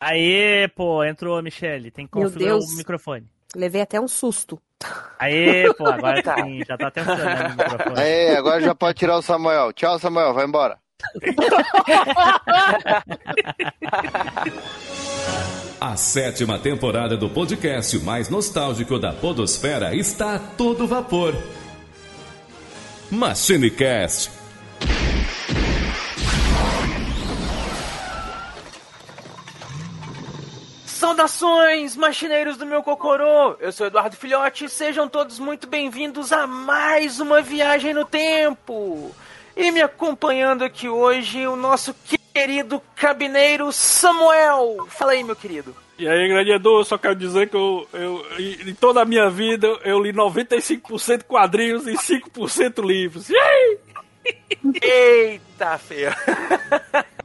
Aê, pô, entrou a Michelle. Tem que configurar o microfone. Levei até um susto. Aê, pô, agora sim, já tá até funcionando o microfone. Aí, agora já pode tirar o Samuel. Tchau, Samuel, vai embora. A sétima temporada do podcast mais nostálgico da Podosfera está a todo vapor. MachineCast. Saudações, machineiros do meu cocorô! Eu sou Eduardo Filhote e sejam todos muito bem-vindos a mais uma viagem no tempo! E me acompanhando aqui hoje o nosso querido cabineiro Samuel! Fala aí, meu querido! E aí, Edu, eu só quero dizer que eu, eu, em toda a minha vida eu li 95% quadrinhos e 5% livros. Yay! Eita, feio!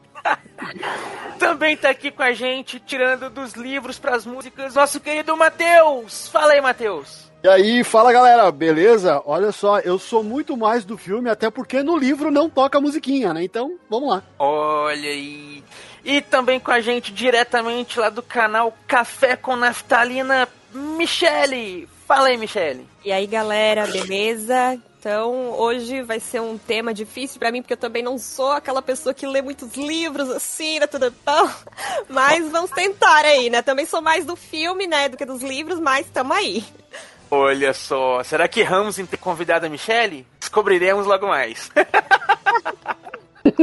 Também tá aqui com a gente, tirando dos livros pras músicas, nosso querido Matheus! Fala aí, Matheus! E aí, fala galera, beleza? Olha só, eu sou muito mais do filme, até porque no livro não toca musiquinha, né? Então, vamos lá. Olha aí! E também com a gente, diretamente lá do canal Café com Naftalina, Michele! Fala aí, Michele! E aí, galera, beleza? Então, hoje vai ser um tema difícil pra mim, porque eu também não sou aquela pessoa que lê muitos livros assim, né, tudo tão. Mas vamos tentar aí, né? Também sou mais do filme, né, do que dos livros, mas tamo aí. Olha só, será que erramos em ter convidado a Michele? Descobriremos logo mais.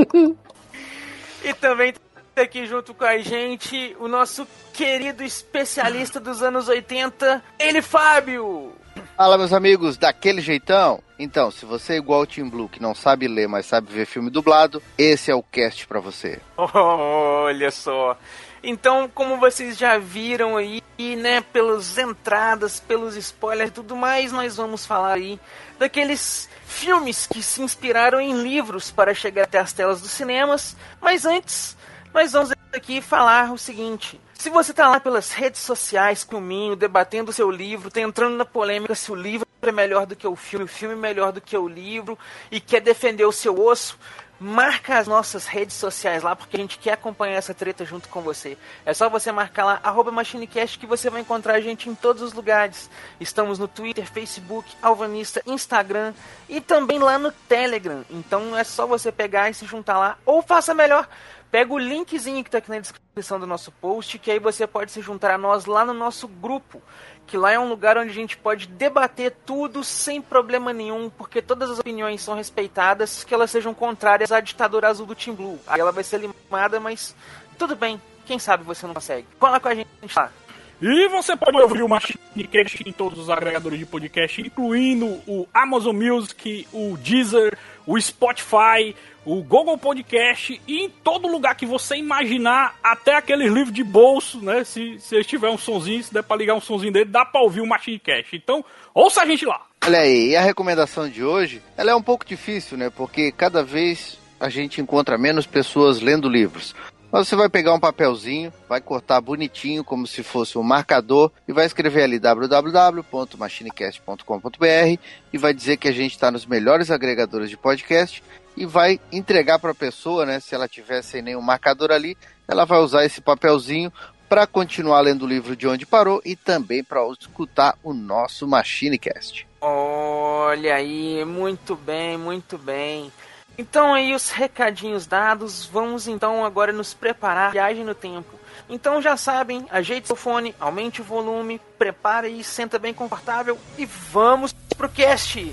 e também tá aqui junto com a gente o nosso querido especialista dos anos 80, ele Fábio. Fala, meus amigos, daquele jeitão? Então, se você é igual o Tim Blue, que não sabe ler, mas sabe ver filme dublado, esse é o cast pra você. Olha só. Então, como vocês já viram aí, né, pelas entradas, pelos spoilers tudo mais, nós vamos falar aí daqueles filmes que se inspiraram em livros para chegar até as telas dos cinemas. Mas antes, nós vamos aqui falar o seguinte: se você tá lá pelas redes sociais comigo, debatendo o seu livro, tá entrando na polêmica se o livro é melhor do que o filme, o filme é melhor do que o livro e quer defender o seu osso, marca as nossas redes sociais lá, porque a gente quer acompanhar essa treta junto com você. É só você marcar lá, arroba MachineCast, que você vai encontrar a gente em todos os lugares. Estamos no Twitter, Facebook, Alvanista, Instagram e também lá no Telegram. Então é só você pegar e se juntar lá, ou faça melhor. Pega o linkzinho que está aqui na descrição do nosso post, que aí você pode se juntar a nós lá no nosso grupo. Que lá é um lugar onde a gente pode debater tudo sem problema nenhum, porque todas as opiniões são respeitadas, que elas sejam contrárias à ditadura azul do Team Blue. Aí ela vai ser limada, mas tudo bem, quem sabe você não consegue. Cola com a gente lá. E você pode ouvir o MachineCast em todos os agregadores de podcast, incluindo o Amazon Music, o Deezer, o Spotify, o Google Podcast e em todo lugar que você imaginar, até aqueles livros de bolso, né? Se, se tiver um sonzinho, se der pra ligar um sonzinho dele, dá pra ouvir o MachineCast. Então, ouça a gente lá! Olha aí, e a recomendação de hoje, ela é um pouco difícil, né? Porque cada vez a gente encontra menos pessoas lendo livros. Você vai pegar um papelzinho, vai cortar bonitinho, como se fosse um marcador, e vai escrever ali www.machinecast.com.br e vai dizer que a gente está nos melhores agregadores de podcast e vai entregar para a pessoa, né? Se ela tiver sem nenhum marcador ali, ela vai usar esse papelzinho para continuar lendo o livro de onde parou e também para escutar o nosso MachineCast. Olha aí, muito bem, muito bem. Então aí os recadinhos dados, vamos então agora nos preparar viagem no tempo. Então já sabem, ajeite seu fone, aumente o volume, prepara e senta bem confortável e vamos pro cast.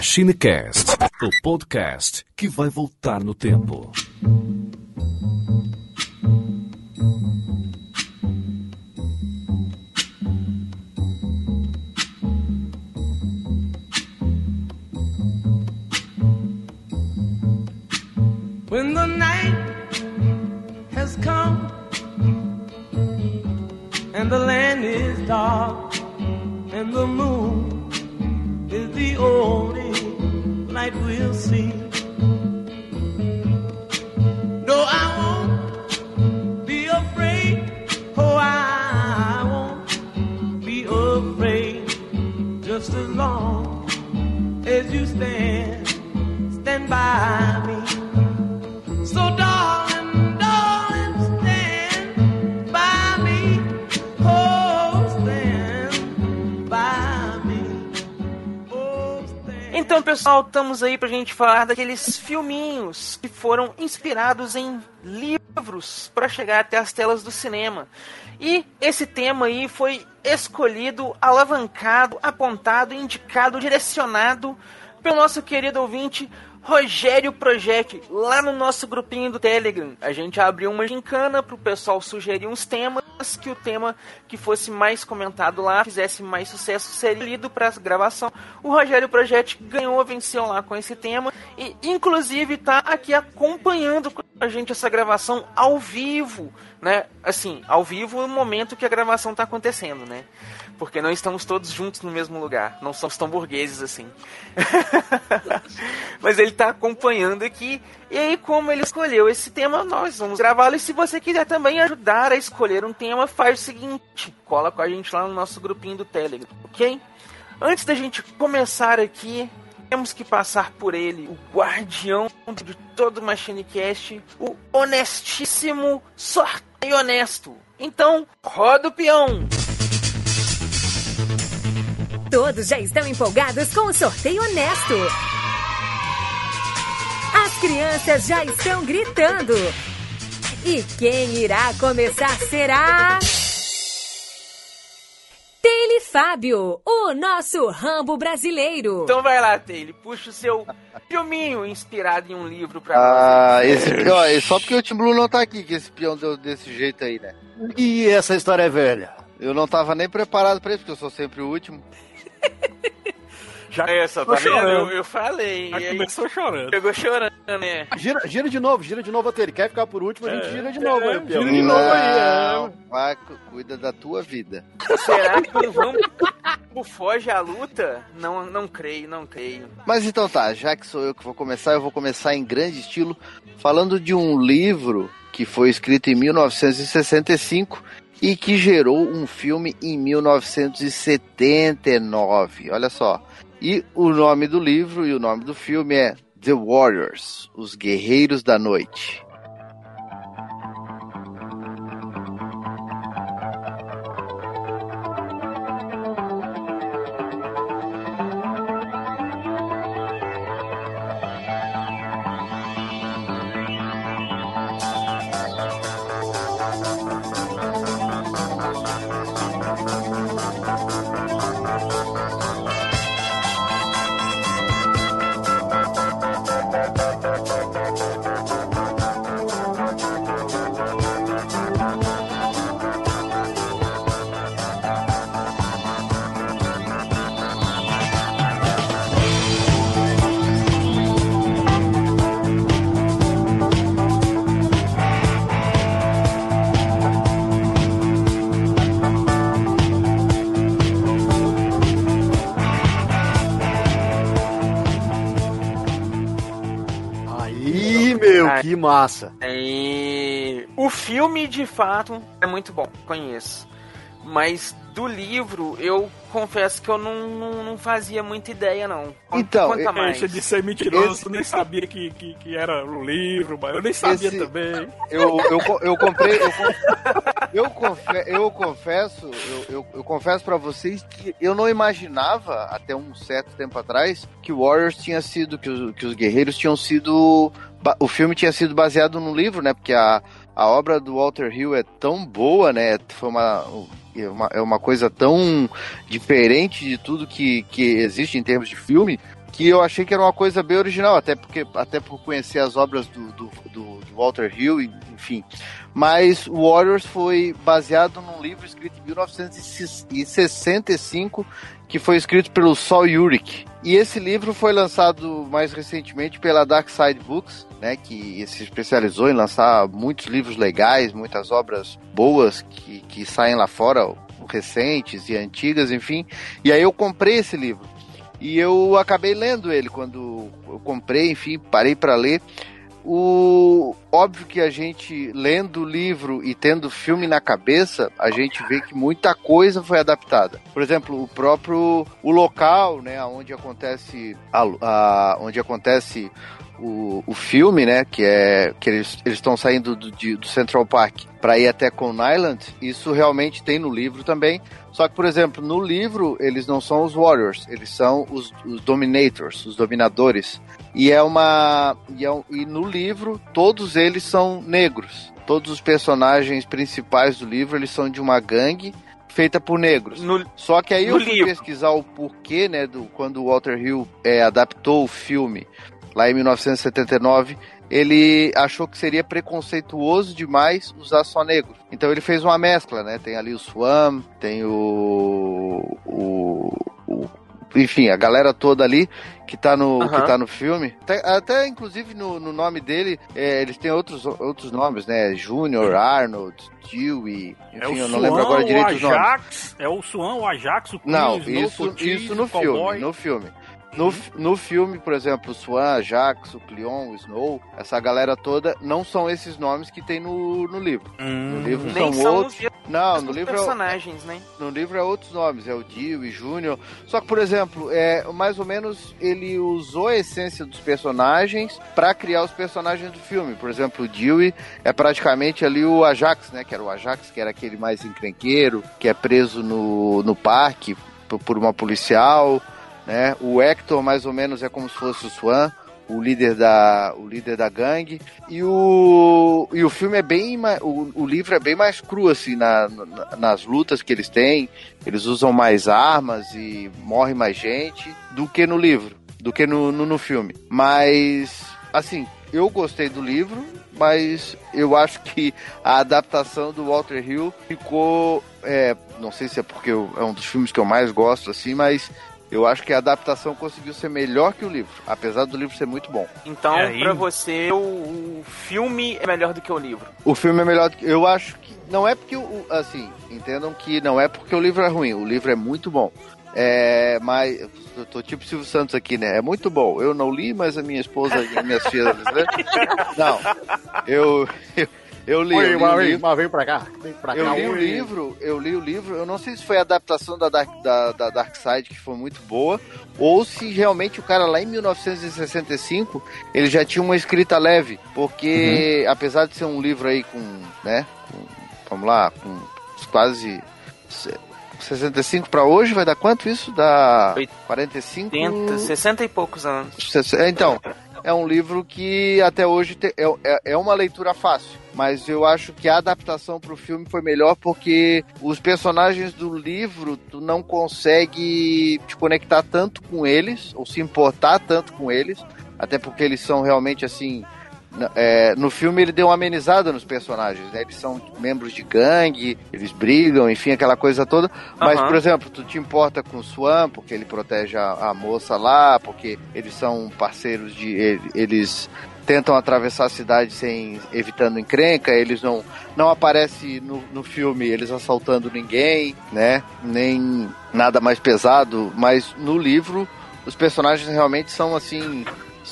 MachineCast, o podcast que vai voltar no tempo. When the night has come and the land is dark and the moon is the only we'll see. No, I won't be afraid. Oh, I won't be afraid. Just as long as you stand, stand by me. Então, pessoal, estamos aí pra gente falar daqueles filminhos que foram inspirados em livros para chegar até as telas do cinema. E esse tema aí foi escolhido, alavancado, apontado, indicado, direcionado pelo nosso querido ouvinte Rogério Project, lá no nosso grupinho do Telegram. A gente abriu uma gincana pro pessoal sugerir uns temas, que o tema que fosse mais comentado lá, fizesse mais sucesso, seria lido para gravação. O Rogério Project ganhou, venceu lá com esse tema e inclusive tá aqui acompanhando com a gente essa gravação ao vivo, né? Assim, ao vivo no momento que a gravação tá acontecendo, né? Porque não estamos todos juntos no mesmo lugar. Não somos tão burgueses assim. Mas ele está acompanhando aqui. E aí, como ele escolheu esse tema, nós vamos gravá-lo. E se você quiser também ajudar a escolher um tema, faz o seguinte: cola com a gente lá no nosso grupinho do Telegram, ok? Antes da gente começar aqui, temos que passar por ele, o guardião de todo o MachineCast, o honestíssimo sorteio honesto. Então, roda o peão! Todos já estão empolgados com o sorteio honesto. As crianças já estão gritando. E quem irá começar será. Tele Fábio, o nosso Rambo brasileiro. Então vai lá, Taylor, puxa o seu filminho inspirado em um livro pra Ah, nós. esse ó, é só porque o Tim Blue não tá aqui, que esse peão deu desse jeito aí, né? E essa história é velha. Eu não tava nem preparado pra isso, porque eu sou sempre o último. Já É, só tô tá vendo? chorando. Eu, eu falei. Já aí começou chorando. pegou chorando, né? Gira, gira de novo, gira de novo até ele. Quer ficar por último, a gente É, gira de novo é, aí, gira de novo aí, é. Não, vai, cu- cuida da tua vida. Será que o Rambo foge à luta? Não, não creio, não creio. Mas então tá, já que sou eu que vou começar, eu vou começar em grande estilo, falando de um livro que foi escrito em 1965 e que gerou um filme em 1979. Olha só. E o nome do livro e o nome do filme é The Warriors, Os Guerreiros da Noite. Massa. E o filme, de fato, é muito bom, conheço. Mas do livro, eu confesso que eu não, não, não fazia muita ideia, não. Conta- Então, conta eu- mais. Deixa de ser mentiroso, Esse- nem sabia que, que, que era o livro, mas eu nem sabia Esse- também. Eu, eu, eu comprei. Eu, con- eu, confe- eu confesso, eu, eu, eu confesso para vocês que eu não imaginava, até um certo tempo atrás, que o Warriors tinha sido, que os, que os guerreiros tinham sido. O filme tinha sido baseado no livro, né? Porque a, a obra do Walter Hill é tão boa, né? Foi uma. É uma, é uma coisa tão diferente de tudo que, que existe em termos de filme que eu achei que era uma coisa bem original, até porque até por conhecer as obras do, do, do- do Walter Hill, enfim. Mas o Warriors foi baseado num livro escrito em 1965, que foi escrito pelo Saul Yurik. E esse livro foi lançado mais recentemente pela Dark Side Books, né, que se especializou em lançar muitos livros legais, muitas obras boas que, que saem lá fora, recentes e antigas, enfim. E aí eu comprei esse livro. E eu acabei lendo ele quando eu comprei, enfim, parei para ler. O óbvio que a gente lendo o livro e tendo o filme na cabeça, a gente vê que muita coisa foi adaptada. Por exemplo, o próprio o local, né, onde acontece a, a- onde acontece o, o filme, né, que é que eles estão saindo do, de- do Central Park para ir até Coney Island, isso realmente tem no livro também. Só que, por exemplo, no livro eles não são os Warriors, eles são os, os Dominators, os dominadores. E é uma e, é e no livro todos eles são negros. Todos os personagens principais do livro eles são de uma gangue feita por negros. No, Só que aí eu fui livro. pesquisar o porquê, né, do, quando o Walter Hill é, adaptou o filme lá em 1979, ele achou que seria preconceituoso demais usar só negro. Então ele fez uma mescla, né? Tem ali o Swam, tem o, o- enfim, a galera toda ali que tá no, Aham. que tá no filme. Até, até, inclusive no, no nome dele, é, eles têm outros, outros nomes, né? Junior, Arnold, Dewey, enfim, É eu não Swan, lembro agora direito o os nomes. É o Swan, o Ajax, o Queen, Não, isso, o Cheese, isso no o filme, Cowboy. no filme. No, no filme, por exemplo, o Swan, Jax, o Cleon, o Snow, essa galera toda, não são esses nomes que tem no, no livro. Hum, No livro nem são são outros. Não, no livro, é, personagens, né? no livro é outros nomes, é o Dewey, Júnior. Só que, por exemplo, é, mais ou menos ele usou a essência dos personagens pra criar os personagens do filme. Por exemplo, o Dewey é praticamente ali o Ajax, né? Que era o Ajax, que era aquele mais encrenqueiro, que é preso no, no parque por, por uma policial, né? O Hector, mais ou menos, é como se fosse o Swan. O líder, da, o líder da gangue. E o, e o filme é bem o, o livro é bem mais cru assim na, na- nas lutas que eles têm. Eles usam mais armas e morre mais gente do que no livro do que no, no, no filme. Mas assim eu gostei do livro mas eu acho que a adaptação do Walter Hill ficou é, não sei se é porque eu- é um dos filmes que eu mais gosto assim mas eu acho que a adaptação conseguiu ser melhor que o livro, apesar do livro ser muito bom. Então, É, pra você, o, o filme é melhor do que o livro. O filme é melhor do que. Eu acho que. Não é porque. o Assim, entendam que não é porque o livro é ruim. O livro é muito bom. É. Mas. Eu tô tipo Silvio Santos aqui, né? É muito bom. Eu não li, mas a minha esposa e as minhas filhas. Né? Não. Eu. Eu, eu li. Oi, eu li o mas vem, mas vem pra cá. Vem pra cá. Eu li o oi. livro, eu li o livro, eu não sei se foi a adaptação da Dark, da, da Dark Side que foi muito boa, ou se realmente o cara lá em 1965 ele já tinha uma escrita leve, porque apesar de ser um livro aí com, né, com, vamos lá, com quase se- 65 para hoje, vai dar quanto isso? Dá Oit- 45? 60, 60 e poucos anos. Sesse- Então, é um livro que até hoje te- é, é, é uma leitura fácil. Mas eu acho que a adaptação para o filme foi melhor porque os personagens do livro tu não consegue te conectar tanto com eles, ou se importar tanto com eles, até porque eles são realmente assim. É, no filme ele deu uma amenizada nos personagens, né? Eles são membros de gangue, eles brigam, enfim, aquela coisa toda. Mas, por exemplo, tu te importa com o Swan, porque ele protege a, a moça lá, porque eles são parceiros de. ele- Eles tentam atravessar a cidade sem evitando encrenca, eles não não aparece no, no filme eles assaltando ninguém, né? Nem nada mais pesado, mas no livro os personagens realmente são assim,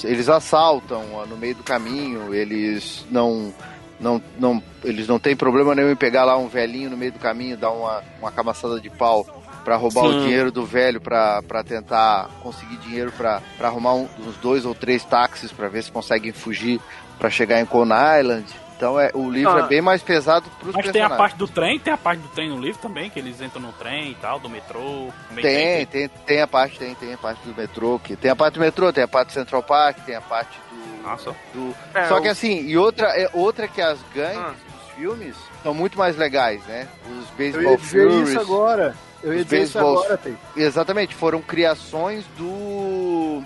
eles assaltam no meio do caminho, eles não não, não, eles não têm problema nenhum em pegar lá um velhinho no meio do caminho, dar uma, uma camaçada de pau pra roubar o Sim. dinheiro do velho pra tentar conseguir dinheiro pra arrumar um- uns dois ou três táxis pra ver se conseguem fugir pra chegar em Coney Island. Então é, o livro Ah. é bem mais pesado pros Mas tem a parte do trem, tem a parte do trem no livro também, que eles entram no trem e tal, do metrô. Também Tem, tem, tem a parte, tem, tem a parte do metrô, que tem a parte do metrô, tem a parte do Central Park, tem a parte do, Nossa. do É, Só que assim, e outra é outra que as gangues Ah. dos filmes são muito mais legais, né? Os Eu Baseball ia dizer Furies. isso agora. Eu ia dizer isso agora, Tem. Exatamente, foram criações do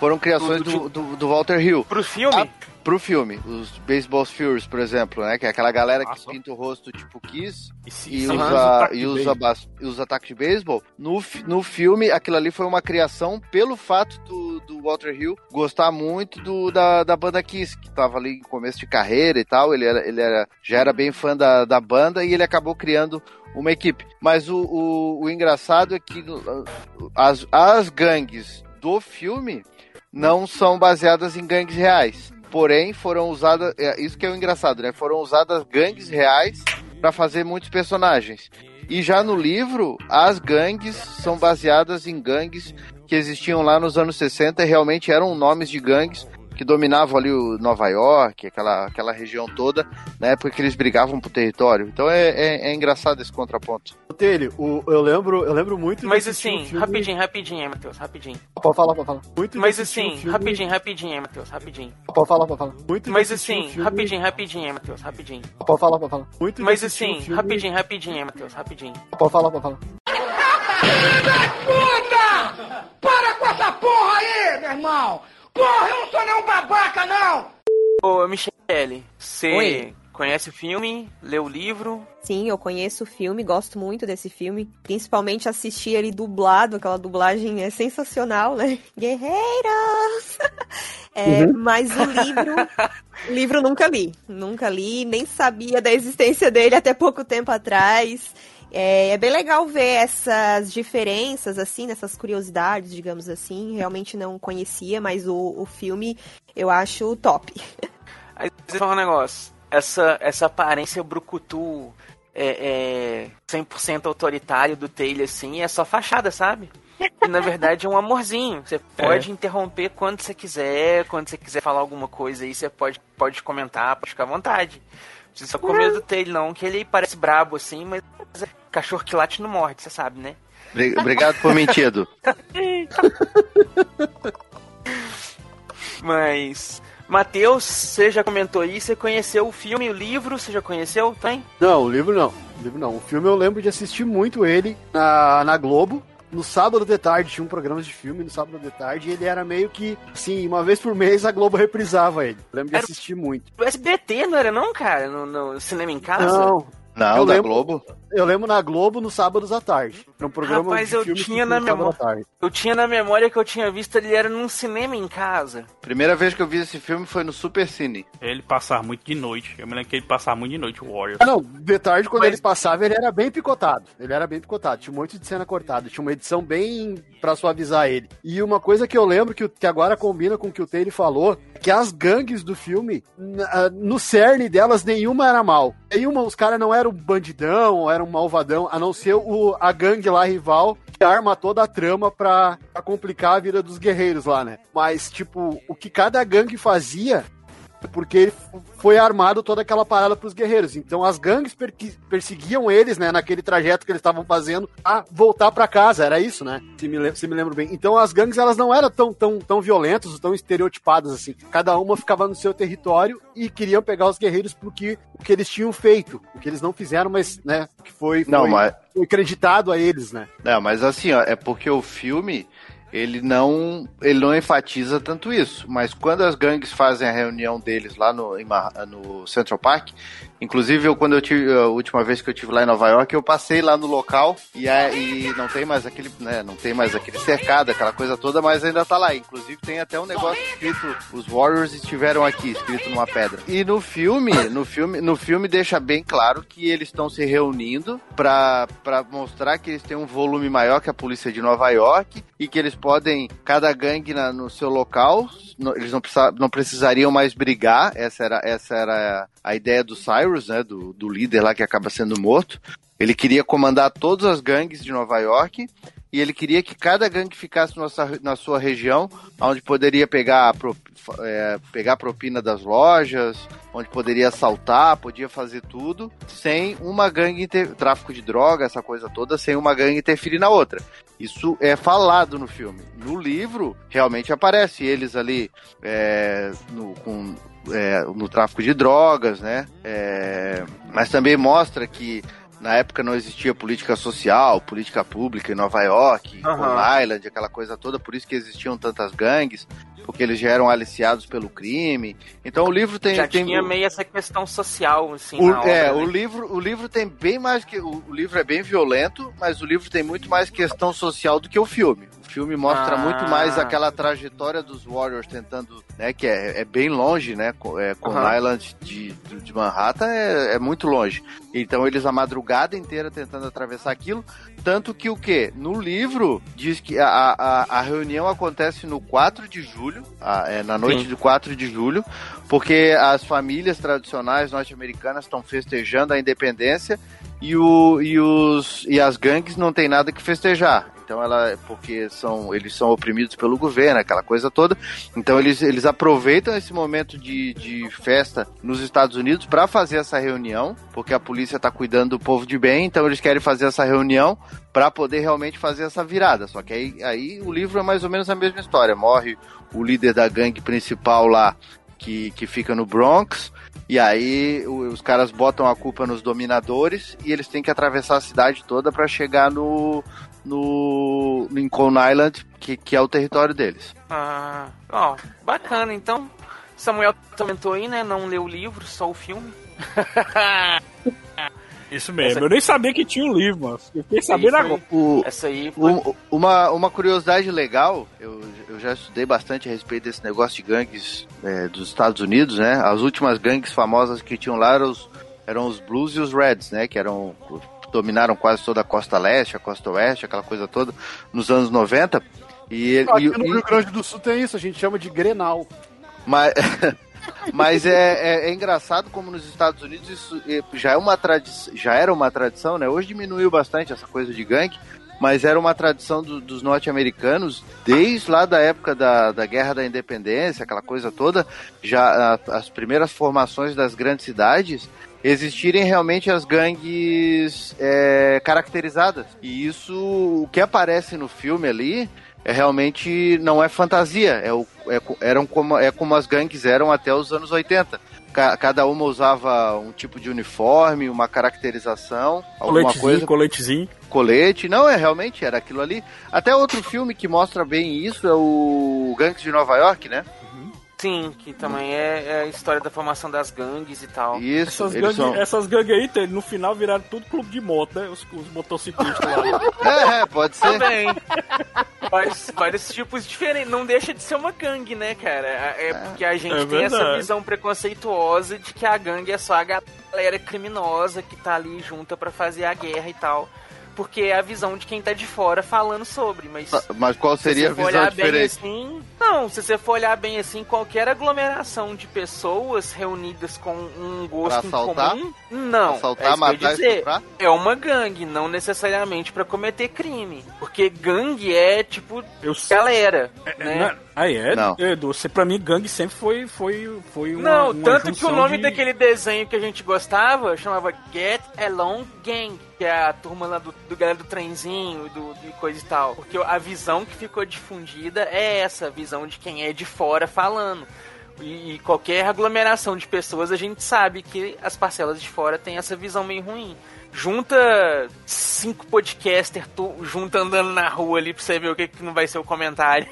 foram criações do, do, do Walter Hill Pro filme? Ah, pro filme. Os Baseball Furies, por exemplo, né? Que é aquela galera que Nossa. pinta o rosto tipo Kiss E, e usa, e de usa, e usa ataque de beisebol. No, no filme, aquilo ali foi uma criação pelo fato do, do Walter Hill gostar muito do, da, da banda Kiss, que tava ali em começo de carreira e tal. Ele, era, ele era, já era bem fã da, da banda e ele acabou criando uma equipe. Mas o, o, o engraçado é que as, as gangues do filme não são baseadas em gangues reais. Porém, foram usadas. É, isso que é o engraçado, né? Foram usadas gangues reais para fazer muitos personagens. E já no livro, as gangues são baseadas em gangues que existiam lá nos anos 60 e realmente eram nomes de gangues que dominavam ali o Nova York, aquela, aquela região toda, na época que eles brigavam por território. Então é, é, é engraçado esse contraponto. Telho, o, eu lembro, eu lembro muito Mas assim, um filme- rapidinho, rapidinho, Matheus, rapidinho. Pode falar, pode falar. Muito Mas assim, um filme- rapidinho, rapidinho, Matheus, rapidinho. Pode falar, pode falar. Muito Mas um assim, filme- rapidinho, rapidinho, Matheus, rapidinho. Pode falar, pode falar. Muito Mas um assim, filme- rapidinho, rapidinho, Matheus, rapidinho. Pode falar, pode falar. Puta! Para com essa porra aí, meu irmão! Porra, eu não sou nenhum babaca, não! Ô, Michele, você conhece o filme, leu o livro? Sim, eu conheço o filme, gosto muito desse filme. Principalmente assistir ele dublado, aquela dublagem é sensacional, né? Guerreiros! É, Mas o livro. o livro nunca li. Nunca li, nem sabia da existência dele até pouco tempo atrás. É, é bem legal ver essas diferenças, assim, essas curiosidades, digamos assim. Realmente não conhecia, mas o, o filme eu acho top. Aí você fala um negócio, essa, essa aparência brucutu é, é 100% autoritário do Taylor, assim, é só fachada, sabe? E, na verdade é um amorzinho. Você pode interromper quando você quiser, quando você quiser falar alguma coisa aí, você pode, pode comentar, pode ficar à vontade. Não precisa com medo do Taylor, não, que ele parece brabo assim, mas é cachorro que late não morde, você sabe, né? Obri- Obrigado por mentir, Edu. Mas. Matheus, você já comentou aí, você conheceu o filme, o livro, você já conheceu? Tem? Não, o livro não. O livro não. O filme eu lembro de assistir muito ele na, na Globo. No sábado de tarde, tinha um programa de filme no sábado de tarde, e ele era meio que, assim, uma vez por mês a Globo reprisava ele. Eu lembro de Era- assistir muito. O SBT não era não, cara? No, no cinema em casa? Não, Não, Eu da lembro- Globo. eu lembro na Globo nos sábados à tarde. Um programa Rapaz, de eu tinha que na no memória. Eu tinha na memória que eu tinha visto ele era num cinema em casa. Primeira vez que eu vi esse filme foi no Super Cine. Ele passava muito de noite. Eu me lembro que ele passava muito de noite, o Warrior. Ah, não, de tarde, quando Mas- ele passava, ele era bem picotado. Ele era bem picotado. Tinha um monte de cena cortada. Tinha uma edição bem pra suavizar ele. E uma coisa que eu lembro que, o- que agora combina com o que o Taylor falou, que as gangues do filme, na- no cerne delas, nenhuma era mal. Nenhuma, os caras não eram bandidão, eram malvadão, a não ser o, a gangue lá rival, que arma toda a trama pra, pra complicar a vida dos guerreiros lá, né? Mas, tipo, o que cada gangue fazia porque foi armado toda aquela parada pros guerreiros. Então as gangues perqui- perseguiam eles, né, naquele trajeto que eles estavam fazendo a voltar pra casa, era isso, né? Se me, se me lembro bem. Então as gangues elas não eram tão, tão, tão violentas, tão estereotipadas assim. Cada uma ficava no seu território e queriam pegar os guerreiros porque o que eles tinham feito, o que eles não fizeram, mas, né, que foi, Não, foi, mas, foi acreditado a eles, né? não, mas assim, ó, é porque o filme ele não ele não enfatiza tanto isso. Mas quando as gangues fazem a reunião deles lá no, no Central Park, inclusive eu quando eu tive a última vez que eu tive lá em Nova York, eu passei lá no local e, aí não tem mais aquele, né, não tem mais aquele cercado, aquela coisa toda, mas ainda tá lá. Inclusive tem até um negócio escrito os Warriors estiveram aqui, escrito numa pedra. E no filme, no filme, no filme deixa bem claro que eles estão se reunindo pra mostrar que eles têm um volume maior que a polícia de Nova York e que eles podem, cada gangue na- no seu local, no- eles não, precisa- não precisariam mais brigar. Essa era, essa era a ideia do Cyrus, né, do, do líder lá que acaba sendo morto. Ele queria comandar todas as gangues de Nova York e ele queria que cada gangue ficasse na sua, na sua região, onde poderia pegar pro- é, pegar propina das lojas, onde poderia assaltar, podia fazer tudo, sem uma gangue, inter... tráfico de droga, essa coisa toda, sem uma gangue interferir na outra. Isso é falado no filme. No livro, realmente aparece eles ali é, no, com, é, no tráfico de drogas, né? É, mas também mostra que na época não existia política social, política pública em Nova York, em Island, aquela coisa toda, por isso que existiam tantas gangues, porque eles já eram aliciados pelo crime. Então o livro tem. Já tem tinha meio essa questão social, assim, o, obra, é, né? o livro, o livro tem bem mais que. O, o livro é bem violento, mas o livro tem muito mais questão social do que o filme. O filme mostra Ah. muito mais aquela trajetória dos Warriors tentando, né? Que é, é bem longe, né? Co- É, com Aham. Island de, de Manhattan é, é muito longe. Então eles a madrugada inteira tentando atravessar aquilo. Tanto que o que? No livro diz que a, a, a reunião acontece no 4 de julho, a- é, na noite Sim. do 4 de julho, porque as famílias tradicionais norte-americanas estão festejando a independência e, o, e, os, e as gangues não tem nada que festejar. Então ela porque são eles são oprimidos pelo governo, aquela coisa toda. Então eles, eles aproveitam esse momento de, de festa nos Estados Unidos para fazer essa reunião, porque a polícia está cuidando do povo de bem, então eles querem fazer essa reunião para poder realmente fazer essa virada. Só que aí, aí o livro é mais ou menos a mesma história. Morre o líder da gangue principal lá, que, que fica no Bronx. E aí os caras botam a culpa nos dominadores e eles têm que atravessar a cidade toda para chegar no, no Lincoln Island, que, que é o território deles. Ah, ó, bacana. Então, Samuel comentou aí, né? Não leu o livro, só o filme. Isso mesmo. Eu nem sabia que tinha um livro, mano. Eu fiquei sabendo agora. O, Essa aí foi... Um- uma, uma curiosidade legal, eu, eu já estudei bastante a respeito desse negócio de gangues é, dos Estados Unidos, né? As últimas gangues famosas que tinham lá eram os, eram os Blues e os Reds, né? Que eram dominaram quase toda a costa leste, a costa oeste, aquela coisa toda, nos anos 90. E, Aqui e- no Rio Grande do Sul tem isso, a gente chama de Grenal. mas, mas é, é- é engraçado como nos Estados Unidos isso já, é uma já era uma tradição, né? Hoje diminuiu bastante essa coisa de gangue, mas era uma tradição do- dos norte-americanos desde lá da época da, da Guerra da Independência, aquela coisa toda, já a- as primeiras formações das grandes cidades existirem realmente as gangues é, caracterizadas. E isso, o que aparece no filme ali, é realmente não é fantasia, é, o, é, eram como, é como as gangues eram até os anos 80. Ca- cada uma usava um tipo de uniforme, uma caracterização, alguma Coletezinho, coisa coletezinho. colete. Não, é realmente, era aquilo ali. Até outro filme que mostra bem isso é o Gangues de Nova York, né? Sim, que também é, é a história da formação das gangues e tal. Isso, Essas gangues são... essas gangues aí, tem- no final viraram tudo clube de moto, né? Os, os motociclistas lá. É, é, pode ser. Também. Vários, vários tipos diferentes. Não deixa de ser uma gangue, né, cara? É porque a gente É tem essa verdade. visão preconceituosa de que a gangue é só a galera criminosa que tá ali junta pra fazer a guerra e tal. Porque é a visão de quem tá de fora falando sobre, mas. Mas qual seria a se você for visão olhar bem diferente? assim, não, se você for olhar bem assim, qualquer aglomeração de pessoas reunidas com um gosto Pra em assaltar? comum, não. Assaltar, é matar, dizer. É uma gangue, não necessariamente pra cometer crime, porque gangue é tipo Eu galera, É, né? Aí é, Não. Edu, você, pra mim, gangue sempre foi, foi, foi uma. Não, uma tanto que o nome de- daquele desenho que a gente gostava chamava Get Along Gang, que é a turma lá do, do galera do trenzinho do, e coisa e tal. Porque a visão que ficou difundida é essa, a visão de quem é de fora falando. E, e qualquer aglomeração de pessoas, a gente sabe que as parcelas de fora têm essa visão meio ruim. Junta cinco podcasters tu, junto andando na rua ali pra você ver o que, que não vai ser o comentário.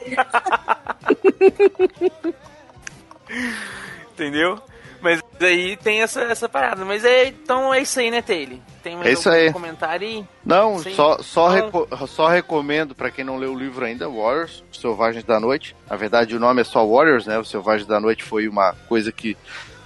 Entendeu? Mas aí tem essa, essa parada. Mas é, então é isso aí, né, Taylor? Tem mais É isso aí. comentário aí? Não, Sim. só, só, reco- só recomendo pra quem não leu o livro ainda, Warriors, Selvagens da Noite. Na verdade, o nome é só Warriors, né? Os Selvagens da Noite foi uma coisa que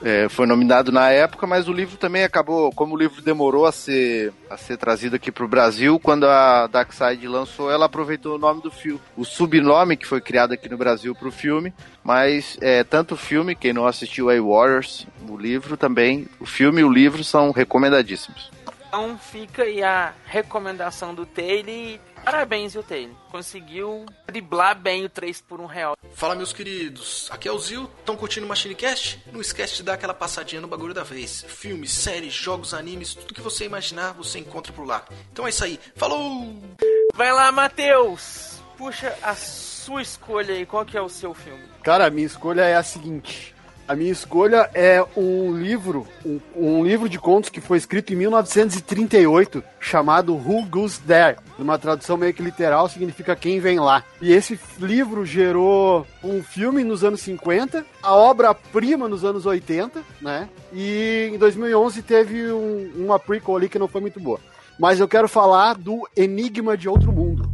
é, foi nominado na época, mas o livro também acabou, como o livro demorou a ser, a ser trazido aqui pro Brasil, quando a Darkseid lançou, ela aproveitou o nome do filme, o subnome que foi criado aqui no Brasil pro filme, mas é, tanto o filme, quem não assistiu aí Warriors, o livro também, o filme e o livro são recomendadíssimos. Então fica aí a recomendação do Taylor parabéns, viu, Taylor? Conseguiu driblar bem o 3 por 1 real. Fala, meus queridos. Aqui é o Zil. Estão curtindo o MachineCast? Não esquece de dar aquela passadinha no bagulho da vez. Filmes, séries, jogos, animes, tudo que você imaginar, você encontra por lá. Então é isso aí. Falou! Vai lá, Matheus! Puxa a sua escolha aí, qual que é o seu filme? Cara, a minha escolha é a seguinte. A minha escolha é um livro, um, um livro de contos que foi escrito em 1938, chamado Who Goes There. Numa tradução meio que literal, significa quem vem lá. E esse livro gerou um filme nos anos 50, a obra-prima nos anos 80, né? E em 2011 teve um- uma prequel ali que não foi muito boa. Mas eu quero falar do Enigma de Outro Mundo.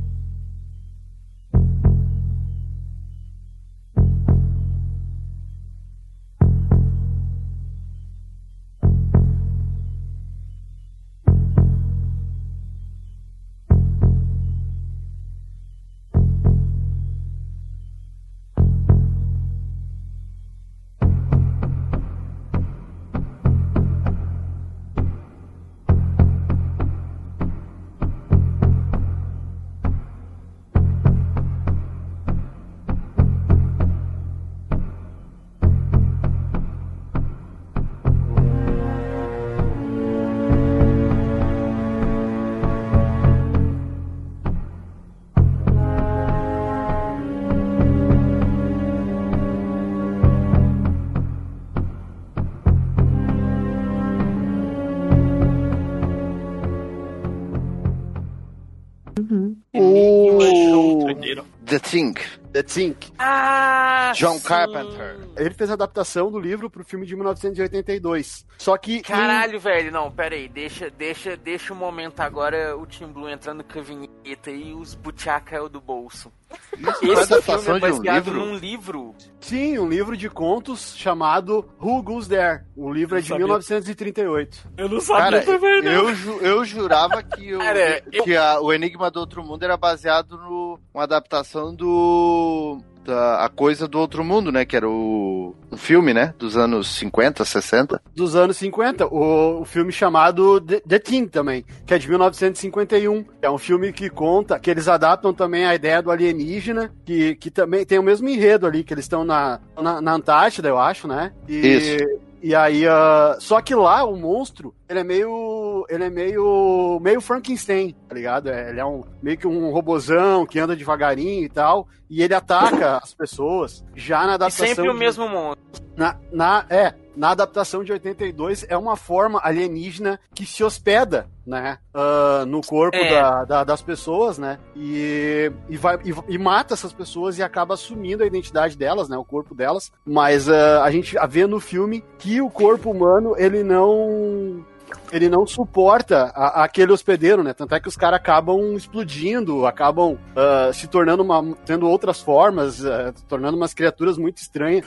The Thing. Ah, John sim. Carpenter. Ele fez a adaptação do livro pro filme de 1982. Só que. em- Caralho, velho, não, pera aí, deixa, deixa, deixa um momento agora o Tim Blue entrando com a vinheta e os butiá caiu do bolso. Isso é Esse adaptação filme é de um baseado livro? num livro. Sim, um livro de contos chamado Who Goes There? O livro é de sabia. 1938. Eu não sabia Cara, também, não. eu, ju- eu jurava que, o, Cara, eu- que a- o Enigma do Outro Mundo era baseado no uma adaptação do da a coisa do Outro Mundo, né? Que era o um filme, né? Dos anos 50, 60. Dos anos 50, o, o filme chamado The, The Thing também, que é de 1951. É um filme que conta, que eles adaptam também a ideia do alienígena, que, que também tem o mesmo enredo ali, que eles estão na, na, na Antártida, eu acho, né? E, Isso. E aí, ah, só que lá o monstro, ele é meio, ele é meio, meio Frankenstein, tá ligado? É, ele é um meio que um robozão que anda devagarinho e tal, e ele ataca as pessoas. Já na E adaptação sempre o de- mesmo monstro. na, na, é, na adaptação de 82 é uma forma alienígena que se hospeda, né, ah, no corpo É. da, da- das pessoas, né, e, e, vai, e, e mata essas pessoas e acaba assumindo a identidade delas, né, o corpo delas, mas ah, a gente vê no filme que o corpo humano, ele não... Ele não suporta a- aquele hospedeiro, né? Tanto é que os caras acabam explodindo, acabam ah, se tornando uma. tendo outras formas, ah, tornando umas criaturas muito estranhas.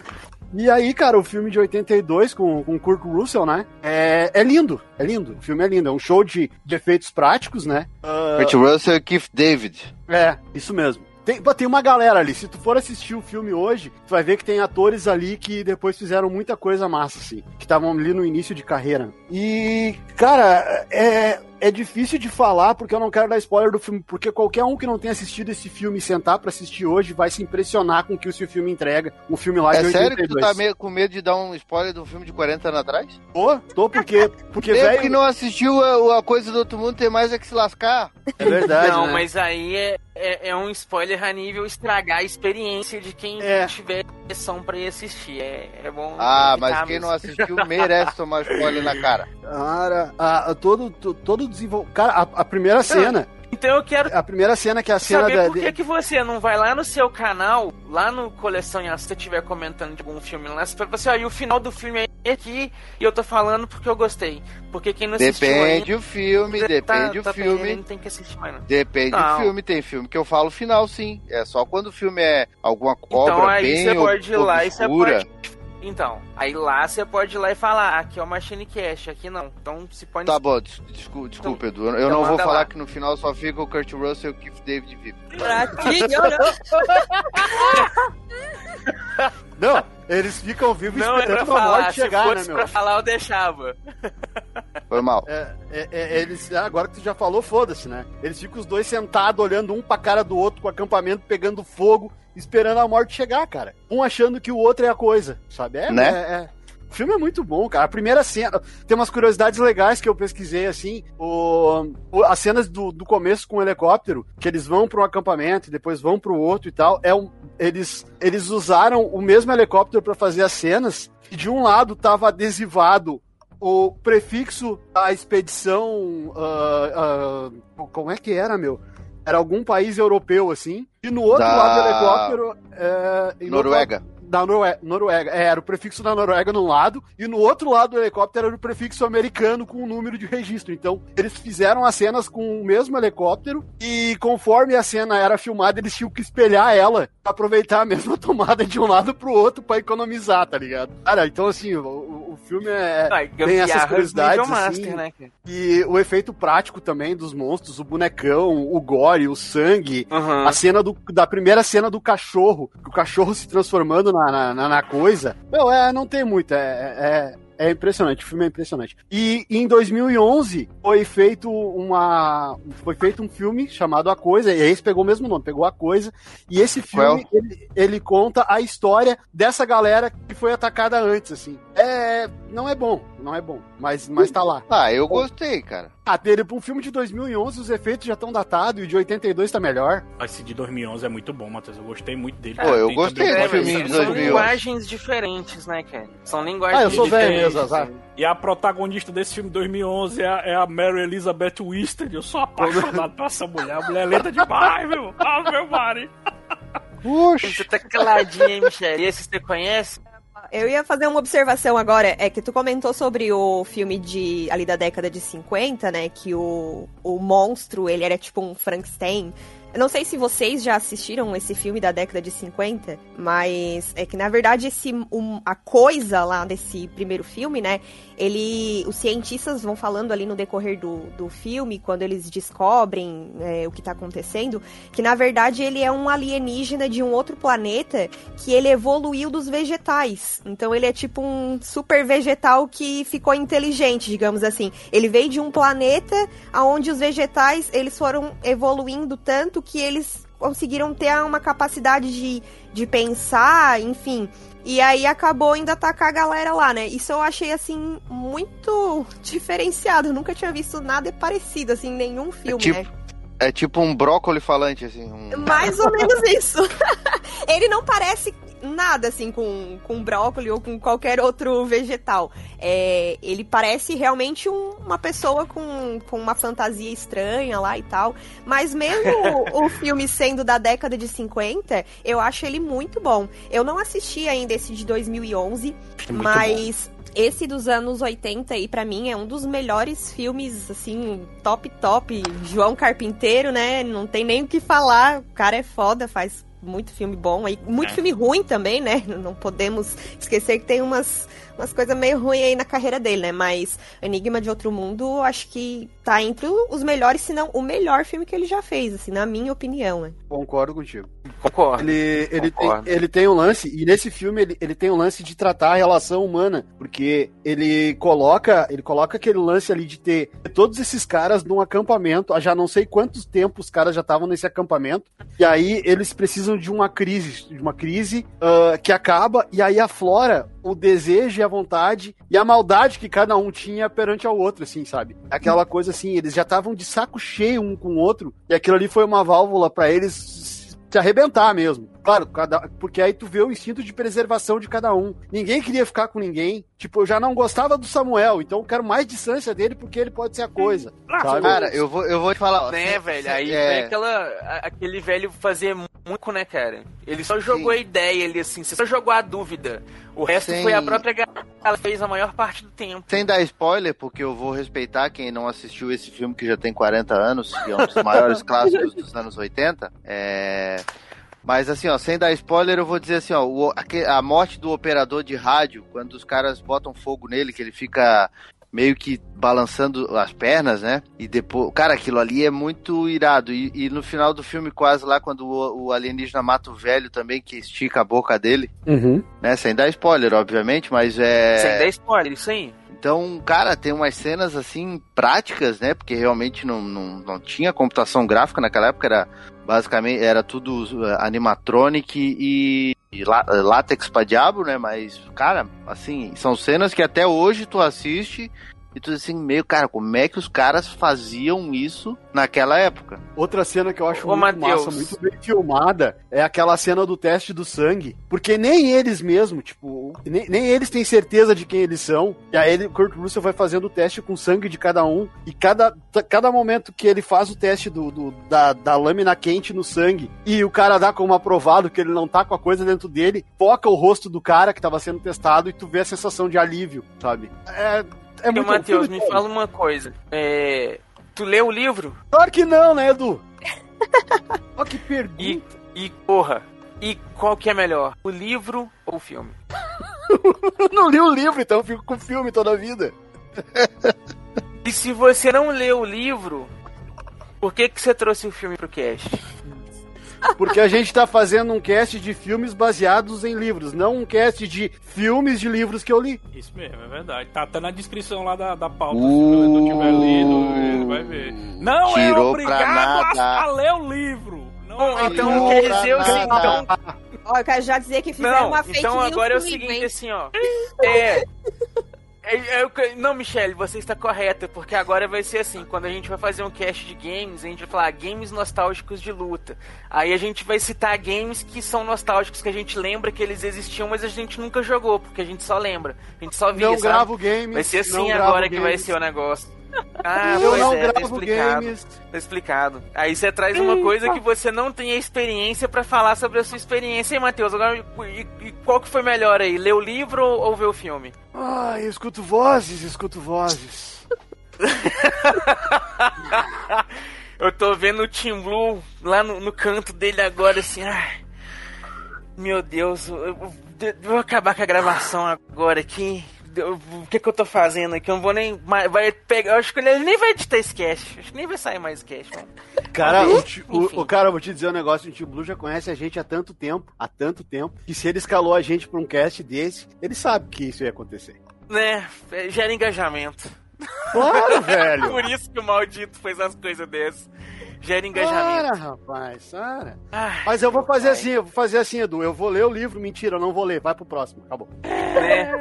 E aí, cara, o filme de 82 com, com Kurt Russell, né? É, é lindo, é lindo. O filme é lindo. É um show de, de efeitos práticos, né? Ah, Kurt Russell e Keith David. é, isso mesmo. Tem, tem uma galera ali. Se tu for assistir o filme hoje, tu vai ver que tem atores ali que depois fizeram muita coisa massa, assim. Que estavam ali no início de carreira. E, cara, é, é difícil de falar porque eu não quero dar spoiler do filme. Porque qualquer um que não tenha assistido esse filme e sentar pra assistir hoje vai se impressionar com o que o seu filme entrega. Um filme lá É de sério que tu 82. tá meio, com medo de dar um spoiler de um filme de 40 anos atrás? Tô, tô porque, porque velho. que não assistiu a, a coisa do outro mundo tem mais é que se lascar. É verdade. não, né? mas aí é, é, é um spoiler a nível estragar a experiência de quem É. tiver pressão pra ir assistir. É, é bom. Ah, mas quem mesmo. não assistiu merece tomar spoiler na cara. Cara, a, a- todo, to- todo desenvol... Cara, a, a primeira cena. Então eu quero A primeira cena que é a cena saber da. por que, que você não vai lá no seu canal, lá no Coleção Aço, se você estiver comentando de algum filme lá, você fala assim, ó, e o final do filme é aqui, e eu tô falando porque eu gostei. Porque quem não assistiu Depende ainda, o filme, tá- depende tá o filme. Não tem que assistir mais não. Depende Não. do filme, tem filme que eu falo final, sim. É só quando o filme é alguma cobra Então aí bem você pode ir lá e você pode... Então, aí lá você pode ir lá e falar, aqui é o Machine Cash, aqui não. Então se põe... Tá bom, des- desculpa, desculpa Edu. Eu então não vou falar lá. que no final só fica o Kurt Russell e o Keith David vivo. Pratinho, Não, eles ficam vivos Não pra esperando a falar, morte se chegar, né, fosse meu? pra falar eu deixava. Foi mal. É, é, é, eles, agora que tu já falou, foda-se, né? Eles ficam os dois sentados, olhando um pra cara do outro, com o acampamento pegando fogo, esperando a morte chegar, cara. Um achando que o outro é a coisa, sabe? É, Né? é- é. O filme é muito bom, cara. A primeira cena. Tem umas curiosidades legais que eu pesquisei, assim. O, o- as cenas do, do começo com o helicóptero, que eles vão para um acampamento e depois vão para o outro e tal. É um, eles, eles usaram o mesmo helicóptero para fazer as cenas. E de um lado tava adesivado o prefixo da expedição. ah, ah, como é que era, meu? Era algum país europeu, assim. E no outro Da- lado do helicóptero. é, no outro Noruega. lado- da Norue- Noruega. É, era o prefixo da Noruega num lado, e no outro lado do helicóptero era o prefixo americano com o número de registro. Então, eles fizeram as cenas com o mesmo helicóptero, e conforme a cena era filmada, eles tinham que espelhar ela, pra aproveitar a mesma tomada de um lado pro outro pra economizar, tá ligado? Cara, então assim, o, o- filme é. Ai, tem essas curiosidades. nível assim, master, né, e o efeito prático também dos monstros, o bonecão, o gore, o sangue, Uhum. a cena do, da primeira cena do cachorro, o cachorro se transformando na, na, na- na coisa. Meu, é, não tem muito, é, é, impressionante, o filme é impressionante. E em 2011 foi feito uma foi feito um filme chamado A Coisa, e esse pegou o mesmo nome, pegou A Coisa, e esse filme ele, ele conta a história dessa galera que foi atacada antes, assim. É, não é bom, não é bom, mas, mas tá lá. Ah, eu gostei, cara. Ah, dele, pra um filme de 2011, os efeitos já estão datados e o de 82 tá melhor. Esse de 2011 é muito bom, Matheus. Eu gostei muito dele. Pô, eu gostei do filme de São 2011. linguagens diferentes, né, cara? São linguagens Ah, eu sou velho diferentes. mesmo, azar. E a protagonista desse filme de 2011 é a, é a Mary Elizabeth Winstead. Eu sou apaixonado por essa mulher. A mulher é lenta demais, meu. Ah, meu Mari. Você tá caladinho, hein, Michelle? Esse você conhece? Eu ia fazer uma observação agora, é que tu comentou sobre o filme de ali da década de 50, né, que o, o monstro, ele era tipo um Frankenstein. Eu não sei se vocês já assistiram esse filme da década de 50, mas é que na verdade esse um, a coisa lá desse primeiro filme, né? Ele, os cientistas vão falando ali no decorrer do, do filme, quando eles descobrem é, o que tá acontecendo, que na verdade ele é um alienígena de um outro planeta que ele evoluiu dos vegetais. Então ele é tipo um super vegetal que ficou inteligente, digamos assim. Ele veio de um planeta onde os vegetais eles foram evoluindo tanto que eles conseguiram ter uma capacidade de, de pensar, enfim. E aí acabou indo atacar a galera lá, né? Isso eu achei, assim, muito diferenciado. Eu nunca tinha visto nada parecido, assim, em nenhum filme, tipo, né? É tipo um brócolis falante, assim. Um... Mais ou menos isso. Ele não parece nada assim com, com brócolis ou com qualquer outro vegetal. É, ele parece realmente um, uma pessoa com, com uma fantasia estranha lá e tal. Mas mesmo o, o filme sendo da década de 50, eu acho ele muito bom. Eu não assisti ainda esse de 2011, Muito mas esse dos anos 80 aí, pra mim, é um dos melhores filmes, assim, top, top. João Carpinteiro, né? Não tem nem o que falar. O cara é foda, faz muito filme bom aí. Muito É. filme ruim também, né? Não podemos esquecer que tem umas, umas coisas meio ruins aí na carreira dele, né? Mas Enigma de Outro Mundo, acho que tá entre os melhores, se não o melhor filme que ele já fez, assim, na minha opinião, né? Concordo contigo. Concordo. Ele, ele, tem, Concordo. ele tem um lance, e nesse filme ele, ele tem um lance de tratar a relação humana, porque ele coloca ele coloca aquele lance ali de ter todos esses caras num acampamento, há já não sei quantos tempos os caras já estavam nesse acampamento, e aí eles precisam de uma crise, de uma crise ah, que acaba, e aí aflora o desejo e a vontade e a maldade que cada um tinha perante ao outro, assim, sabe? Aquela coisa assim, eles já estavam de saco cheio um com o outro, e aquilo ali foi uma válvula pra eles se arrebentar mesmo. Claro, cada, porque aí tu vê o instinto de preservação de cada um. Ninguém queria ficar com ninguém. Tipo, eu já não gostava do Samuel, então eu quero mais distância dele porque ele pode ser a coisa. sabe? Cara, eu vou, eu vou te falar. Né, velho? Aí é, foi aquela, aquele velho fazer muito, né, cara? Ele só jogou a ideia, ele assim, só jogou a dúvida. O resto Sim. foi a própria galera que fez a maior parte do tempo. Sem dar spoiler, porque eu vou respeitar quem não assistiu esse filme que já tem 40 anos, que é um dos maiores clássicos dos anos 80. É... Mas assim, ó, sem dar spoiler, eu vou dizer assim, ó, o- aque- a morte do operador de rádio, quando os caras botam fogo nele, que ele fica meio que balançando as pernas, né? E depois, cara, aquilo ali é muito irado. E, e no final do filme, quase lá, quando o, o alienígena mata o velho também, que estica a boca dele, Uhum. né? Sem dar spoiler, obviamente, mas é. Sem dar spoiler, isso aí. Então, cara, tem umas cenas assim práticas, né? Porque realmente não, não, não tinha computação gráfica naquela época, era basicamente era tudo uh, animatronic e, e lá- látex pra diabo, né? Mas, cara, assim, são cenas que até hoje tu assiste e tu assim, meio, cara, como é que os caras faziam isso naquela época? Outra cena que eu acho Ô, muito Matheus. massa, muito bem filmada, é aquela cena do teste do sangue. Porque nem eles mesmo, tipo, nem, nem eles têm certeza de quem eles são. E aí ele, o Kurt Russell vai fazendo o teste com o sangue de cada um. E cada, cada momento que ele faz o teste do, do- da, da lâmina quente no sangue, e o cara dá como aprovado que ele não tá com a coisa dentro dele, foca o rosto do cara que tava sendo testado e tu vê a sensação de alívio, sabe? É, é muito Matheus, me todo. fala uma coisa. É, Tu leu o livro? Claro que não, né, Edu? Ó, que pergunta. E, e porra, e qual que é melhor? O livro ou o filme? Eu não li o livro, então eu fico com o filme toda a vida. E se você não leu o livro, por que que você trouxe o filme pro cast? Porque a gente tá fazendo um cast de filmes baseados em livros, não um cast de filmes de livros que eu li. Isso mesmo, é verdade. Tá, tá na descrição lá da, da pauta. Se o Edu tiver lido, ele vai ver. Não é Tirou obrigado a, nada. a ler o livro. Não Bom, é então obrigado. quer dizer o seguinte, então, Ó, eu quero já dizer que fizeram Não, uma fake então news agora é o seguinte, hein? assim, ó. É. é- é o que- não, Michelle, você está correta, porque agora vai ser assim, quando a gente vai fazer um cast de games, a gente vai falar games nostálgicos de luta. Aí a gente vai citar games que são nostálgicos, que a gente lembra que eles existiam, mas a gente nunca jogou, porque a gente só lembra. A gente só via, Não sabe? gravo games. Vai ser assim agora que vai ser o negócio. Ah, Eu pois não é, tá gravo explicado. games. Tá explicado. Aí você traz uma coisa que você não tem experiência pra falar sobre a sua experiência, hein, Matheus? Agora, e, e qual que foi melhor aí? Ler o livro ou, ou ver o filme? Ah, eu escuto vozes, escuto vozes. Eu tô vendo o Tim Blue lá no, no canto dele agora, assim. Ai, meu Deus, eu, eu- eu vou acabar com a gravação agora aqui. O que que eu tô fazendo aqui? Eu não vou nem. Vai pegar. Eu acho que ele nem vai editar esse cast. Acho que nem vai sair mais cast, mano. Cara, o, o, o cara, eu vou te dizer um negócio, o Tio Blue já conhece a gente há tanto tempo, há tanto tempo, que se ele escalou a gente pra um cast desse, ele sabe que isso ia acontecer. Né? Gera engajamento. Claro, velho. Por isso que o maldito fez as coisas dessas. Gera engajamento. Para, rapaz, para. Ah, Mas eu vou fazer vai. assim, eu vou fazer assim, Edu. Eu vou ler o livro, mentira, eu não vou ler. Vai pro próximo, acabou. né?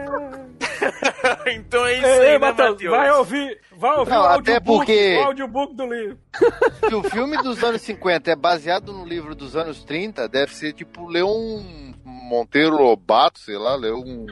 então é isso Ei, aí, ei, né, Matheus, Matheus? vai ouvir, vai ouvir Não, o até audiobook, porque- o audiobook do livro. Se o filme dos anos 50 é baseado no livro dos anos 30, deve ser tipo ler um Monteiro Lobato, sei lá, ler um.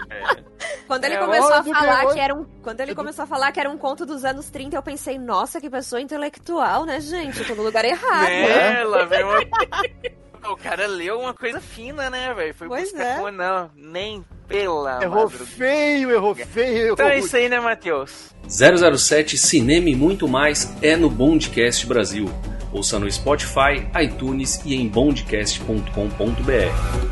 Quando ele É começou a que falar é que era um. Quando ele começou a falar que era um conto dos anos 30, eu pensei, nossa, que pessoa intelectual, né, gente? Eu tô no lugar errado. Né? Lá vem uma... O cara leu uma coisa fina, né, velho? Foi Pois buscar é. Não, nem pela Errou madrugada. feio, errou feio, errou Então é isso aí, né, Matheus? 007 Cinema e muito mais é no Bondcast Brasil. Ouça no Spotify, iTunes e em bondcast.com.br.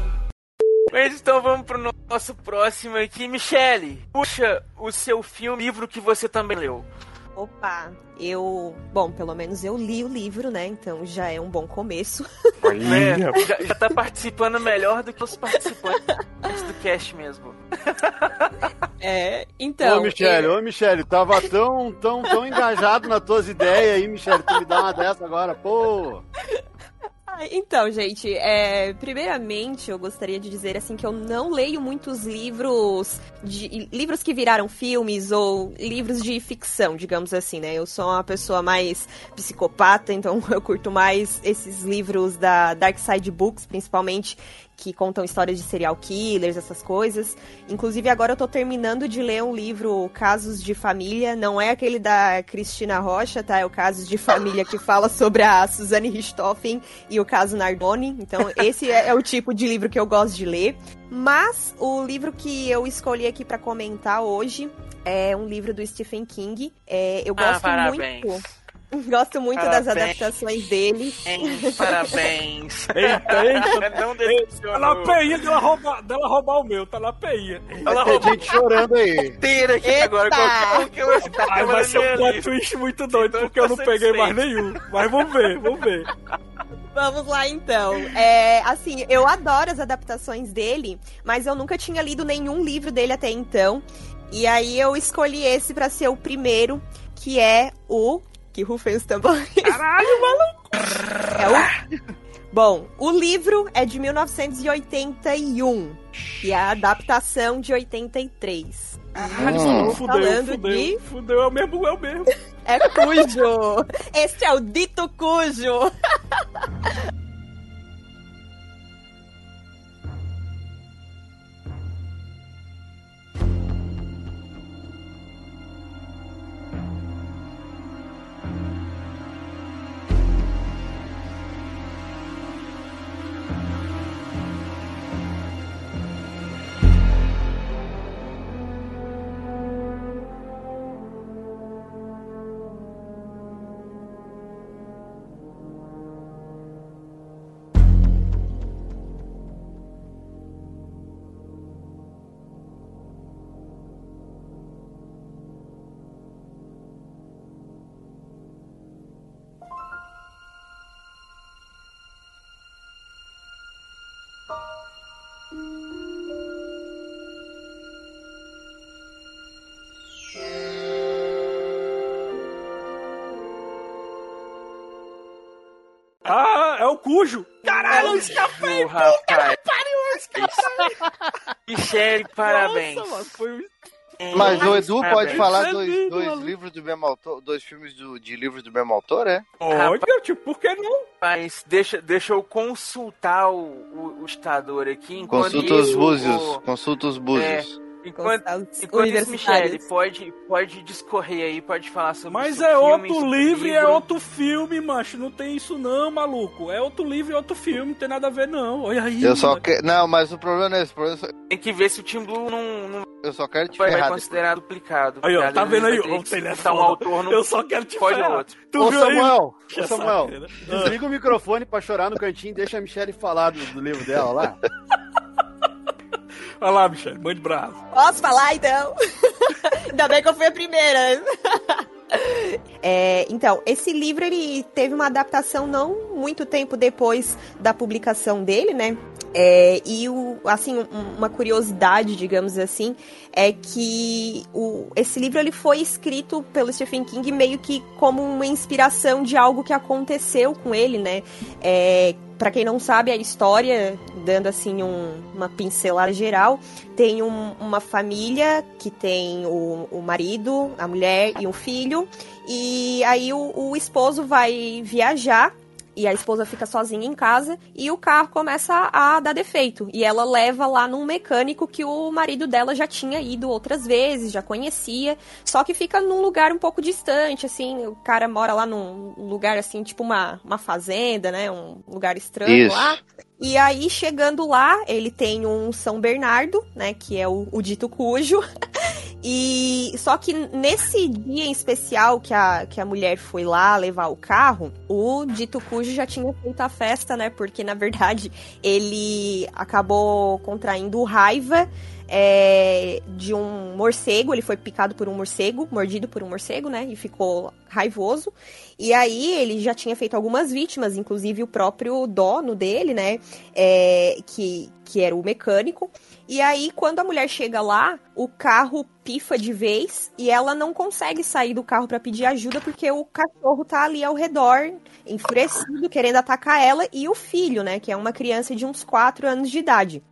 Mas então vamos pro nosso próximo aqui. Michele, puxa o seu filme, livro que você também leu. Opa, eu. Bom, pelo menos eu li o livro, né? Então já é um bom começo. Né? Já, já tá participando melhor do que os participantes do cast mesmo. É, então. ô, Michele, eu- ô, Michele, tava tão, tão, tão engajado nas tuas ideias aí, Michele. Tu me dá uma dessa agora, pô. Então, gente, é, primeiramente eu gostaria de dizer assim que eu não leio muitos livros de livros que viraram filmes ou livros de ficção, digamos assim, né? Eu sou uma pessoa mais psicopata, então eu curto mais esses livros da Dark Side Books, principalmente que contam histórias de serial killers, essas coisas. Inclusive agora eu tô terminando de ler um livro Casos de Família, não é aquele da Cristina Rocha, tá? É o Casos de Família que fala sobre a Suzanne Richthofen e o caso Nardoni. Então, esse é, é o tipo de livro que eu gosto de ler. Mas o livro que eu escolhi aqui pra comentar hoje é um livro do Stephen King. É, eu Ah, gosto parabéns. muito. Gosto muito das Parabéns. adaptações dele. Hein, Parabéns. Eita, eita. Não Tá na decepcionou. peinha dela roubar, dela roubar o meu, tá na peinha. Ela Tem gente chorando aí. inteira aqui Eita! agora. Qualquer um que eu tá Ai, vai ser um plot twist muito doido, porque eu não Tô peguei mais nenhum. Mas vamos ver, vamos ver. Vamos lá então. É, assim, eu adoro as adaptações dele, mas eu nunca tinha lido nenhum livro dele até então. E aí eu escolhi esse pra ser o primeiro, que é o que rufem os tambores. Caralho, maluco. É o Bom, o livro é de 1981 e a adaptação de 83. Caralho, Hum. fudeu, Falando fudeu, de- fudeu, é o mesmo, é o mesmo. É Cujo! Este é o dito Cujo! O Cujo. Caralho, eu escapei. Ô, rapaz. Michele, parabéns. Nossa, mano, foi um- Mas o Edu pode Parabéns. falar É dois, lindo, dois livros do mesmo autor, dois filmes do- de livros do mesmo autor, é? Olha, tipo, por que não? Mas deixa, deixa eu consultar o, o, o estador aqui. Consulta os búzios, o- consulta os búzios. Enquanto, enquanto isso. Michele, pode, pode discorrer aí, pode falar sobre Mas é filme, outro livro e é outro filme, macho. Não tem isso não, maluco. É outro livro e outro filme, não tem nada a ver não. Olha aí. Eu só que... Não, mas o problema não é esse. problema é só- Tem que ver se o Team Blue não, não Eu só quero te vai, vai considerar duplicado. Aí, ó, tá vendo aí? vai ter O que telefone. citar um autor no Eu só quero te pode ferrar. outro. Tu Ô viu? Samuel, ô Samuel, desliga o microfone pra chorar no cantinho e deixa a Michelle falar do, do livro dela lá. Vai lá, Michele, mande braço. Posso falar então? Ainda bem que eu fui a primeira. É, então, esse livro ele teve uma adaptação não muito tempo depois da publicação dele, né? É, e o, assim, um- uma curiosidade, digamos assim, é que o, esse livro ele foi escrito pelo Stephen King meio que como uma inspiração de algo que aconteceu com ele, né? É, para quem não sabe a história, dando assim um- uma pincelada geral, tem um- uma família que tem o, o marido, a mulher e um filho, e aí o, o esposo vai viajar. E a esposa fica sozinha em casa e o carro começa a dar defeito. E ela leva lá num mecânico que o marido dela já tinha ido outras vezes, já conhecia. Só que fica num lugar um pouco distante, assim. O cara mora lá num lugar assim, tipo uma, uma fazenda, né? Um lugar estranho Isso. lá. E aí, chegando lá, ele tem um São Bernardo, né? Que é o, o dito cujo. E só que nesse dia em especial que a, que a mulher foi lá levar o carro, o dito cujo já tinha feito a festa, né? Porque na verdade ele acabou contraindo raiva é, de um morcego. Ele foi picado por um morcego, mordido por um morcego, né? E ficou raivoso. E aí ele já tinha feito algumas vítimas, inclusive o próprio dono dele, né? É, que, que era o mecânico. E aí, quando a mulher chega lá, o carro pifa de vez e ela não consegue sair do carro pra pedir ajuda porque o cachorro tá ali ao redor, enfurecido, querendo atacar ela e o filho, né, que é uma criança de uns 4 anos de idade.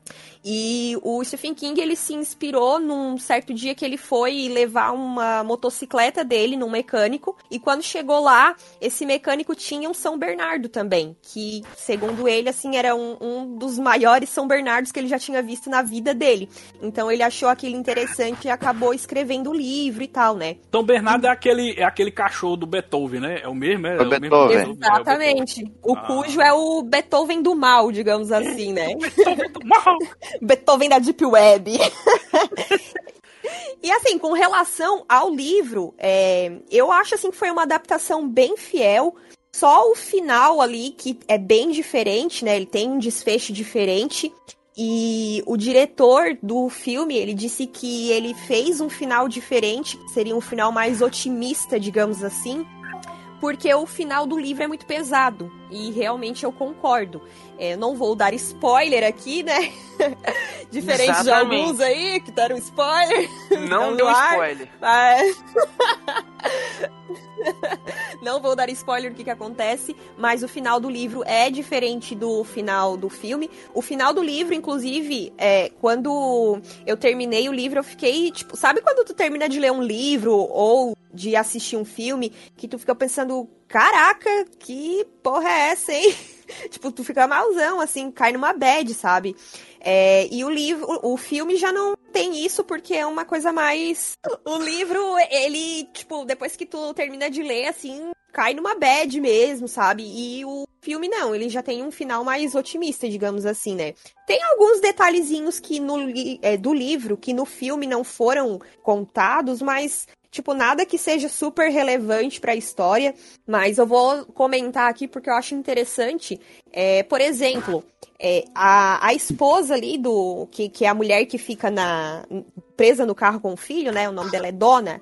E o Stephen King, ele se inspirou num certo dia que ele foi levar uma motocicleta dele num mecânico. E quando chegou lá, esse mecânico tinha um São Bernardo também. Que, segundo ele, assim, era um, um dos maiores São Bernardos que ele já tinha visto na vida dele. Então ele achou aquilo interessante e acabou escrevendo o livro e tal, né? São Bernardo é aquele, é aquele cachorro do Beethoven, né? É o mesmo, é? O o mesmo Beethoven. Beethoven, é o Exatamente. O Ah. cujo é o Beethoven do mal, digamos assim, né? Beethoven do mal. Beethoven da Deep Web. E assim, com relação ao livro, é, eu acho assim que foi uma adaptação bem fiel. Só o final ali que é bem diferente, né? Ele tem um desfecho diferente. E o diretor do filme, ele disse que ele fez um final diferente, que seria um final mais otimista, digamos assim, porque o final do livro é muito pesado. E realmente eu concordo. É, não vou dar spoiler aqui, né? Diferente de Exatamente. alguns aí que deram spoiler. Não no deu ar. spoiler. Mas- Não vou dar spoiler do que, que acontece, mas o final do livro é diferente do final do filme. O final do livro, inclusive, é, quando eu terminei o livro, eu fiquei, tipo, sabe quando tu termina de ler um livro ou de assistir um filme que tu fica pensando, caraca, que porra é essa, hein? tipo, tu fica malzão, assim, cai numa bad, sabe? É, e o livro, o filme já não tem isso porque é uma coisa mais. O livro, ele, tipo, depois que tu termina de ler, assim, cai numa bad mesmo, sabe? E o filme não, ele já tem um final mais otimista, digamos assim, né? Tem alguns detalhezinhos que no é, do livro que no filme não foram contados, mas tipo nada que seja super relevante para a história. Mas eu vou comentar aqui porque eu acho interessante. É, por exemplo, é, a, a esposa ali do que, que é a mulher que fica na presa no carro com o filho, né? O nome dela é Dona.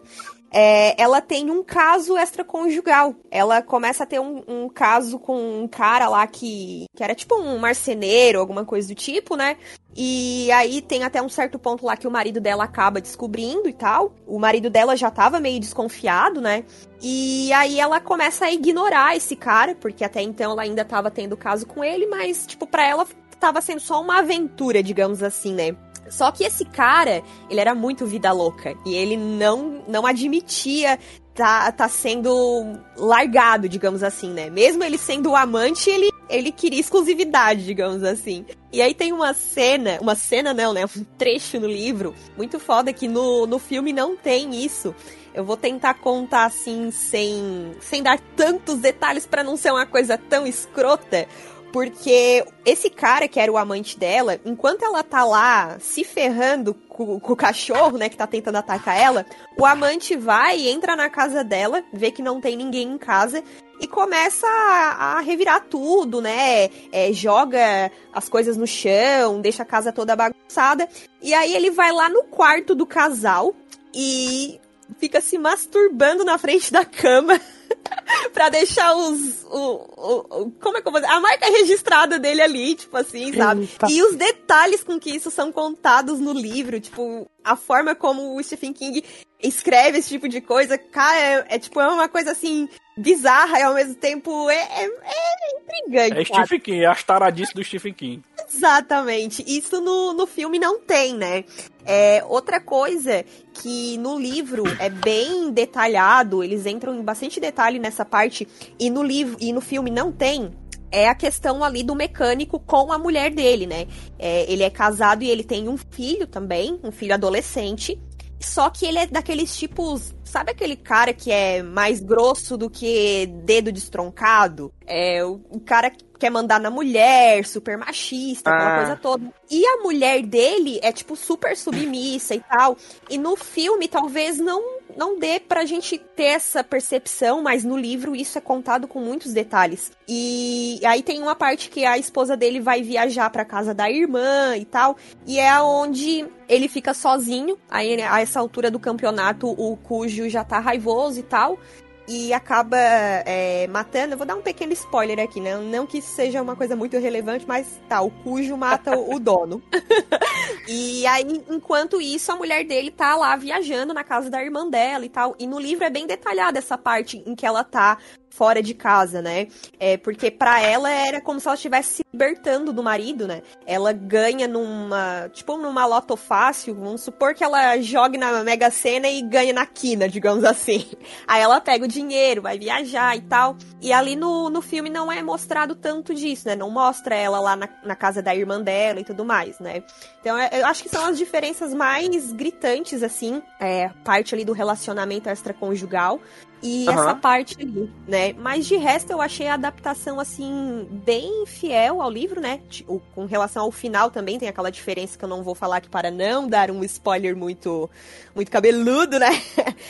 É, ela tem um caso extraconjugal. Ela começa a ter um, um caso com um cara lá que, que era tipo um marceneiro, alguma coisa do tipo, né? E aí tem até um certo ponto lá que o marido dela acaba descobrindo e tal. O marido dela já tava meio desconfiado, né? E aí ela começa a ignorar esse cara, porque até então ela ainda tava tendo caso com ele, mas, tipo, pra ela tava sendo só uma aventura, digamos assim, né? Só que esse cara, ele era muito vida louca. E ele não, não admitia tá, tá sendo largado, digamos assim, né? Mesmo ele sendo o amante, ele, ele queria exclusividade, digamos assim. E aí tem uma cena, uma cena não, né? Um trecho no livro muito foda que no, no filme não tem isso. Eu vou tentar contar assim, sem, sem dar tantos detalhes para não ser uma coisa tão escrota. Porque esse cara que era o amante dela, enquanto ela tá lá se ferrando com, com, o cachorro, né, que tá tentando atacar ela, o amante vai, entra na casa dela, vê que não tem ninguém em casa e começa a, a revirar tudo, né? É, joga as coisas no chão, deixa a casa toda bagunçada. E aí ele vai lá no quarto do casal e fica se masturbando na frente da cama. pra deixar os. O, o, o, como é que eu vou dizer? A marca registrada dele ali, tipo assim, sabe? Eita. E os detalhes com que isso são contados no livro, tipo, a forma como o Stephen King escreve esse tipo de coisa, cara, é, é tipo, é uma coisa assim, bizarra e ao mesmo tempo é, é, é intrigante. É Stephen King, é as taradices do Stephen King. Exatamente. Isso no, no filme não tem, né? É, outra coisa que no livro é bem detalhado, eles entram em bastante detalhe nessa parte, e no livro e no filme não tem, é a questão ali do mecânico com a mulher dele, né? É, ele é casado e ele tem um filho também, um filho adolescente. Só que ele é daqueles tipos. Sabe aquele cara que é mais grosso do que dedo destroncado? É o, o cara que quer mandar na mulher, super machista, aquela Ah. coisa toda. E a mulher dele é, tipo, super submissa e tal. E no filme, talvez não, não dê pra gente ter essa percepção, mas no livro isso é contado com muitos detalhes. E aí tem uma parte que a esposa dele vai viajar pra casa da irmã e tal. E é onde ele fica sozinho. Aí, a essa altura do campeonato, o Cujo já tá raivoso e tal. E acaba é, matando. Eu vou dar um pequeno spoiler aqui, né? Não que isso seja uma coisa muito relevante, mas tá, o Cujo mata o o dono. e aí, enquanto isso, a mulher dele tá lá viajando na casa da irmã dela e tal. E no livro é bem detalhada essa parte em que ela tá fora de casa, né? É, porque pra ela era como se ela estivesse se libertando do marido, né? Ela ganha numa, tipo, numa loto fácil, vamos supor que ela jogue na Mega Sena e ganha na quina, digamos assim. Aí ela pega o dinheiro, vai viajar e tal. E ali no, no filme não é mostrado tanto disso, né? Não mostra ela lá na, na casa da irmã dela e tudo mais, né? Então é- eu acho que são as diferenças mais gritantes, assim, é, parte ali do relacionamento extraconjugal e Aham. essa parte ali, né? Mas de resto eu achei a adaptação assim bem fiel ao livro, né? Ti- o- Com relação ao final também tem aquela diferença que eu não vou falar aqui para não dar um spoiler muito muito cabeludo, né?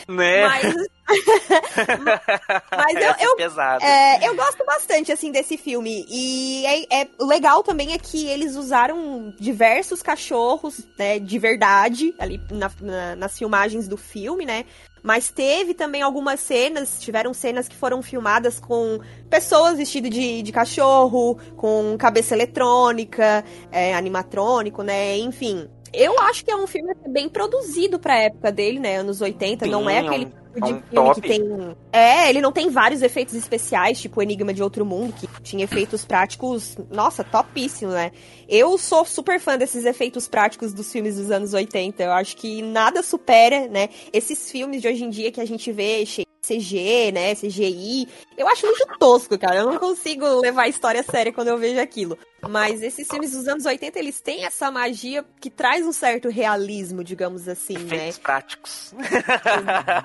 Né? Mas mas eu, é eu é, eu gosto bastante, assim, desse filme. E é, é legal também é que eles usaram diversos cachorros, né, de verdade, ali na- na- nas filmagens do filme, né? Mas teve também algumas cenas, tiveram cenas que foram filmadas com pessoas vestidas de, de cachorro, com cabeça eletrônica, é, animatrônico, né? Enfim. Eu acho que é um filme bem produzido pra época dele, né? Anos 80. não é Sim, aquele é um- tipo de é um filme top. que tem. É, ele não tem vários efeitos especiais, tipo Enigma de Outro Mundo, que tinha efeitos práticos, nossa, topíssimo, né? Eu sou super fã desses efeitos práticos dos filmes dos anos 80. Eu acho que nada supera, né? Esses filmes de hoje em dia que a gente vê cheio de CG, né? CGI. Eu acho muito tosco, cara. Eu não consigo levar a história a sério quando eu vejo aquilo. Mas esses filmes dos anos 80, eles têm essa magia que traz um certo realismo, digamos assim, né? Efeitos práticos.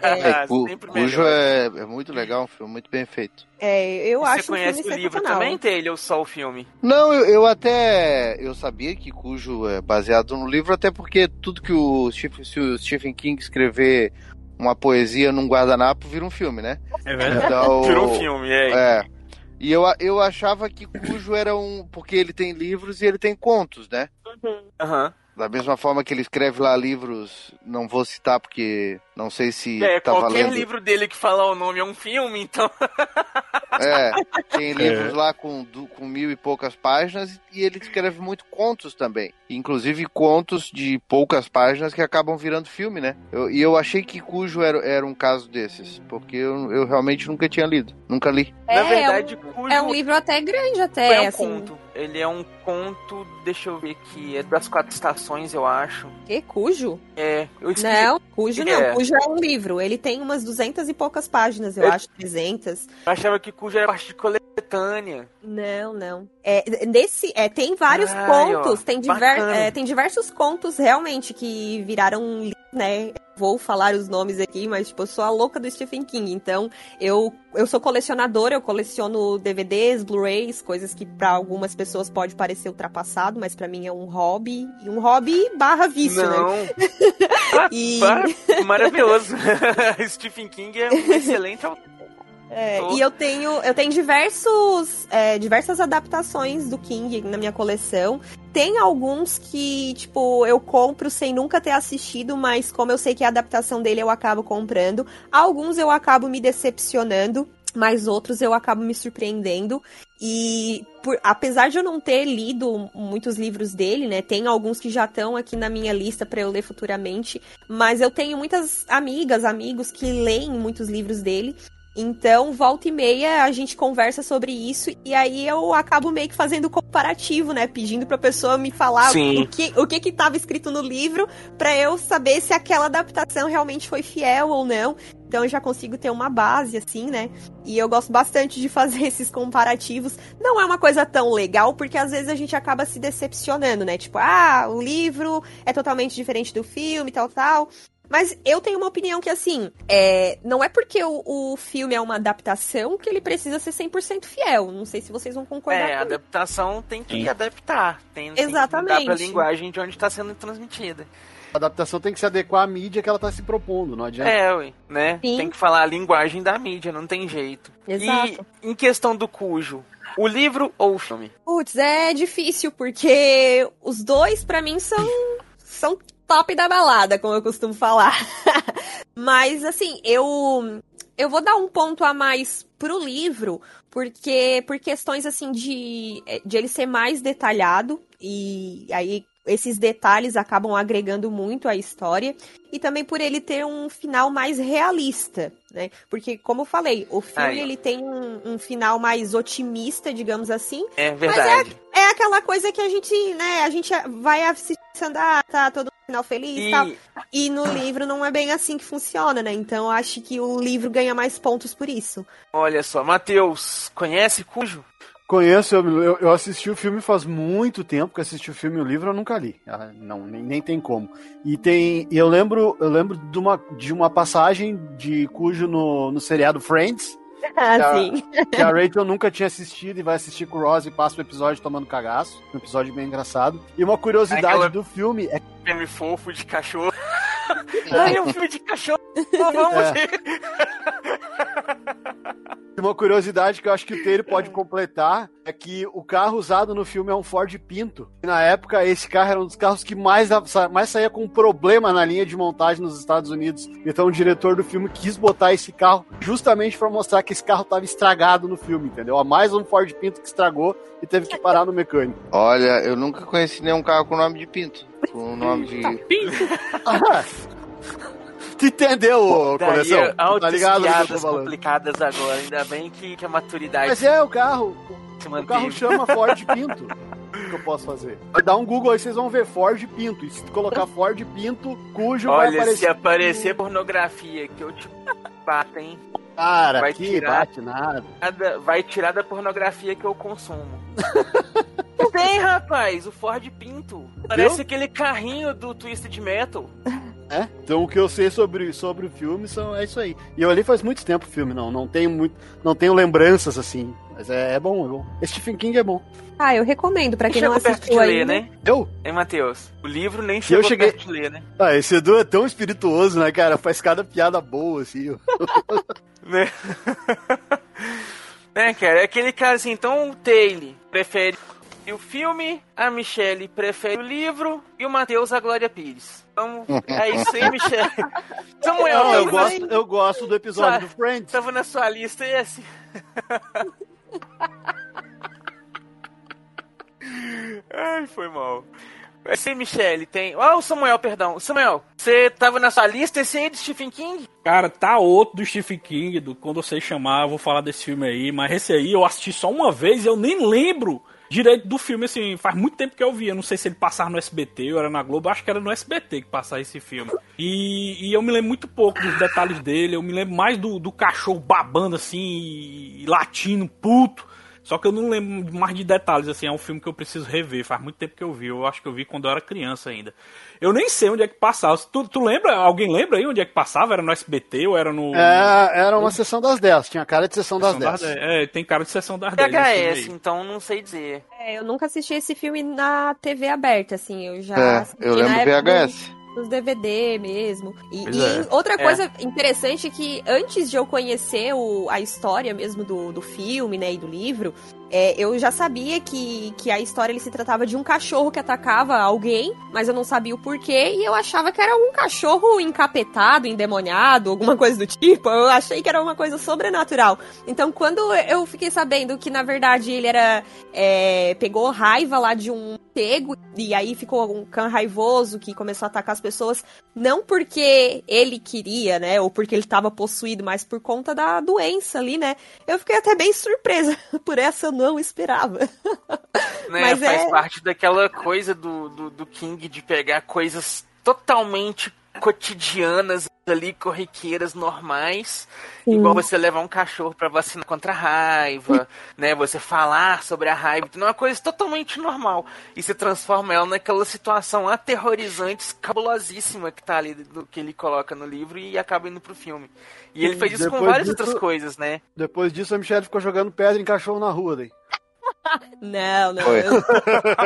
É, Cu- sempre Cujo é, é muito legal, um filme muito bem feito. É, eu Você acho um conhece filme o livro também, Taylor, ou só o filme? Não, eu, eu até eu sabia que Cujo é baseado no livro, até porque tudo que o Stephen, se o Stephen King escrever uma poesia num guardanapo vira um filme, né? É verdade. Então, Virou filme, é. É. E eu, eu achava que Cujo era um. Porque ele tem livros e ele tem contos, né? Aham. Da mesma forma que ele escreve lá livros, não vou citar porque não sei se É, tá qualquer valendo. livro dele que falar o nome é um filme, então. É, tem livros lá com, du- com mil e poucas páginas e ele escreve muito contos também. Inclusive contos de poucas páginas que acabam virando filme, né? Eu- e eu achei que Cujo era, era um caso desses, porque eu, eu realmente nunca tinha lido. Nunca li. É, Na verdade, é um, Cujo é um livro até grande, até, é um assim. conto. ele é um conto, deixa eu ver aqui, é das quatro estações, eu acho. Que? Cujo? É, eu esqueci. Não, Cujo não. É. Cujo é um livro. Ele tem umas duzentas e poucas páginas, eu Eu- acho, 300. Eu achava que Cujo era parte de coletânea. Não, não. É, nesse, é, tem vários Ai, contos, ó, tem, diver, é, tem diversos contos realmente que viraram, né? Vou falar os nomes aqui, mas tipo, eu sou a louca do Stephen King, então eu, eu sou colecionadora, eu coleciono DVDs, Blu-rays, coisas que pra algumas pessoas pode parecer ultrapassado, mas pra mim é um hobby, e um hobby barra vício, Não. né? E- Para- maravilhoso. Stephen King é um excelente autor. É, e eu tenho, eu tenho diversos, é, diversas adaptações do King na minha coleção. Tem alguns que, tipo, eu compro sem nunca ter assistido, mas como eu sei que é a adaptação dele, eu acabo comprando. Alguns eu acabo me decepcionando, mas outros eu acabo me surpreendendo. E por- apesar de eu não ter lido muitos livros dele, né, tem alguns que já estão aqui na minha lista para eu ler futuramente, mas eu tenho muitas amigas, amigos que leem muitos livros dele. Então, volta e meia, a gente conversa sobre isso e aí eu acabo meio que fazendo comparativo, né? Pedindo pra pessoa me falar Sim. o que, o que que tava escrito no livro pra eu saber se aquela adaptação realmente foi fiel ou não. Então eu já consigo ter uma base, assim, né? E eu gosto bastante de fazer esses comparativos. Não é uma coisa tão legal, porque às vezes a gente acaba se decepcionando, né? Tipo, ah, o livro é totalmente diferente do filme, tal, tal. Mas eu tenho uma opinião que, assim, é, não é porque o, o filme é uma adaptação que ele precisa ser 100% fiel. Não sei se vocês vão concordar É, a adaptação tem que Sim. adaptar. Tem, tem que Exatamente. mudar pra linguagem de onde está sendo transmitida. A adaptação tem que se adequar à mídia que ela tá se propondo, não adianta. É, ué, né? Sim. Tem que falar a linguagem da mídia, não tem jeito. Exato. E em questão do cujo, o livro ou o filme? Putz, é difícil, porque os dois, pra mim, são, são top da balada, como eu costumo falar. Mas, assim, eu. Eu vou dar um ponto a mais pro livro, porque por questões assim de, de ele ser mais detalhado e aí esses detalhes acabam agregando muito à história e também por ele ter um final mais realista, né? Porque como eu falei, o filme ó. ele tem um, um final mais otimista, digamos assim, É verdade. é aquela coisa que a gente, né, a gente vai assistindo, ah, tá todo final feliz e tal. E no livro não é bem assim que funciona, né? Então eu acho que o livro ganha mais pontos por isso. Olha só, Matheus, conhece Cujo? Conheço, eu, eu, assisti o filme faz muito tempo que assisti o filme e o livro eu nunca li. Ah, Não, nem, nem tem como. E tem. Eu lembro, eu lembro de uma, de uma passagem de cujo no, no seriado Friends. Ah, que a- sim. Que a Rachel nunca tinha assistido e vai assistir com o Ross e passa o episódio tomando cagaço. Um episódio bem engraçado. E uma curiosidade Aquela- do filme é Filme fofo de cachorro. Ai, é um filme de cachorro. Vamos É. ver. Uma curiosidade que eu acho que o Taylor pode completar é que o carro usado no filme é um Ford Pinto. E na época, esse carro era um dos carros que mais, mais saía com problema na linha de montagem nos Estados Unidos. Então o diretor do filme quis botar esse carro justamente para mostrar que esse carro estava estragado no filme, entendeu? A mais um Ford Pinto que estragou e teve que parar no mecânico. Olha, eu nunca conheci nenhum carro com nome de Pinto. Com o nome de. Tu entendeu, ô, coleção? Daí, Tu Tá ligado piadas complicadas agora. Ainda bem que, que a maturidade Mas é o carro. O carro chama Ford Pinto. O que eu posso fazer? Dá um Google aí, vocês vão ver Ford Pinto. E se tu colocar Ford Pinto, cujo vai Olha, aparecer. se aparecer pornografia que eu te bato, hein? Cara, vai que tirar. bate. Nada- Vai tirar da pornografia que eu consumo. Tem, rapaz, o Ford Pinto. Parece aquele carrinho do Twisted Metal. É? Então o que eu sei sobre, sobre o filme são, é isso aí. E eu ali faz muito tempo o filme, não. Não tenho muito. Não tenho lembranças assim. Mas é, é bom, é bom. Stephen King é bom. Ah, eu recomendo pra quem não Chegou perto de assistiu ler, ainda. né? Eu? Hein, Matheus? O livro nem eu chegou cheguei- perto de ler, né? Ah, esse Edu é tão espirituoso, né, cara? Faz cada piada boa, assim. Né? né, cara? É aquele cara assim, então o Taylor prefere o filme, a Michelle prefere o livro e o Matheus a Glória Pires. Então, é isso aí, Michelle. Samuel, Não, eu, gosto, eu gosto do episódio do Friends. Tava na sua lista esse? Ai, foi mal. Esse aí, Michelle, tem. Ah, o Samuel, perdão. Samuel, você tava na sua lista esse aí de Stephen King? Cara, tá outro do Stephen King, do quando você chamar, eu vou falar desse filme aí, mas esse aí eu assisti só uma vez e eu nem lembro direito do filme, assim, faz muito tempo que eu vi. Eu não sei se ele passava no SBT ou era na Globo, acho que era no SBT que passava esse filme. E, e eu me lembro muito pouco dos detalhes dele, eu me lembro mais do, do cachorro babando assim, e, latindo, puto. Só que eu não lembro mais de detalhes, assim, é um filme que eu preciso rever. Faz muito tempo que eu vi. Eu acho que eu vi quando eu era criança ainda. Eu nem sei onde é que passava. Tu, tu lembra? Alguém lembra aí onde é que passava? Era no SBT ou era no. É, era uma sessão das 10, tinha cara de sessão das 10. É, tem cara de sessão das 10. VHS, então não sei dizer. É, eu nunca assisti esse filme na TV aberta, assim, eu já É, assisti eu lembro época VHS. Do- dos DVD mesmo. E, e é. outra É. coisa interessante é que antes de eu conhecer o- a história mesmo do, do filme, né, e do livro, é, eu já sabia que, que a história ele se tratava de um cachorro que atacava alguém, mas eu não sabia o porquê, e eu achava que era um cachorro encapetado, endemoniado, alguma coisa do tipo. Eu achei que era uma coisa sobrenatural. Então, quando eu fiquei sabendo que, na verdade, ele era. é, pegou raiva lá de um pego, e aí ficou um cão raivoso que começou a atacar as pessoas, não porque ele queria, né, ou porque ele estava possuído, mas por conta da doença ali, né. Eu fiquei até bem surpresa, por essa não esperava. né? Mas Faz é- parte daquela coisa do, do, do King de pegar coisas totalmente cotidianas ali, corriqueiras, normais. Sim. Igual você levar um cachorro pra vacinar contra a raiva, né? Você falar sobre a raiva. Então é uma coisa totalmente normal. E você transforma ela naquela situação aterrorizante, cabulosíssima que tá ali, do que ele coloca no livro e acaba indo pro filme. E ele fez isso com Depois várias disso- outras coisas, né? Depois disso, a Michelle ficou jogando pedra em cachorro na rua, daí. Não, não. Eu,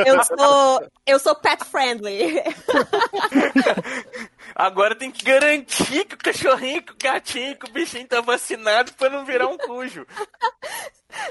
eu sou. Eu sou pet friendly. Agora tem que garantir que o cachorrinho, que o gatinho, que o bichinho tá vacinado pra não virar um cujo.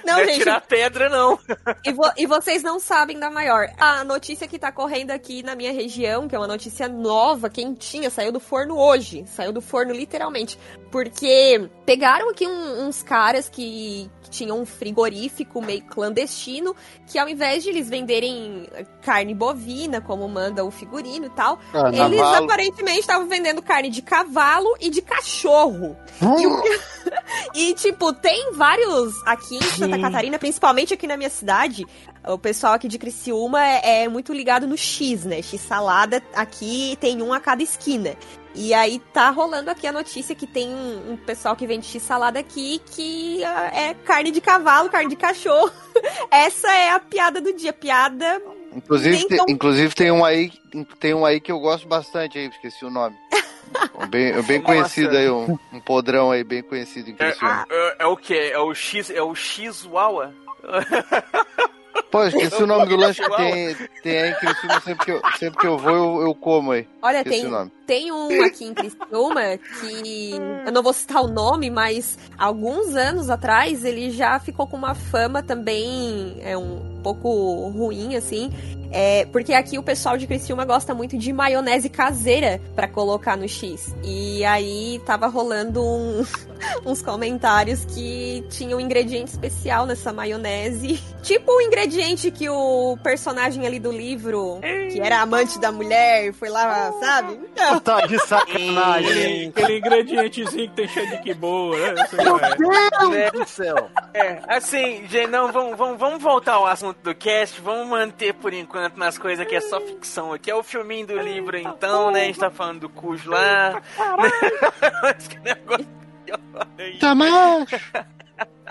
Não, Não é gente. tirar pedra, não. E, vo- e vocês não sabem da maior. A notícia que tá correndo aqui na minha região, que é uma notícia nova, quentinha, saiu do forno hoje. Saiu do forno literalmente. Porque pegaram aqui um- uns caras que, que tinham um frigorífico meio clandestino, que ao invés de eles venderem carne bovina, como manda o figurino e tal, Ah, eles cavalo. aparentemente estavam vendendo carne de cavalo e de cachorro. E, o- e, tipo, tem vários aqui em Santa. Catarina, principalmente aqui na minha cidade. O pessoal aqui de Criciúma é, é muito ligado no X, né? X salada aqui tem um a cada esquina. E aí tá rolando aqui a notícia que tem um, um pessoal que vende X salada aqui que ah, é carne de cavalo, carne de cachorro. Essa é a piada do dia. Piada. Inclusive, te- tão- inclusive tem um aí, tem um aí que eu gosto bastante aí, esqueci o nome. Um bem, bem Nossa. conhecido aí, um, um podrão aí bem conhecido em É, Criciúma. é- é o que? É o X, é o X-Wawa? Pô, esqueci o nome do lanche que tem, tem aí em Criciúma, sempre que eu, sempre que eu vou eu, eu como aí. Olha, esqueci tem, tem um aqui em Criciúma que eu não vou citar o nome, mas alguns anos atrás ele já ficou com uma fama também é um pouco ruim assim. É, porque aqui o pessoal de Criciúma gosta muito de maionese caseira pra colocar no X. E aí tava rolando um- uns comentários que tinha um ingrediente especial nessa maionese. Tipo o ingrediente que o personagem ali do livro, que era amante da mulher, foi lá, sabe? Então, Tá de sacanagem. Aquele ingredientezinho que tem cheio de que boa, né? Eu sei qual é. Do céu. É, assim, gente, não, vamos, vamos, vamos voltar ao assunto do cast, vamos manter por enquanto nas coisas que é só ficção aqui. É o filminho do livro, então, né? A gente tá falando do Cujo lá. Mas que negócio. Tá macho.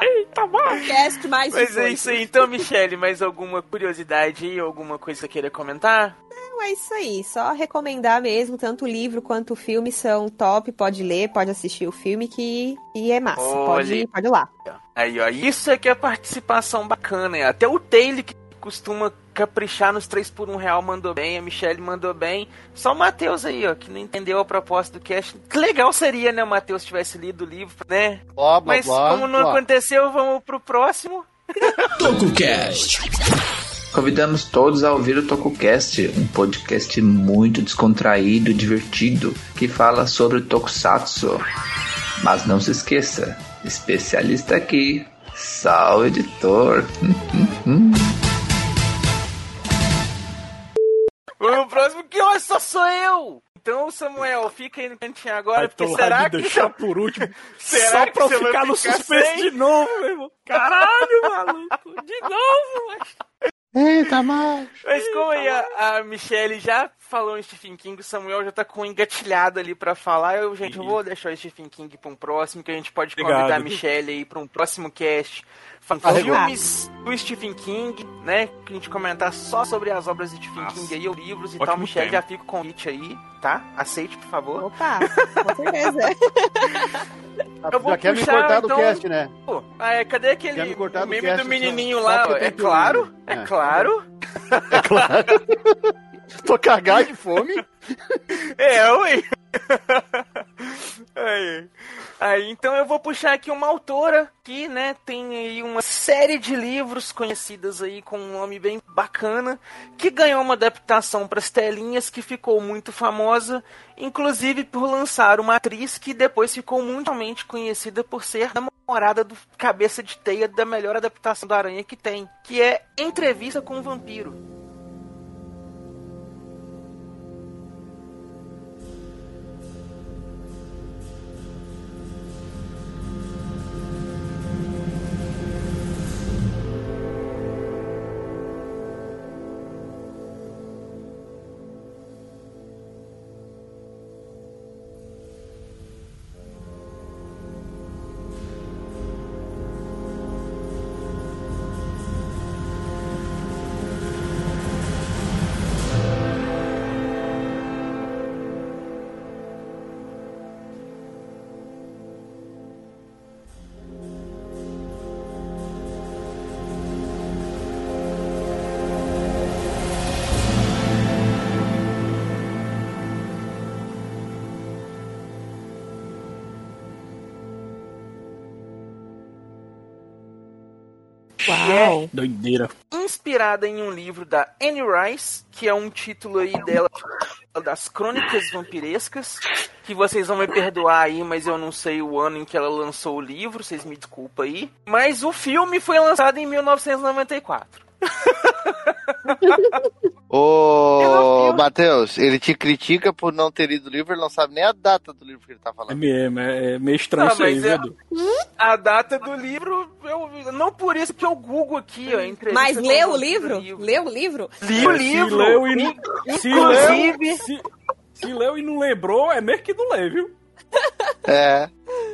Eita, macho. Cast mais Mas é 18. isso aí. Então, Michele, mais alguma curiosidade aí? Alguma coisa que você queira comentar? Não, é isso aí. Só recomendar mesmo, tanto o livro quanto o filme são top. Pode ler, pode assistir o filme que e é massa. Pode, pode ir lá. Aí, ó, isso é que é participação bacana. hein? Até o Taylor, que costuma caprichar nos 3 por 1 real, mandou bem. A Michelle mandou bem. Só o Matheus aí, ó, que não entendeu a proposta do cast. Que legal seria, né, o Matheus tivesse lido o livro, né? Blá, blá, Mas blá, como não blá. aconteceu, vamos pro próximo. TocoCast. Convidamos todos a ouvir o TocoCast, um podcast muito descontraído e divertido que fala sobre o Tokusatsu. Mas não se esqueça, especialista aqui, Sal Editor. O próximo que hoje só sou eu! Então, Samuel, fica aí no cantinho agora, Vai porque será que. deixar por último. Será só que pra eu ficar no ficar suspense sem? de novo, meu irmão. Caralho, maluco. De novo, macho. Eita, macho. Mas como aí a, a Michelle já falou em Stephen King, o Samuel já tá com um engatilhado ali pra falar. Eu, gente, eu vou deixar o Stephen King pra um próximo, que a gente pode Obrigado. convidar a Michelle aí pra um próximo cast. Legal. filmes do Stephen King, né? Que a gente comentar só sobre as obras de Stephen King aí, ou livros e ótimo tal. Michelle, tema. já fica o convite aí, tá? Aceite, por favor. Opa, com certeza. Eu vou Já quer me puxar, cortar do então, cast, né? Pô, ah, é, cadê aquele me cortar o do meme cast, do menininho só- lá? só porque É tem que- claro, é, É. claro. É claro. Tô cagado de fome. É, ué. aí. Aí, então eu vou puxar aqui uma autora que, né, tem aí uma série de livros conhecidas aí com um nome bem bacana, que ganhou uma adaptação para as telinhas que ficou muito famosa, inclusive por lançar uma atriz que depois ficou mundialmente conhecida por ser namorada do cabeça de teia da melhor adaptação da Aranha que tem, que é Entrevista com o Vampiro. Uau. Doideira. inspirada em um livro da Anne Rice, que é um título aí dela das Crônicas Vampirescas, que vocês vão me perdoar aí, mas eu não sei o ano em que ela lançou o livro, vocês me desculpem aí. Mas o filme foi lançado em 1994. Ô, Matheus, ele te critica por não ter lido o livro, ele não sabe nem a data do livro que ele tá É falando. mesmo, é é meio estranho Ah, isso aí, viu, é-? A data do livro, eu, não por isso que eu google aqui, ó, entrevista Mas leu o livro? Leu o livro? Li o Se livro. leu e não- se Inclusive, leu- se- se leu e não lembrou, é mesmo que não lê, viu? É.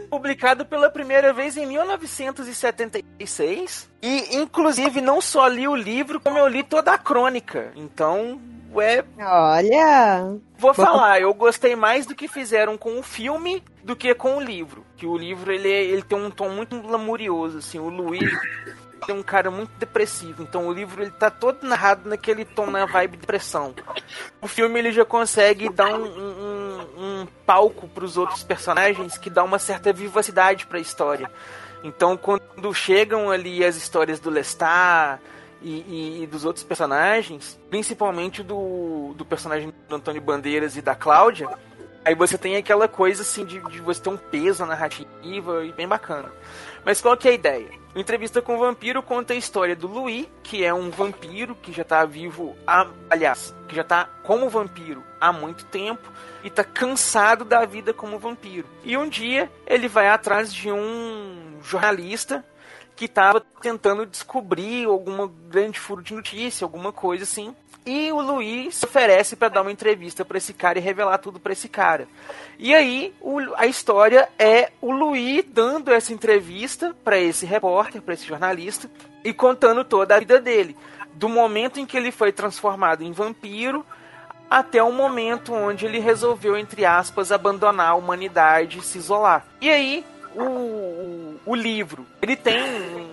publicado pela primeira vez em 1976. E, inclusive, não só li o livro, como eu li toda a crônica. Então, é. Olha. Vou falar, eu gostei mais do que fizeram com o filme do que com o livro. Que o livro ele, é- ele tem um tom muito lamurioso, assim. O Luiz é um cara muito depressivo. Então o livro ele tá todo narrado naquele tom na vibe de depressão. O filme ele já consegue dar um, um, um palco para os outros personagens que dá uma certa vivacidade para a história. Então quando chegam ali as histórias do Lestat e, e- e dos outros personagens, principalmente do, do personagem do Antônio Bandeiras e da Cláudia, aí você tem aquela coisa assim de, de você ter um peso na narrativa e bem bacana. Mas qual que é a ideia? Entrevista com o Vampiro conta a história do Louis, que é um vampiro que já tá vivo, há, aliás, que já tá como vampiro há muito tempo e tá cansado da vida como vampiro. E um dia ele vai atrás de um jornalista que estava tentando descobrir alguma grande furo de notícia, alguma coisa assim. E o Luiz oferece para dar uma entrevista para esse cara e revelar tudo para esse cara. E aí o- a história é o Luiz dando essa entrevista para esse repórter, para esse jornalista e contando toda a vida dele, do momento em que ele foi transformado em vampiro até o momento onde ele resolveu, entre aspas, abandonar a humanidade e se isolar. E aí, o, o, o livro, ele tem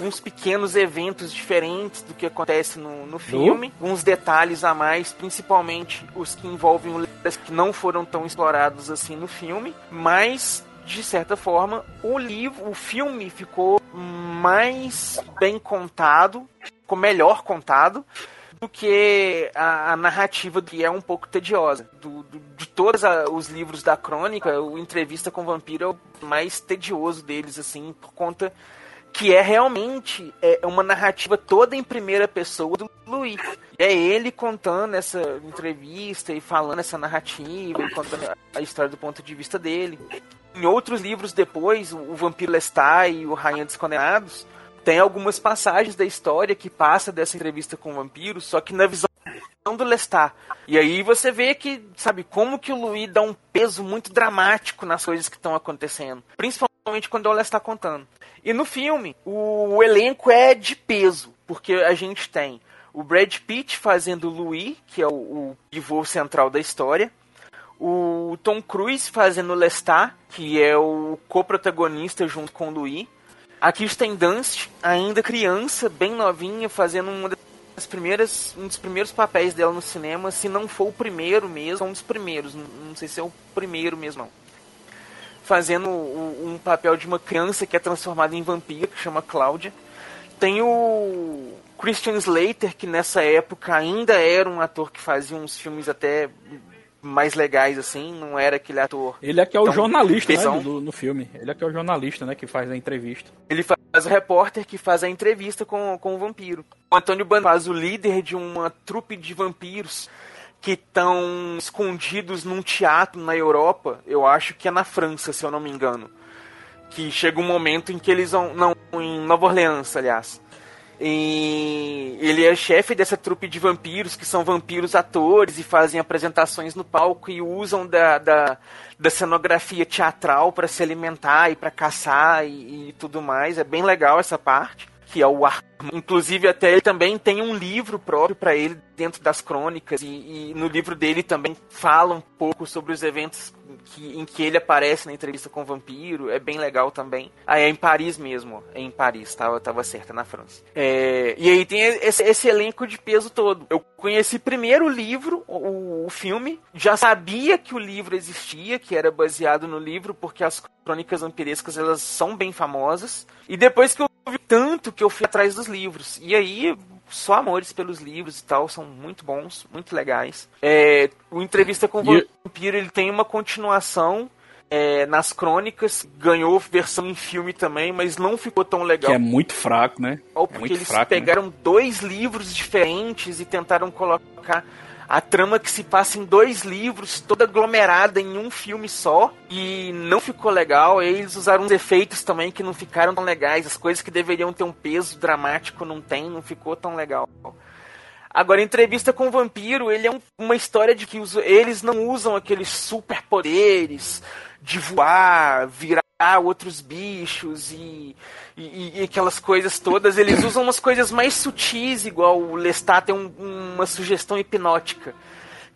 uns pequenos eventos diferentes do que acontece no, no filme, uns detalhes a mais, principalmente os que envolvem o Legolas, que não foram tão explorados assim no filme, mas de certa forma o livro, o filme ficou mais bem contado, ficou melhor contado do que a, a narrativa que é um pouco tediosa. Do, do- de todos a- os livros da crônica, o Entrevista com o Vampiro é o mais tedioso deles, assim, por conta que é realmente é uma narrativa toda em primeira pessoa do Luiz. É ele contando essa entrevista e falando essa narrativa e contando a história do ponto de vista dele. Em outros livros depois, o Vampiro Lestat e o Rainha dos Condenados tem algumas passagens da história que passa dessa entrevista com o vampiro, só que na visão do Lestat. E aí você vê que, sabe, como que o Louis dá um peso muito dramático nas coisas que estão acontecendo. Principalmente quando o Lestat contando. E no filme, o, elenco é de peso, porque a gente tem o Brad Pitt fazendo o Louis, que é o, o pivô central da história. O Tom Cruise fazendo o Lestat, que é o co-protagonista junto com o Louis. A Kirsten Dunst, ainda criança, bem novinha, fazendo uma das primeiras, um dos primeiros papéis dela no cinema, se não for o primeiro mesmo, um dos primeiros, não sei se é o primeiro mesmo não. Fazendo um, papel de uma criança que é transformada em vampiro, que chama Cláudia. Tem o Christian Slater, que nessa época ainda era um ator que fazia uns filmes até mais legais, assim, não era aquele ator. Ele é que é o jornalista, né, do- no filme. Ele é que é o jornalista, né, que faz a entrevista. Ele faz o repórter que faz a entrevista com, com o vampiro. O Antônio Bandeira faz o líder de uma trupe de vampiros que estão escondidos num teatro na Europa, eu acho que é na França, se eu não me engano. Que chega um momento em que eles vão. Não, em Nova Orleans, aliás. E ele é chefe dessa trupe de vampiros, que são vampiros atores e fazem apresentações no palco e usam da, da, da cenografia teatral para se alimentar e para caçar e, e tudo mais. É bem legal essa parte, que é o ar. Inclusive, até ele também tem um livro próprio para ele dentro das crônicas, e, e no livro dele também fala um pouco sobre os eventos que, em que ele aparece na entrevista com o vampiro. É bem legal também. Ah, é em Paris mesmo. É em Paris, tava, tava certo, é na França. É, e aí tem esse, esse elenco de peso todo. Eu conheci primeiro o livro, o, o filme, já sabia que o livro existia, que era baseado no livro, porque as crônicas vampirescas elas são bem famosas. E depois que eu vi tanto que eu fui atrás dos livros. E aí, só amores pelos livros e tal, são muito bons, muito legais. É, o Entrevista com o Vampiro, ele tem uma continuação é, nas crônicas, ganhou versão em filme também, mas não ficou tão legal. Que é muito fraco, né? Ou É porque muito eles fraco, né? pegaram dois livros diferentes e tentaram colocar a trama que se passa em dois livros, toda aglomerada em um filme só, e não ficou legal. Eles usaram uns efeitos também que não ficaram tão legais. As coisas que deveriam ter um peso dramático não tem, não ficou tão legal. Agora, entrevista com o vampiro, ele é um- uma história de que os- eles não usam aqueles superpoderes de voar, virar outros bichos e, e- e aquelas coisas todas. Eles usam umas coisas mais sutis, igual o Lestat tem um- uma sugestão hipnótica.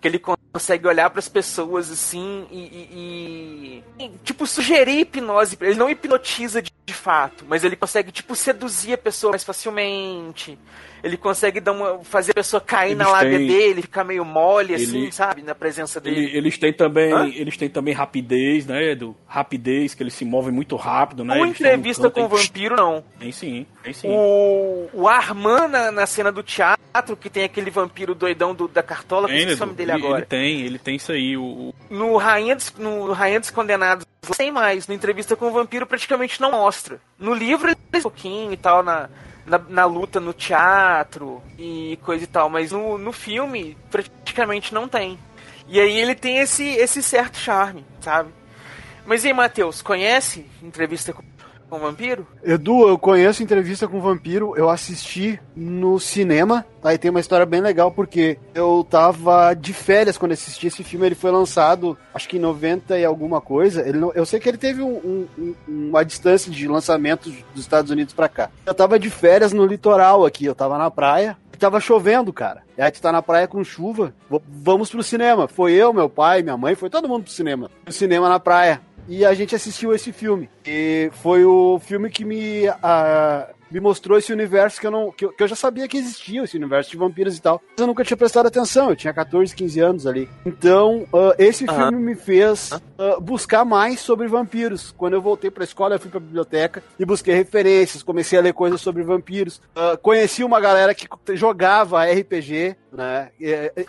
Que ele consegue olhar para as pessoas assim e, e- e- tipo sugerir hipnose. Ele não hipnotiza de, de fato, mas ele consegue tipo seduzir a pessoa mais facilmente. Ele consegue dar uma, fazer a pessoa cair na Eles lábia têm- dele, ficar meio mole assim, Ele- sabe, na presença dele. Ele- eles têm também, Hã? eles têm também rapidez, né, Edu? Rapidez, que eles se movem muito rápido, né? Ou Eles têm um entrevista com o vampiro, não. Tem sim, tem sim. O, o Arman na, na cena do teatro, que tem aquele vampiro doidão do- da cartola, que esqueci o nome dele ele, agora. ele tem, ele tem isso aí. O, No Rainha, dos, no Rainha dos Condenados, tem mais. Na entrevista com o vampiro, praticamente não mostra. No livro, tem um pouquinho e tal, na, na, na luta no teatro e coisa e tal. Mas no, no filme, praticamente não tem. E aí ele tem esse, esse certo charme, sabe? Mas e aí, Matheus, conhece entrevista com, com vampiro? Edu, eu conheço entrevista com vampiro, eu assisti no cinema. Aí tem uma história bem legal, porque eu tava de férias quando assisti esse filme. Ele foi lançado, acho que em 90 e alguma coisa. Ele não- eu sei que ele teve um- um- um- uma distância de lançamento dos Estados Unidos pra cá. Eu tava de férias no litoral aqui, eu tava na praia. Tava chovendo, cara. E aí tu tá na praia com chuva. Vamos pro cinema. Foi eu, meu pai, minha mãe, foi todo mundo pro cinema. O cinema na praia. E a gente assistiu esse filme. E foi o filme que me, ah, me mostrou esse universo que eu, não, que, eu, que eu já sabia que existia, esse universo de vampiros e tal. Mas eu nunca tinha prestado atenção, eu tinha 14, 15 anos ali. Então, ah, esse Aham. filme me fez ah, buscar mais sobre vampiros. Quando eu voltei pra escola, eu fui pra biblioteca e busquei referências, comecei a ler coisas sobre vampiros. Ah, conheci uma galera que jogava RPG, né?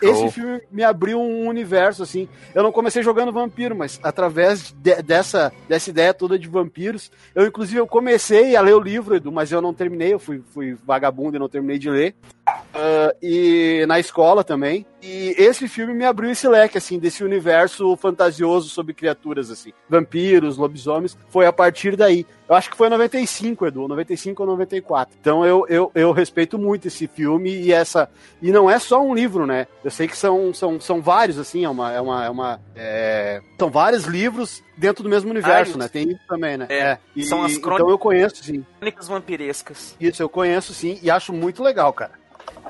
Esse filme me abriu um universo, assim. Eu não comecei jogando vampiro, mas através de- dessa, dessa ideia toda de vampiros, eu inclusive eu comecei a ler o livro, Edu, mas eu não terminei, eu fui, fui vagabundo e não terminei de ler. Uh, e na escola também. E esse filme me abriu esse leque, assim, desse universo fantasioso sobre criaturas, assim. Vampiros, lobisomens. Foi a partir daí. Eu acho que foi 95, Edu, 95 ou 94. Então eu, eu, eu respeito muito esse filme e essa. E não é só um livro, né? Eu sei que são, são, são vários, assim, é uma. É uma, é uma é... São vários livros dentro do mesmo universo, né? Tem isso também, né? É, E, são as Então eu conheço, sim. Crônicas vampirescas. Isso, eu conheço, sim, e acho muito legal, cara.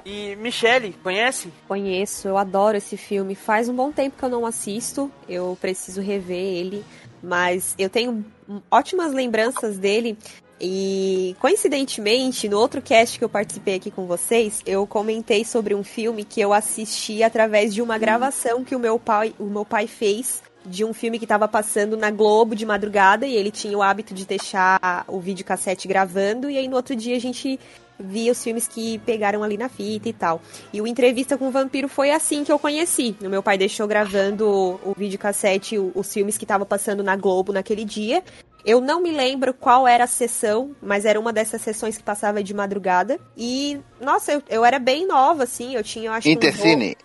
E Michele, conhece? Conheço, eu adoro esse filme. Faz um bom tempo que eu não assisto, eu preciso rever ele, mas eu tenho ótimas lembranças dele. E coincidentemente, no outro cast que eu participei aqui com vocês, eu comentei sobre um filme que eu assisti através de uma gravação que o meu pai, o meu pai fez de um filme que estava passando na Globo de madrugada e ele tinha o hábito de deixar o videocassete gravando e aí no outro dia a gente via os filmes que pegaram ali na fita e tal. E o Entrevista com o Vampiro foi assim que eu conheci. O meu pai deixou gravando o videocassete, os filmes que estavam passando na Globo naquele dia. Eu não me lembro qual era a sessão, mas era uma dessas sessões que passava de madrugada. E, nossa, eu, eu era bem nova, assim, eu tinha, eu acho que uns Intercine.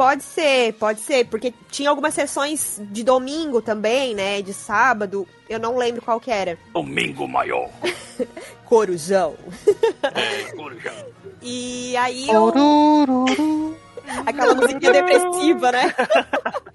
Pode ser, pode ser, porque tinha algumas sessões de domingo também, né? De sábado. Eu não lembro qual que era. Domingo maior. Corujão. É, Corujão. E aí eu. Aquela musiquinha depressiva, né?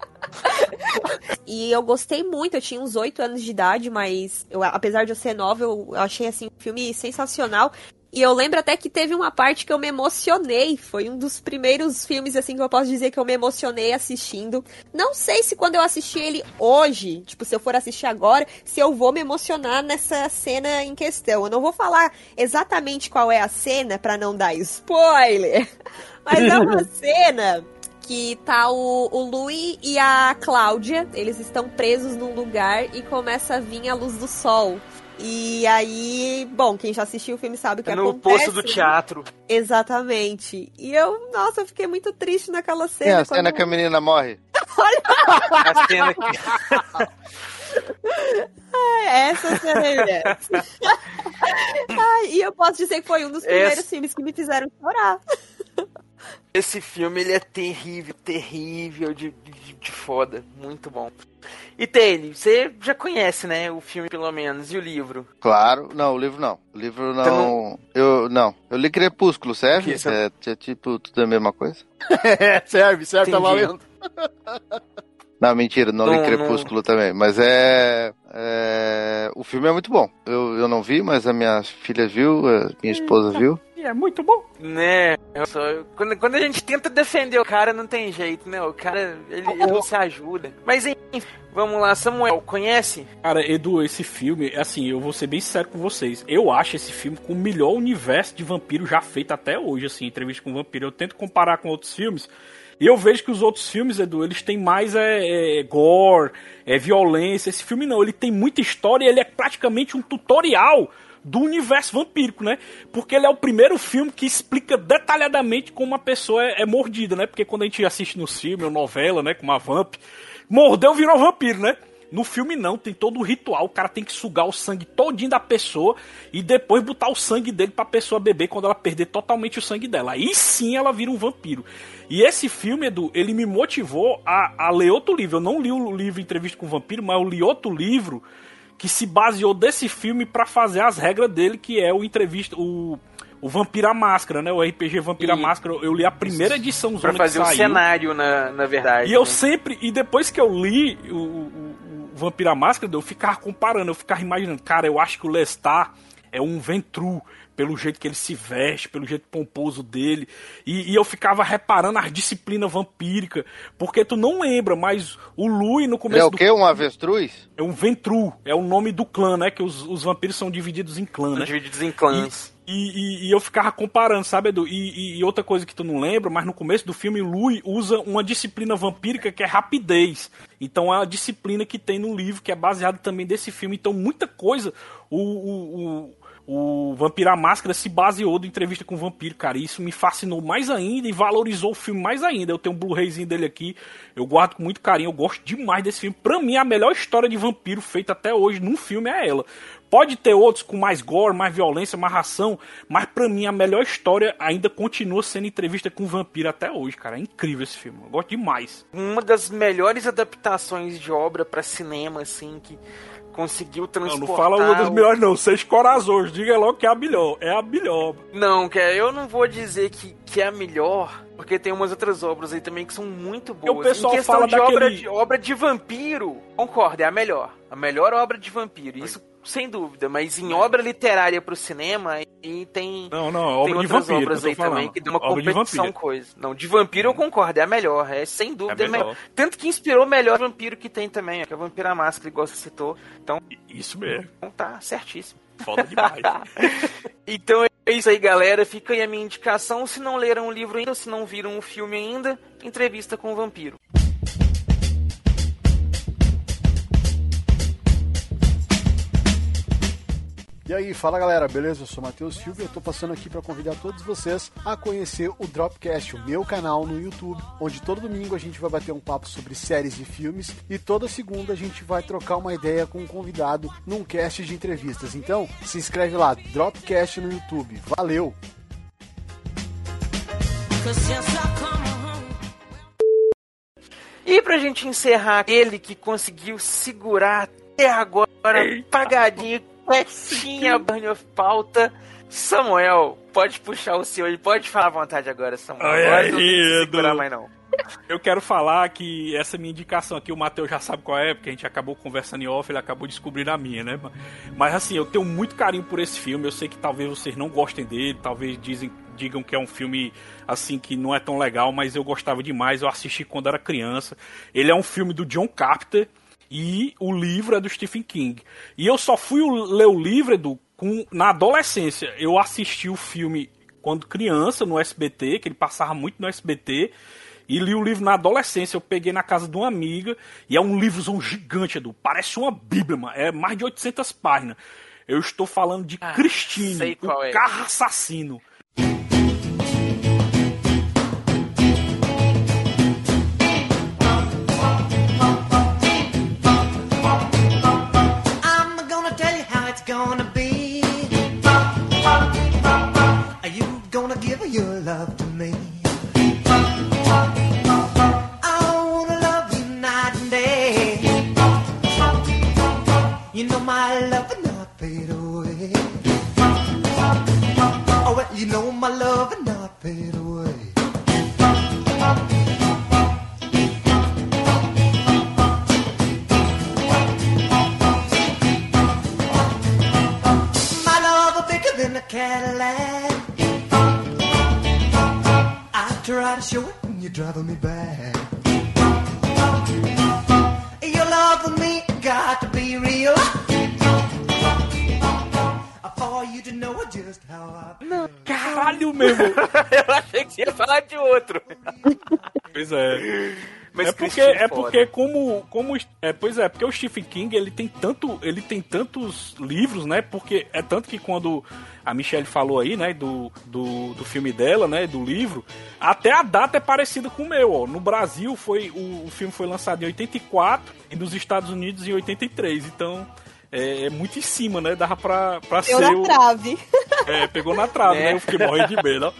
e eu gostei muito, eu tinha uns 8 anos de idade, mas eu, apesar de eu ser nova, eu achei assim um filme sensacional. E eu lembro até que teve uma parte que eu me emocionei. Foi um dos primeiros filmes, assim, que eu posso dizer que eu me emocionei assistindo. Não sei se quando eu assisti ele hoje, tipo, se eu for assistir agora, se eu vou me emocionar nessa cena em questão. Eu não vou falar exatamente qual é a cena pra não dar spoiler. Mas é uma cena que tá o, o Louis e a Cláudia, eles estão presos num lugar e começa a vir a luz do sol. E aí, bom, quem já assistiu o filme sabe o que É no acontece. poço do né? teatro. Exatamente. E eu, nossa, eu fiquei muito triste naquela cena. É a cena quando- que a menina morre. A cena que... Ah, essa cena aí mesmo. Ai, e eu posso dizer que foi um dos primeiros Esse- filmes que me fizeram chorar. Esse filme, ele é terrível, terrível de, de, de foda. Muito bom. E Taylor, você já conhece, né, o filme pelo menos, e o livro? Claro. Não, o livro não. O livro não. Então Eu não. Eu li Crepúsculo, serve? Isso. É, é tipo tudo a mesma coisa? É, serve, serve, tá valendo. Não, mentira, não, li Não, Crepúsculo também. Mas é, é. O filme é muito bom. Eu, eu não vi, mas a minha filha viu, a minha esposa viu. E é muito bom. Né, eu só, quando, quando a gente tenta defender o cara, não tem jeito, né? O cara, ele, ele não se ajuda. Mas enfim, vamos lá, Samuel, conhece? Cara, Edu, esse filme, assim, eu vou ser bem sério com vocês. Eu acho esse filme com o melhor universo de vampiro já feito até hoje, assim, entrevista com vampiro. Eu tento comparar com outros filmes. E eu vejo que os outros filmes, Edu, eles têm mais é, é, gore, é violência. Esse filme não, ele tem muita história e ele é praticamente um tutorial do universo vampírico, né? Porque ele é o primeiro filme que explica detalhadamente como uma pessoa é, é mordida, né? Porque quando a gente assiste nos filmes ou novela, né, com uma vamp, mordeu virou vampiro, né? No filme não, tem todo o ritual, o cara tem que sugar o sangue todinho da pessoa e depois botar o sangue dele pra pessoa beber quando ela perder totalmente o sangue dela. Aí sim ela vira um vampiro. E esse filme, Edu, ele me motivou a, a ler outro livro. Eu não li o livro Entrevista com o Vampiro, mas eu li outro livro que se baseou desse filme pra fazer as regras dele, que é o entrevista, o, o Vampira Máscara, né? O RPG Vampira E- Máscara. Eu li a primeira edição Pra fazer o saiu. cenário, na, na verdade. E eu né? sempre, e depois que eu li o, o, o Vampira Máscara, eu ficava comparando, eu ficava imaginando, cara, eu acho que o Lestat é um Ventru, pelo jeito que ele se veste, pelo jeito pomposo dele. E, e eu ficava reparando as disciplinas vampíricas, porque tu não lembra, mas o Lui no Ele começo é o do quê? Um avestruz? é um Ventru, é o nome do clã, né? Que os, os vampiros são divididos em clã, São né? divididos em clãs. E, e- e eu ficava comparando, sabe, Edu? E, e- e outra coisa que tu não lembra, mas no começo do filme, Lui usa uma disciplina vampírica que é rapidez. Então é a disciplina que tem no livro, que é baseada também desse filme. Então muita coisa o, o, o, Vampira Máscara se baseou do entrevista com o vampiro, cara. E isso me fascinou mais ainda e valorizou o filme mais ainda. Eu tenho um Blu-rayzinho dele aqui, eu guardo com muito carinho, eu gosto demais desse filme. Pra mim, a melhor história de vampiro feita até hoje num filme é ela. Pode ter outros com mais gore, mais violência, mais ração, mas pra mim a melhor história ainda continua sendo entrevista com o vampiro até hoje, cara. É incrível esse filme. Eu gosto demais. Uma das melhores adaptações de obra pra cinema, assim, que conseguiu Não, transportar. não fala uma das melhores, não. Seis corações. Diga logo que é a melhor. É a melhor. Não, que eu não vou dizer que, que é a melhor, porque tem umas outras obras aí também que são muito boas. o pessoal em questão fala de daquele- obra de obra de vampiro, concordo, é a melhor. A melhor obra de vampiro, isso sem dúvida, mas em obra literária pro cinema e tem Não, não, tem obra de outras vampiro. obras aí tô também falando. que deu uma Obra competição coisa. Não, de vampiro eu concordo, é a melhor, é sem dúvida É é melhor. melhor. Tanto que inspirou o melhor vampiro que tem também, que é o Vampira Máscara, igual você citou. Então, Isso mesmo. então tá certíssimo. Foda demais. Então é isso aí, galera. Fica aí a minha indicação. Se não leram o livro ainda, se não viram o filme ainda, entrevista com o vampiro. E aí, fala galera, beleza? Eu sou o Matheus Silva e eu tô passando aqui para convidar todos vocês a conhecer o Dropcast, o meu canal no YouTube, onde todo domingo a gente vai bater um papo sobre séries e filmes e toda segunda a gente vai trocar uma ideia com um convidado num cast de entrevistas. Então, se inscreve lá, Dropcast no YouTube. Valeu! E pra gente encerrar, ele que conseguiu segurar até agora, pagadinho, quietinha a Burn of Pauta, Samuel. Pode puxar o seu e pode falar à vontade agora, Samuel. Ai, Agora ai, não segurar mais não. Eu quero falar que essa minha indicação aqui, o Matheus já sabe qual é, porque a gente acabou conversando em off, ele acabou descobrindo a minha, né? Mas assim, eu tenho muito carinho por esse filme. Eu sei que talvez vocês não gostem dele, talvez dizem, digam que é um filme assim que não é tão legal, mas eu gostava demais. Eu assisti quando era criança. Ele é um filme do John Carpenter e o livro é do Stephen King. E eu só fui ler o livro, Edu, com, na adolescência. Eu assisti o filme quando criança no SBT, que ele passava muito no SBT. E li o livro na adolescência, eu peguei na casa de uma amiga, e é um livrozão gigante, Edu. Parece uma bíblia, mano. É mais de 800 páginas. Eu estou falando de Christine, sei qual o é. carro assassino. Love It and you're driving me back. Your love for me got to be real. For you to know just how I feel. Caralho, mesmo. eu achei que você ia falar de outro. Pois é. Mas é porque, Christine é foda. porque como, como é, pois é, porque o Stephen King ele tem tanto, ele tem tantos livros, né? Porque é tanto que quando a Michelle falou aí, né, do, do, do filme dela, né, do livro, até a data é parecida com o meu, ó. No Brasil foi o, o filme foi lançado em 84 e nos Estados Unidos em 83. Então, é, é muito em cima, né? Dava pra, pra Eu ser na o, trave. é, pegou na trave, É. né? Eu fiquei morrendo de medo, ó.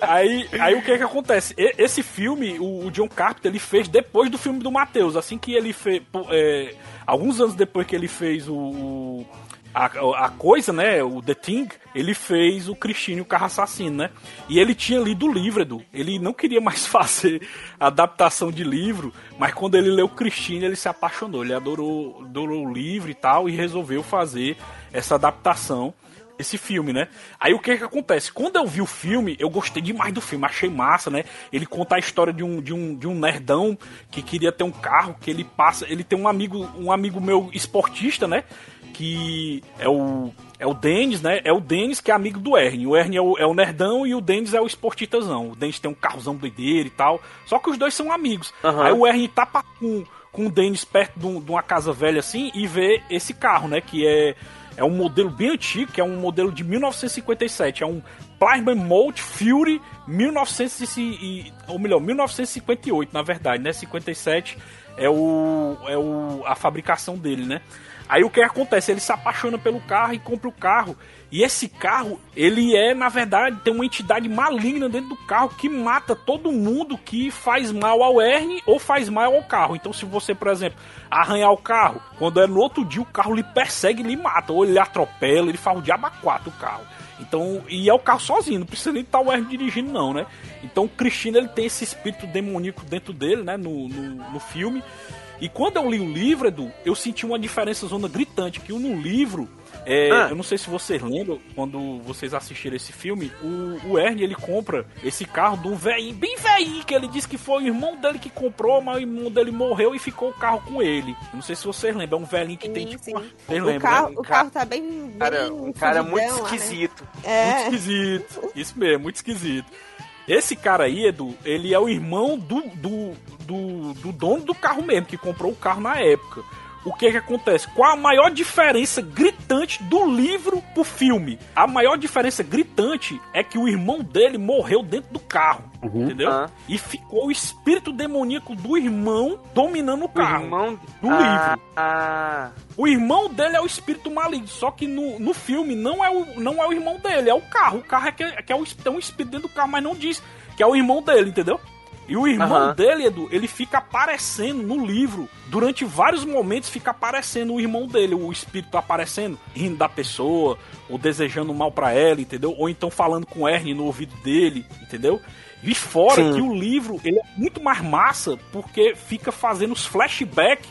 Aí, aí o que que acontece? E- Esse filme, o, o John Carpenter, ele fez depois do filme do Matheus. Assim que ele fez. é, alguns anos depois que ele fez o. o- a, a coisa, né? O The Thing, ele fez o Christine, o carro assassino, né? E ele tinha lido o livro, Edu. Ele não queria mais fazer adaptação de livro, mas quando ele leu Christine, ele se apaixonou. Ele adorou, adorou o livro e tal, e resolveu fazer essa adaptação esse filme, né? Aí o que que acontece? Quando eu vi o filme, eu gostei demais do filme, achei massa, né? Ele conta a história de um, de um, de um nerdão que queria ter um carro, que ele passa, ele tem um amigo, um amigo meu esportista, né? Que é o é o Denis, né? É o Denis que é amigo do Ernie. O Ernie é o, é o nerdão e o Denis é o esportitazão. O Denis tem um carrozão doideiro e tal. Só que os dois são amigos. Aham. Aí o Ernie tá com, com o Denis perto de, um- de uma casa velha assim e vê esse carro, né? Que é é um modelo bem antigo, que é um modelo de 1957. É um Plymouth Fury 1900 e, e- ou melhor, 1958, na verdade, né? 57 é o é o a fabricação dele, né? Aí o que acontece? Ele se apaixona pelo carro e compra o carro. E esse carro, ele é, na verdade, tem uma entidade maligna dentro do carro que mata todo mundo que faz mal ao Ernie ou faz mal ao carro. Então, se você, por exemplo, arranhar o carro, quando é no outro dia, o carro lhe persegue lhe mata. Ou ele atropela, ele faz o diabo quatro o carro. Então, e é o carro sozinho, não precisa nem estar o Ernie dirigindo, não, né? Então, o Cristina, ele tem esse espírito demoníaco dentro dele, né, no, no, no filme. E quando eu li o livro, Edu, eu senti uma diferença zona gritante, que no livro, é, Ah. eu não sei se vocês lembram, quando vocês assistiram esse filme, o, o Ernie, ele compra esse carro de um velhinho, bem velhinho, que ele disse que foi o irmão dele que comprou, mas o irmão dele morreu e ficou o carro com ele. Eu não sei se vocês lembram, é um velhinho que tem tipo... uma- Vocês O lembram, carro, né? o carro tá bem. bem Cara, um cara muito fudidão lá, né? esquisito. É. Muito esquisito. Isso mesmo, muito esquisito. Esse cara aí, Edu, ele é o irmão do, do, do, do dono do carro mesmo, que comprou o carro na época. O que que acontece? Qual a maior diferença gritante do livro pro filme? A maior diferença gritante é que o irmão dele morreu dentro do carro. Entendeu? Ah. E ficou o espírito demoníaco do irmão dominando o carro. irmão? Do Ah, livro. Ah, O irmão dele é o espírito maligno, só que no, no filme não é, o, não é o irmão dele, é o carro. O carro é que, é que é o, tem um espírito dentro do carro, mas não diz que é o irmão dele, entendeu? E o irmão Aham. dele, Edu, ele fica aparecendo no livro. Durante vários momentos fica aparecendo o irmão dele, o espírito aparecendo, rindo da pessoa, ou desejando mal pra ela, entendeu? Ou então falando com Ernie no ouvido dele, entendeu? E fora Sim. que o livro ele é muito mais massa porque fica fazendo os flashbacks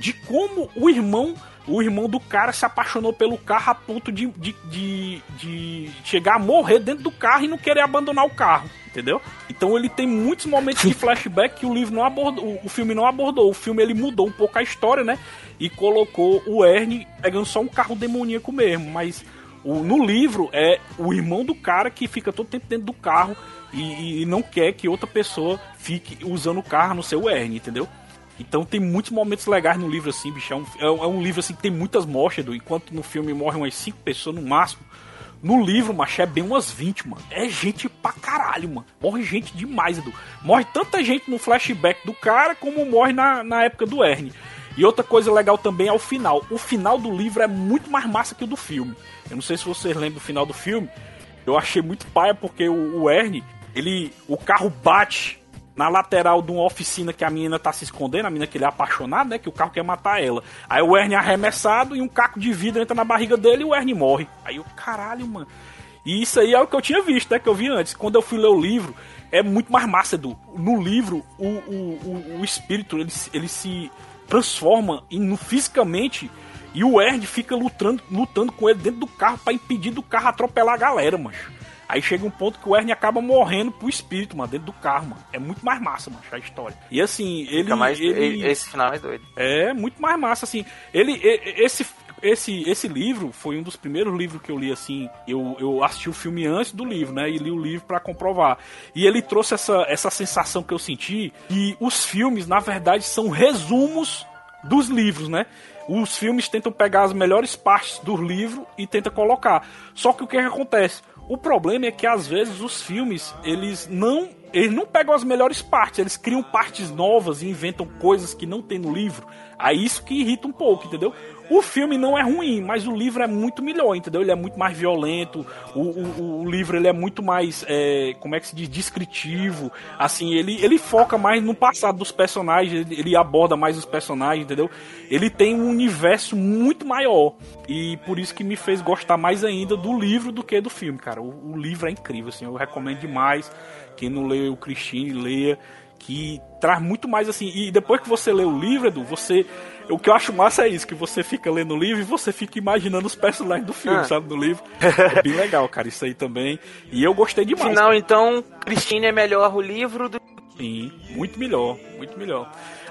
de como o irmão o irmão do cara se apaixonou pelo carro a ponto de, de, de, de chegar a morrer dentro do carro e não querer abandonar o carro, entendeu? Então ele tem muitos momentos de flashback que o livro não abordou, o- filme não abordou. O filme ele mudou um pouco a história, né? E colocou o Ernie pegando só um carro demoníaco mesmo, mas o- no livro é o irmão do cara que fica todo tempo dentro do carro e, e não quer que outra pessoa fique usando o carro no seu Ernie, entendeu? Então tem muitos momentos legais no livro, assim, bicho. É um, é um- é um livro assim que tem muitas mortes, Edu. Enquanto no filme morrem umas 5 pessoas no máximo. No livro, macho, é bem umas 20, mano. É gente pra caralho, mano. Morre gente demais, Edu. Morre tanta gente no flashback do cara como morre na, na época do Ernie. E outra coisa legal também é o final. O final do livro é muito mais massa que o do filme. Eu não sei se vocês lembram do final do filme. Eu achei muito paia porque o, o Ernie, ele. O carro bate na lateral de uma oficina que a menina tá se escondendo, a menina que ele é apaixonado, né? Que o carro quer matar ela. Aí o Ernie é arremessado e um caco de vidro entra na barriga dele e o Ernie morre. Aí eu, caralho, mano. E isso aí é o que eu tinha visto, né? Que eu vi antes. Quando eu fui ler o livro, é muito mais massa, Edu. No livro, o, o, o, o espírito, ele, ele se transforma em, fisicamente e o Ernie fica lutando, lutando com ele dentro do carro pra impedir do carro atropelar a galera, mancho. Aí chega um ponto que o Ernie acaba morrendo pro espírito, mano, dentro do carro, mano. É muito mais massa, mancho, a história. E assim, ele... fica mais, ele... Esse final é doido. É, muito mais massa, assim. Ele, esse, esse, esse livro foi um dos primeiros livros que eu li, assim. Eu, eu assisti o filme antes do livro, né? E li o livro pra comprovar. E ele trouxe essa, essa sensação que eu senti. E os filmes, na verdade, são resumos dos livros, né? Os filmes tentam pegar as melhores partes do livro e tentam colocar. Só que o que, que acontece? O problema é que às vezes os filmes, eles não, eles não pegam as melhores partes, eles criam partes novas e inventam coisas que não tem no livro. Aí isso que irrita um pouco, entendeu? O filme não é ruim, mas o livro é muito melhor, entendeu? Ele é muito mais violento, o, o, o livro ele é muito mais, é, como é que se diz, descritivo. Assim, ele, ele foca mais no passado dos personagens, ele, ele aborda mais os personagens, entendeu? Ele tem um universo muito maior. E por isso que me fez gostar mais ainda do livro do que do filme, cara. O, o livro é incrível, assim, eu recomendo demais. Quem não leu o Christine, leia que traz muito mais assim. E depois que você lê o livro, Edu, você. O que eu acho massa é isso, que você fica lendo o livro e você fica imaginando os personagens do filme, Ah. sabe, do livro. É bem legal, cara, isso aí também. E eu gostei demais. Final, então, Christine é melhor o livro do. Sim, muito melhor, muito melhor.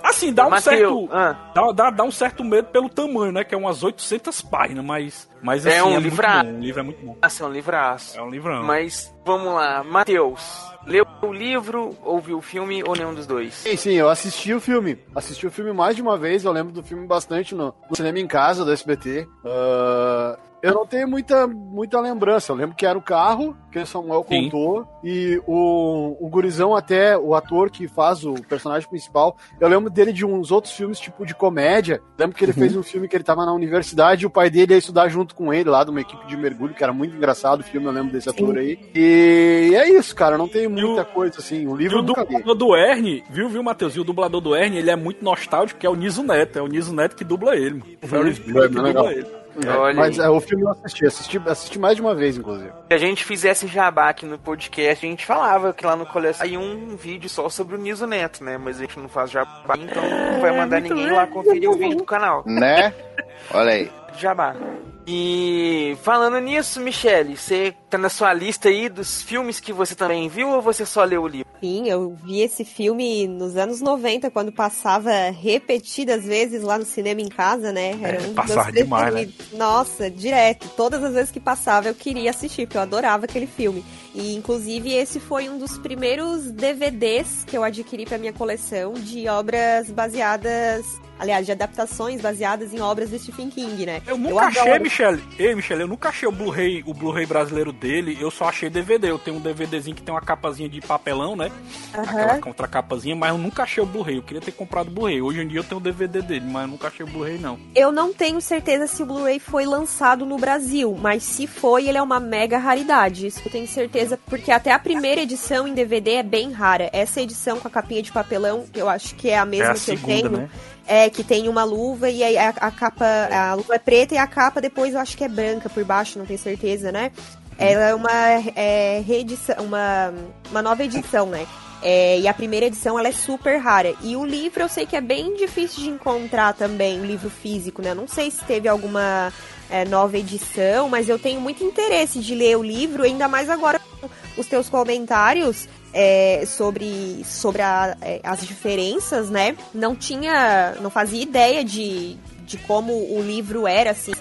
Assim, dá um certo. ah. Dá, dá, dá um certo medo pelo tamanho, né? Que é umas 800 páginas, mas. Mas assim, É um muito livraço. bom, O livro é muito bom. Nossa, é um livraço. É um livrão. Mas, vamos lá. Matheus, leu o livro, ouviu o filme ou nenhum dos dois? Sim, sim, eu assisti o filme. Assisti o filme mais de uma vez, eu lembro do filme bastante no, no cinema em casa do SBT. Ah, Eu não tenho muita, muita lembrança. Eu lembro que era o carro que o Samuel Sim. contou. E o, o gurizão, até o ator que faz o personagem principal, eu lembro dele de uns outros filmes, tipo de comédia. Lembro que ele Uhum. fez um filme que ele tava na universidade e o pai dele ia estudar junto com ele lá, de uma equipe de mergulho, que era muito engraçado o filme, eu lembro desse ator aí. E é isso, cara. Não tem muita coisa assim. O E livro o eu nunca li. dublador do Ernie, viu, viu, Matheus? E o dublador do Ernie, ele é muito nostálgico, que é o Niso Neto. É o Niso Neto que dubla ele, mano. O Uhum. Bueller que É legal. dubla ele. Olha Mas é, o filme eu assisti, assisti, assisti mais de uma vez, inclusive. Se a gente fizesse jabá aqui no podcast, a gente falava que lá no colégio saiu um vídeo só sobre o Niso Neto, né? Mas a gente não faz jabá, então não vai mandar ninguém lá conferir o vídeo do canal. Né? Olha aí. Jabá. E falando nisso, Michele, você tá na sua lista aí dos filmes que você também viu ou você só leu o livro? Sim, eu vi esse filme nos anos 90, quando passava repetidas vezes lá no cinema em casa, né? Era um dos passava meus demais, né? Nossa, direto. Todas as vezes que passava eu queria assistir, porque eu adorava aquele filme. E, inclusive, esse foi um dos primeiros DVDs que eu adquiri pra minha coleção de obras baseadas... Aliás, de adaptações baseadas em obras do Stephen King, né? Eu nunca achei, adoro. Michele. Ei, Michele, eu nunca achei o Blu-ray, o Blu-ray brasileiro dele, eu só achei DVD. Eu tenho um DVDzinho que tem uma capazinha de papelão, né? Aquela contracapazinha, mas eu nunca achei o Blu-ray. Eu queria ter comprado o Blu-ray. Hoje em dia eu tenho o DVD dele, mas eu nunca achei o Blu-ray, não. Eu não tenho certeza se o Blu-ray foi lançado no Brasil, mas se foi, ele é uma mega raridade. Isso eu tenho certeza, porque até a primeira edição em DVD é bem rara. Essa edição com a capinha de papelão, que eu acho que é a mesma É a que segunda, eu tenho. né? É, que tem uma luva e a, a capa, a luva é preta e a capa depois eu acho que é branca por baixo, não tenho certeza, né? Ela é uma é, reedição, uma, uma nova edição, né? É, e a primeira edição ela é super rara. E o livro eu sei que é bem difícil de encontrar também, livro físico, né? Não sei se teve alguma é, nova edição, mas eu tenho muito interesse de ler o livro, ainda mais agora com os teus comentários é, sobre, sobre a- é, as diferenças, né? Não tinha. não fazia ideia de, de como o livro era, assim,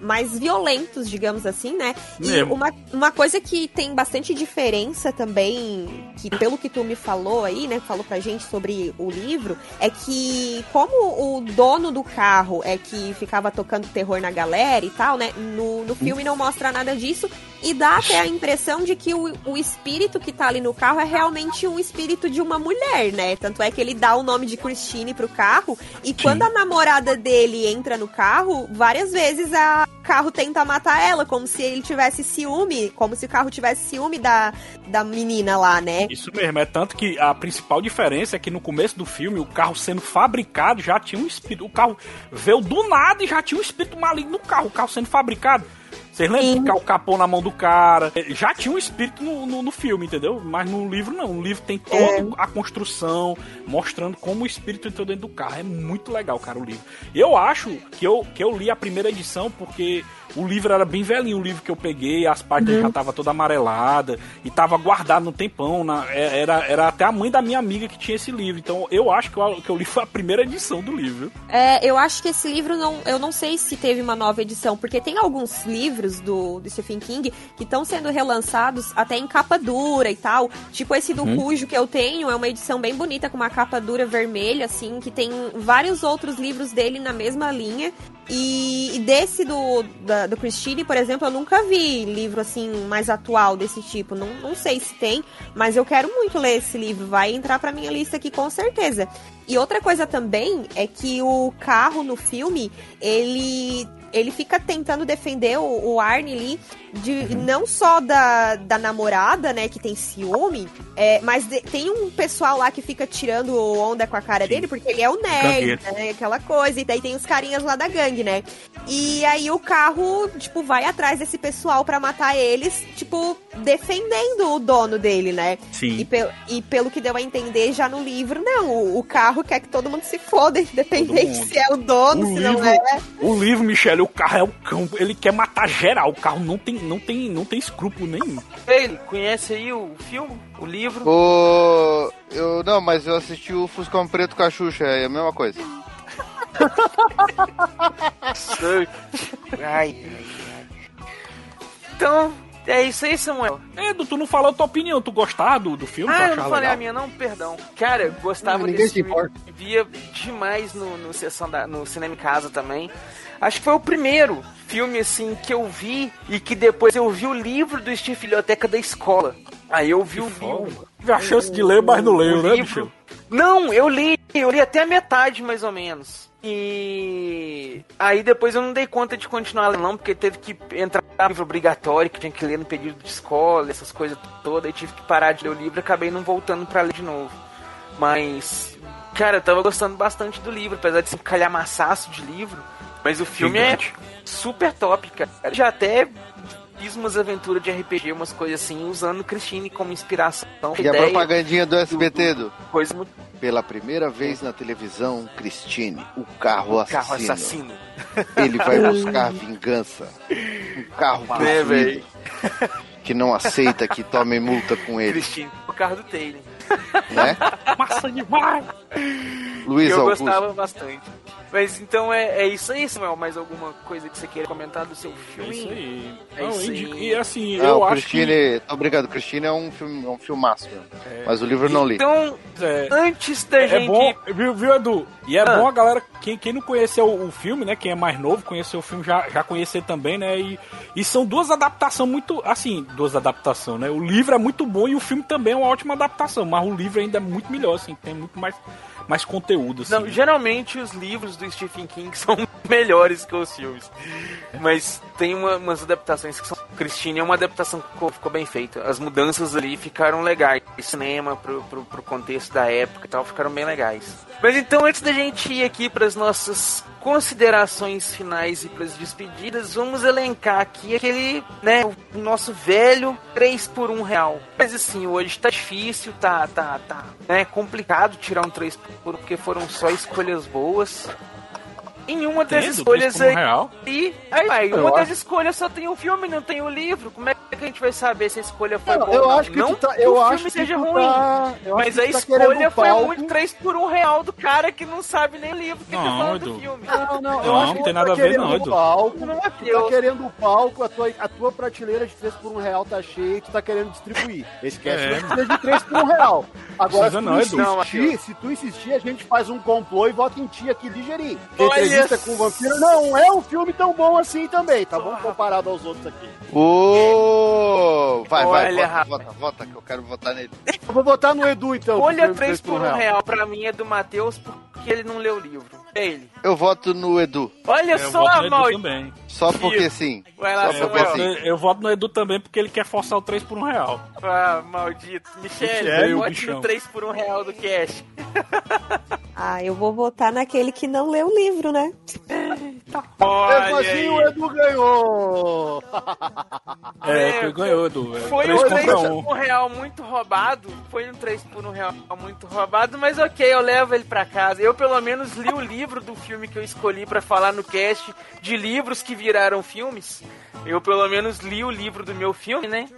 mais violentos, digamos assim, né? E uma, uma coisa que tem bastante diferença também, que pelo que tu me falou aí, né? Falou pra gente sobre o livro, é que como o dono do carro é que ficava tocando terror na galera e tal, né? No, no filme não mostra nada disso. E dá até a impressão de que o, o espírito que tá ali no carro é realmente um espírito de uma mulher, né? Tanto é que ele dá o nome de Christine pro carro. E quando a namorada dele entra no carro, várias vezes a o carro tenta matar ela, como se ele tivesse ciúme, como se o carro tivesse ciúme da, da menina lá, né? Isso mesmo, é tanto que a principal diferença é que no começo do filme, o carro sendo fabricado já tinha um espírito. O carro veio do nada e já tinha um espírito maligno no carro, o carro sendo fabricado. Vocês lembram que o capou na mão do cara? É, Já tinha um espírito no, no, no filme, entendeu? Mas no livro não. No livro tem toda a construção mostrando como o espírito entrou dentro do carro. É muito legal, cara, o livro. Eu acho que eu, que eu li a primeira edição porque o livro era bem velhinho, o livro que eu peguei, as Uhum. já tava toda amarelada e tava guardado no tempão. Na, é- era, era até a mãe da minha amiga que tinha esse livro. Então eu acho que eu, que eu li foi a primeira edição do livro. É, eu acho que esse livro não. Eu não sei se teve uma nova edição, porque tem alguns livros do, do Stephen King que estão sendo relançados até em capa dura e tal. Tipo esse do Uhum. Cujo que eu tenho, é uma edição bem bonita, com uma capa dura vermelha, assim, que tem vários outros livros dele na mesma linha. E, e desse do, da- do Christine, por exemplo, eu nunca vi livro assim mais atual desse tipo. Não, não sei se tem, mas eu quero muito ler esse livro. Vai entrar pra minha lista aqui com certeza. E outra coisa também é que o carro no filme, ele ele fica tentando defender o, o Arne ali de não só da, da namorada, né, que tem ciúme, é, mas de- tem um pessoal lá que fica tirando onda com a cara dele, porque ele é o nerd, Gangueiro. né, aquela coisa, e daí tem os carinhas lá da gangue, né? E aí o carro, tipo, vai atrás desse pessoal pra matar eles, tipo, defendendo o dono dele, né? Sim. E, pe- e pelo que deu a entender já no livro, não, o, o carro quer que todo mundo se foda, independente se é o dono, O se não livro, é. o livro, Michele, o carro é o cão. Ele quer matar geral. O carro não tem, não tem, não tem escrúpulo nenhum. Ele, conhece aí o filme, o livro? O... Eu, não, mas eu assisti o Fuscão Preto com a Xuxa, é a mesma coisa. Ai, ai, ai. Então, é isso aí, Samuel. Edu, tu não falou a tua opinião. Tu gostava do, do filme? tu Ah, eu não falei legal? a minha, não, perdão. Cara, eu gostava Ninguém desse se filme. importa. Via demais no, no, sessão da, no cinema em casa também. Acho que foi o primeiro filme assim que eu vi e que depois eu vi o livro do Steve Biblioteca da escola. Aí eu vi o livro. Tive a chance de ler, mas não leio, né, livro. bicho? Não, eu li, eu li até a metade mais ou menos. E aí depois eu não dei conta de continuar lendo, não, porque teve que entrar no livro obrigatório, que tinha que ler no período de escola, essas coisas todas, aí tive que parar de ler o livro e acabei não voltando pra ler de novo. Mas, cara, eu tava gostando bastante do livro, apesar de ser um calhamaçaço de livro. Mas o filme Gigante. é super top, cara. Já até fiz umas aventuras de RPG, umas coisas assim, usando Christine como inspiração. E a propagandinha do SBT, do? Coisa muito Pela primeira vez na televisão, Christine, o carro O carro assassino. assassino. Ele vai buscar vingança. Um carro É, que não aceita que tomem multa com ele, Christine, o carro do Taylor. Né? Massa demais! Luiz eu Augusto. gostava bastante. Mas então é, é isso aí, Samuel. Mais alguma coisa que você queira comentar do seu É filme? isso aí. É Não, isso indico- aí. E assim, Ah, eu acho Christine, obrigado, Christine é um filme, é um filmaço mesmo. Mas o livro eu não li. Então, que. É, antes da é gente. bom, viu, viu, Edu? E é Ah. bom a galera, quem, quem não conheceu o filme, né? Quem é mais novo, conheceu o filme, já, já conhecer também, né? E, e são duas adaptações muito. Assim, duas adaptações, né? O livro é muito bom e o filme também é uma ótima adaptação, mas o livro ainda é muito melhor, assim, tem muito mais, mais conteúdo, assim. Não, geralmente os livros do Stephen King são melhores que os filmes. Mas tem uma- umas adaptações que são. Christine é uma adaptação que ficou, ficou bem feita. As mudanças ali ficaram legais. O cinema, pro, pro, pro contexto da época e tal, ficaram bem legais. Mas então, antes da gente ir aqui para as nossas considerações finais e para as despedidas, vamos elencar aqui aquele, né, o nosso velho 3 por 1 real. Mas assim, hoje tá difícil, tá, tá, tá, né, complicado tirar um 3 por 1 porque foram só escolhas boas. Em uma das Entendo, escolhas 3 por um aí, real. e aí, vai, uma das acho- escolhas só tem o filme, não tem o livro. Como é que a gente vai saber se a escolha foi Não, boa? eu não? acho que não tá- que eu o acho filme que seja ruim. tá- mas que a tá escolha foi muito 3 por 1 real do cara que não sabe nem o livro que tá Não, falando Edu. do filme. Não, não, eu Não, acho não que tem tu nada tá a ver, não, o Edu. palco, Não é tu tá querendo o palco, a tua, a tua prateleira de 3 por 1 real tá cheia e tu tá querendo distribuir. Esse cast É. não precisa de 3 por 1 real. Agora, se tu não. Não, insistir, Matheus. se tu insistir, a gente faz um complô e vota em ti aqui ligeirinho. Olha Entrevista com o vampiro não é um filme tão bom assim também, tá bom? Comparado aos outros aqui. Ô! Vai, vai, Olha, vota, vota, vota, que eu quero votar nele. Eu vou votar no Edu então. Olha que foi 3 por 1 real. real pra mim é do Matheus porque ele não leu o livro. É ele. Eu voto no Edu. Olha Eu só, voto no Edu mal. também. Só porque sim. Vai lá, Só porque Eu Samuel. voto, sim. eu voto no Edu também porque ele quer forçar o 3 por 1 real. Ah, maldito. Michele, Michele, o vote bichão. no 3 por 1 real do cash. Ah, eu vou votar naquele que não leu o livro, né? Mesmo Olha assim, aí. o Edu ganhou. É, É, tu ganhou, Edu. É Foi 3 um 3 contra por 1. 1 real muito roubado. Foi um 3 por 1 real muito roubado, mas ok, eu levo ele pra casa. Eu pelo menos li o livro do filme que eu escolhi pra falar no cast de livros que viraram filmes. Eu pelo menos li o livro do meu filme, né?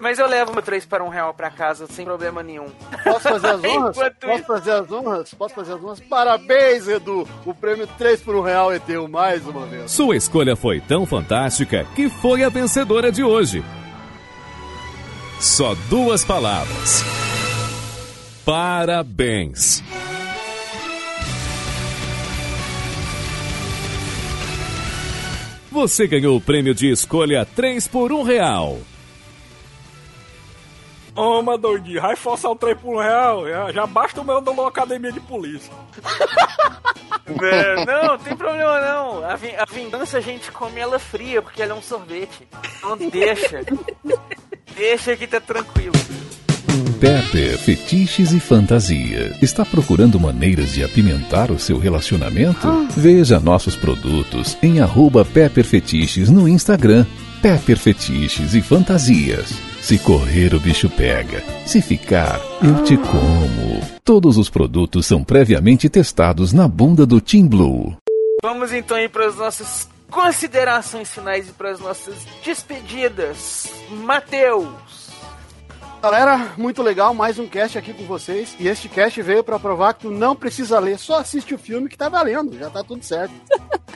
Mas eu levo meu 3 para 1 real pra casa sem problema nenhum. Posso fazer as honras? Enquanto Posso isso- fazer as honras? Posso fazer as honras? Parabéns, Edu! O prêmio 3 por 1 real é teu mais uma vez. Sua escolha foi tão fantástica que foi a vencedora de hoje. Só duas palavras. Parabéns. Você ganhou o prêmio de escolha 3 por 1 real. Toma, doidinho. Vai forçar o 3 por 1 real. Já, já basta o meu da academia de polícia. É, não, não tem problema não. A, vin- a vingança a gente come ela fria, porque ela é um sorvete. Então deixa. deixa que tá tranquilo. Pepper Fetiches e Fantasia. Está procurando maneiras de apimentar o seu relacionamento? Veja nossos produtos em arroba Pepper Fetiches no Instagram. Pepper Fetiches e Fantasias. Se correr, o bicho pega. Se ficar, eu te como. Todos os produtos são previamente testados na bunda do Team Blue. Vamos então ir para as nossas considerações finais e para as nossas despedidas. Matheus. Galera, muito legal, mais um cast aqui com vocês. E este cast veio pra provar que tu não precisa ler, só assiste o filme que tá valendo, já tá tudo certo.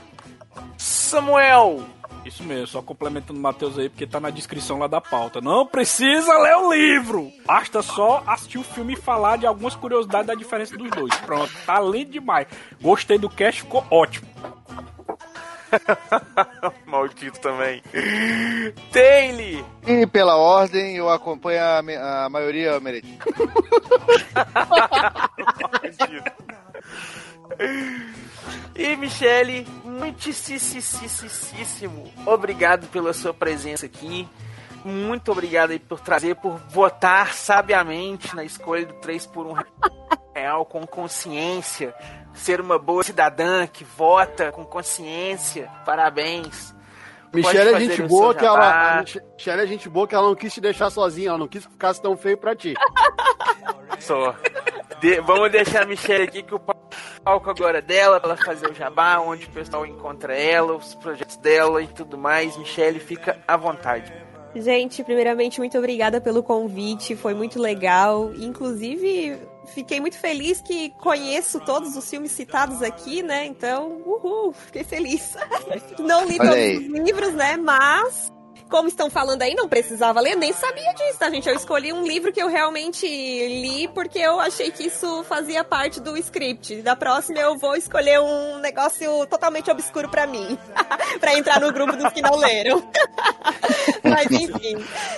Samuel. Isso mesmo, só complementando o Matheus aí, porque tá na descrição lá da pauta. Não precisa ler o livro! Basta só assistir o filme e falar de algumas curiosidades da diferença dos dois. Pronto, tá lindo demais. Gostei do cast, ficou ótimo. Maldito também. Taylor! E pela ordem, eu acompanho a, a maioria meretida. E Michele, muitíssimo obrigado pela sua presença aqui. Muito obrigado aí por trazer, por votar sabiamente na escolha do 3 por 1 real com consciência. Ser uma boa cidadã que vota com consciência. Parabéns. Michelle é gente boa que ela. Michelle é gente boa que ela não quis te deixar sozinha, ela não quis que ficasse tão feio pra ti. Só. De- vamos deixar a Michelle aqui que o palco agora é dela, pra ela fazer o jabá, onde o pessoal encontra ela, os projetos dela e tudo mais. Michelle, fica à vontade. Gente, primeiramente, muito obrigada pelo convite, foi muito legal. Inclusive, fiquei muito feliz que conheço todos os filmes citados aqui, né? Então, uhul, fiquei feliz. Não li todos os livros, né? Mas, como estão falando aí, não precisava ler, nem sabia disso, tá, gente? Eu escolhi um livro que eu realmente li porque eu achei que isso fazia parte do script. Da próxima eu vou escolher um negócio totalmente obscuro pra mim, pra entrar no grupo dos que não leram. Mas enfim.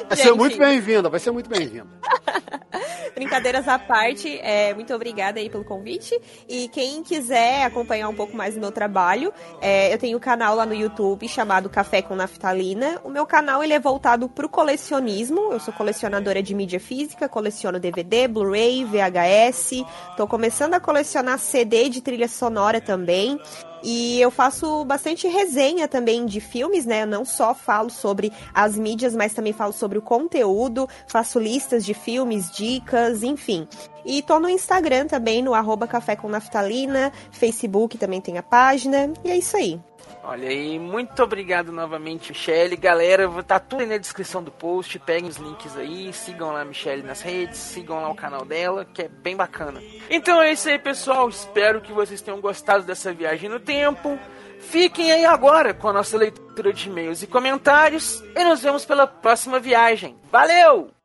Vai ser gente, muito bem-vinda, vai ser muito bem-vinda. Brincadeiras à parte, é, muito obrigada aí pelo convite. E quem quiser acompanhar um pouco mais do meu trabalho, é, eu tenho um canal lá no YouTube chamado Café com Naftalina. O meu canal ele é voltado para o colecionismo. Eu sou colecionadora de mídia física, coleciono DVD, Blu-ray, VHS. Estou começando a colecionar CD de trilha sonora também. E eu faço bastante resenha também de filmes, né? Eu não só falo sobre as mídias, mas também falo sobre o conteúdo, faço listas de filmes, dicas, enfim. E tô no Instagram também, no arroba Café com Naftalina, Facebook também tem a página, e é isso aí. Olha aí, muito obrigado novamente, Michelle. Galera, vou tá tudo aí na descrição do post. Peguem os links aí, sigam lá a Michelle nas redes, sigam lá o canal dela, que é bem bacana. Então é isso aí, pessoal. Espero que vocês tenham gostado dessa viagem no tempo. Fiquem aí agora com a nossa leitura de e-mails e comentários. E nos vemos pela próxima viagem. Valeu!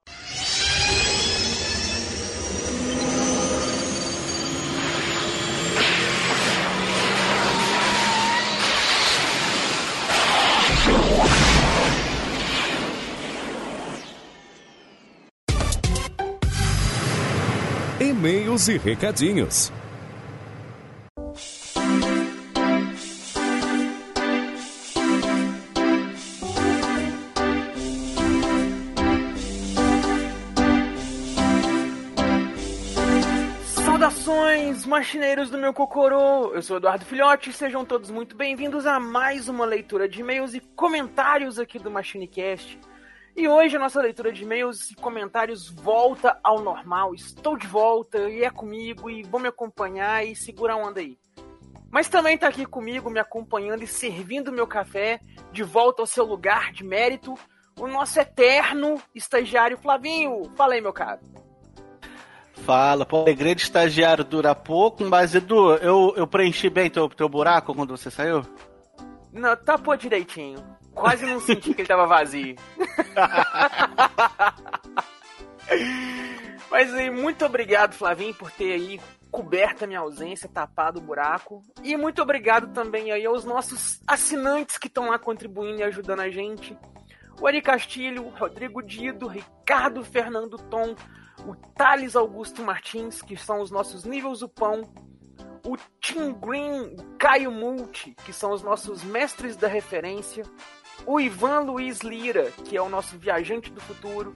E-mails e recadinhos. Saudações, machineiros do meu cocorô! Eu sou Eduardo Filhote sejam todos muito bem-vindos a mais uma leitura de e-mails e comentários aqui do MachineCast. E hoje a nossa leitura de e-mails e comentários volta ao normal. Estou de volta e é comigo e vão me acompanhar e segurar a onda aí. Mas também tá aqui comigo, me acompanhando e servindo meu café de volta ao seu lugar de mérito, o nosso eterno estagiário Flavinho. Fala aí, meu caro. Fala, pô, o segredo estagiário dura pouco, mas Edu, eu, eu preenchi bem teu, teu buraco quando você saiu? Não, tapou direitinho. Quase não senti que ele tava vazio. Mas aí, muito obrigado, Flavinho, por ter aí coberto a minha ausência, tapado o buraco. E muito obrigado também aí aos nossos assinantes que estão lá contribuindo e ajudando a gente. O Ari Castilho, o Rodrigo Dido, Ricardo Fernando Tom, o Thales Augusto Martins, que são os nossos níveis do pão, o Tim Green, o Caio Multi, que são os nossos mestres da referência, o Ivan Luiz Lira, que é o nosso viajante do futuro,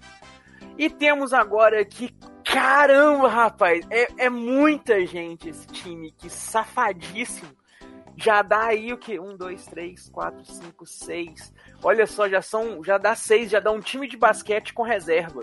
e temos agora aqui, caramba, rapaz, é, é muita gente esse time, que safadíssimo. Já dá aí o que? Um, dois, três, quatro, cinco, seis. Olha só, já são, já dá seis, já dá um time de basquete com reserva.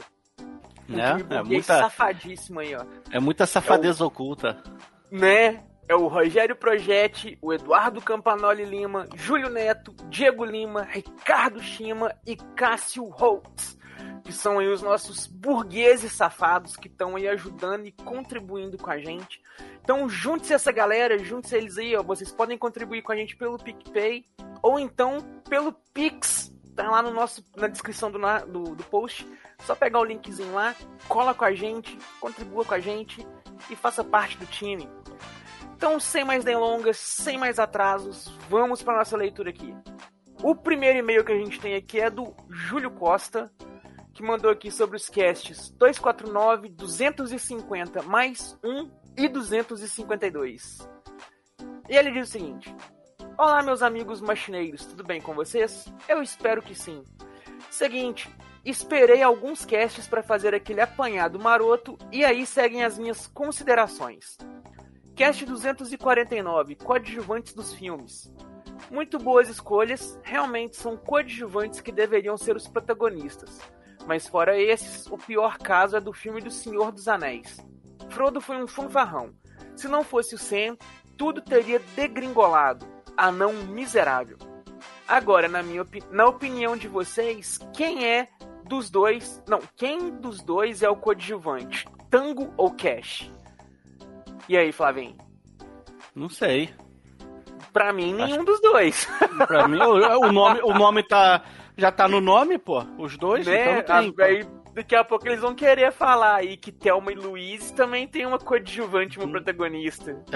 Um Né? É muita, safadíssimo aí, ó. é muita safadeza oculta. Né? É o Rogério Projetti, o Eduardo Campanoli Lima, Júlio Neto, Diego Lima, Ricardo Chima e Cássio Holtz, que são aí os nossos burgueses safados que estão aí ajudando e contribuindo com a gente. Então junte-se essa galera, junte-se eles aí, ó. Vocês podem contribuir com a gente pelo PicPay ou então pelo Pix. Tá lá no nosso, na descrição do, do, do post. Só pegar o linkzinho lá, cola com a gente, contribua com a gente e faça parte do time. Então, sem mais delongas, sem mais atrasos, vamos para nossa leitura aqui. O primeiro e-mail que a gente tem aqui é do Júlio Costa, que mandou aqui sobre os casts 249, 250, mais 1 e 252. E ele diz o seguinte: Olá, meus amigos machineiros, tudo bem com vocês? Eu espero que sim. Seguinte, esperei alguns casts para fazer aquele apanhado maroto e aí seguem as minhas considerações. Cast 249 Coadjuvantes dos filmes. Muito boas escolhas, realmente são coadjuvantes que deveriam ser os protagonistas. Mas fora esses, o pior caso é do filme do Senhor dos Anéis. Frodo foi um fanfarrão. Se não fosse o Sam, tudo teria degringolado. Anão miserável. Agora, na minha opi na opinião de vocês, quem é dos dois. Não, quem dos dois é o coadjuvante? Tango ou Cash? E aí, Flavinho? Não sei. Pra mim, nenhum dos dois. Pra mim, o, nome, o nome tá. Já tá no nome, pô. Os dois, né? então tem. pô. Aí, daqui a pouco eles vão querer falar aí que Thelma e Luiz também tem uma coadjuvante, uma protagonista.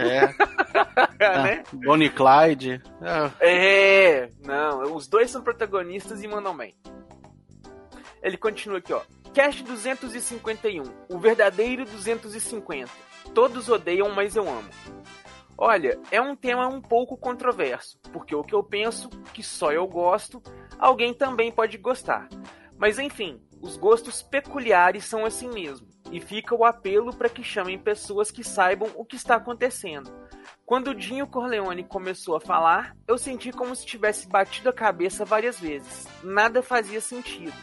É. né? Bonnie Clyde. É. É, não, os dois são protagonistas e mandam bem. Ele continua aqui, ó. Cast 251, o verdadeiro 250. Todos odeiam, mas eu amo. Olha, é um tema um pouco controverso, porque o que eu penso, que só eu gosto, alguém também pode gostar. Mas enfim, os gostos peculiares são assim mesmo, e fica o apelo para que chamem pessoas que saibam o que está acontecendo. Quando o Dinho Corleone começou a falar, eu senti como se tivesse batido a cabeça várias vezes. Nada fazia sentido.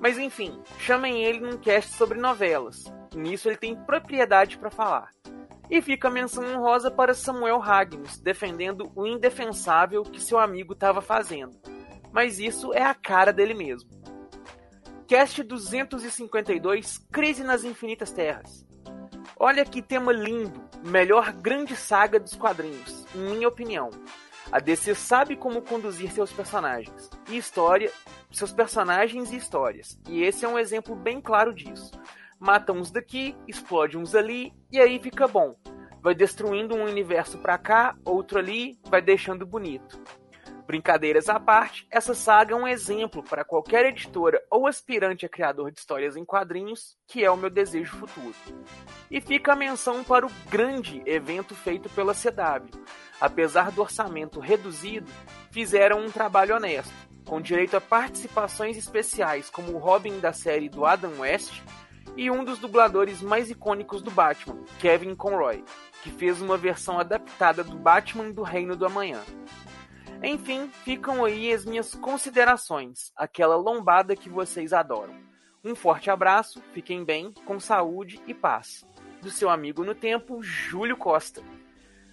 Mas enfim, chamem ele num cast sobre novelas. Nisso ele tem propriedade para falar. E fica a menção honrosa para Samuel Ragnos, defendendo o indefensável que seu amigo estava fazendo. Mas isso é a cara dele mesmo. Cast 252 Crise nas Infinitas Terras. Olha que tema lindo, melhor grande saga dos quadrinhos, em minha opinião. A DC sabe como conduzir seus personagens e história, seus personagens e histórias. E esse é um exemplo bem claro disso. Mata uns daqui, explode uns ali e aí fica bom. Vai destruindo um universo pra cá, outro ali, vai deixando bonito. Brincadeiras à parte, essa saga é um exemplo para qualquer editora ou aspirante a criador de histórias em quadrinhos, que é o meu desejo futuro. E fica a menção para o grande evento feito pela CW. Apesar do orçamento reduzido, fizeram um trabalho honesto, com direito a participações especiais como o Robin da série do Adam West e um dos dubladores mais icônicos do Batman, Kevin Conroy, que fez uma versão adaptada do Batman do Reino do Amanhã. Enfim, ficam aí as minhas considerações, aquela lombada que vocês adoram. Um forte abraço, fiquem bem, com saúde e paz. Do seu amigo no tempo, Júlio Costa.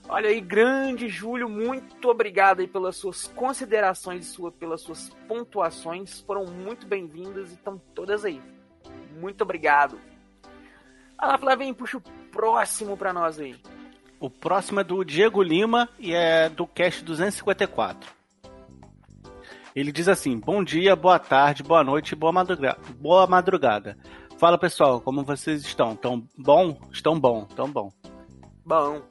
Olha aí, grande Júlio, muito obrigado aí pelas suas considerações sua, pelas suas pontuações. Foram muito bem-vindas e estão todas aí. Muito obrigado. Ah lá, Flavinho, puxa o próximo pra nós aí. O próximo é do Diego Lima e é do cast 254. Ele diz assim: Bom dia, boa tarde, boa noite, boa madrugada. Boa madrugada. Fala pessoal, como vocês estão? Tão bom? Estão bom, tão bom. Bom.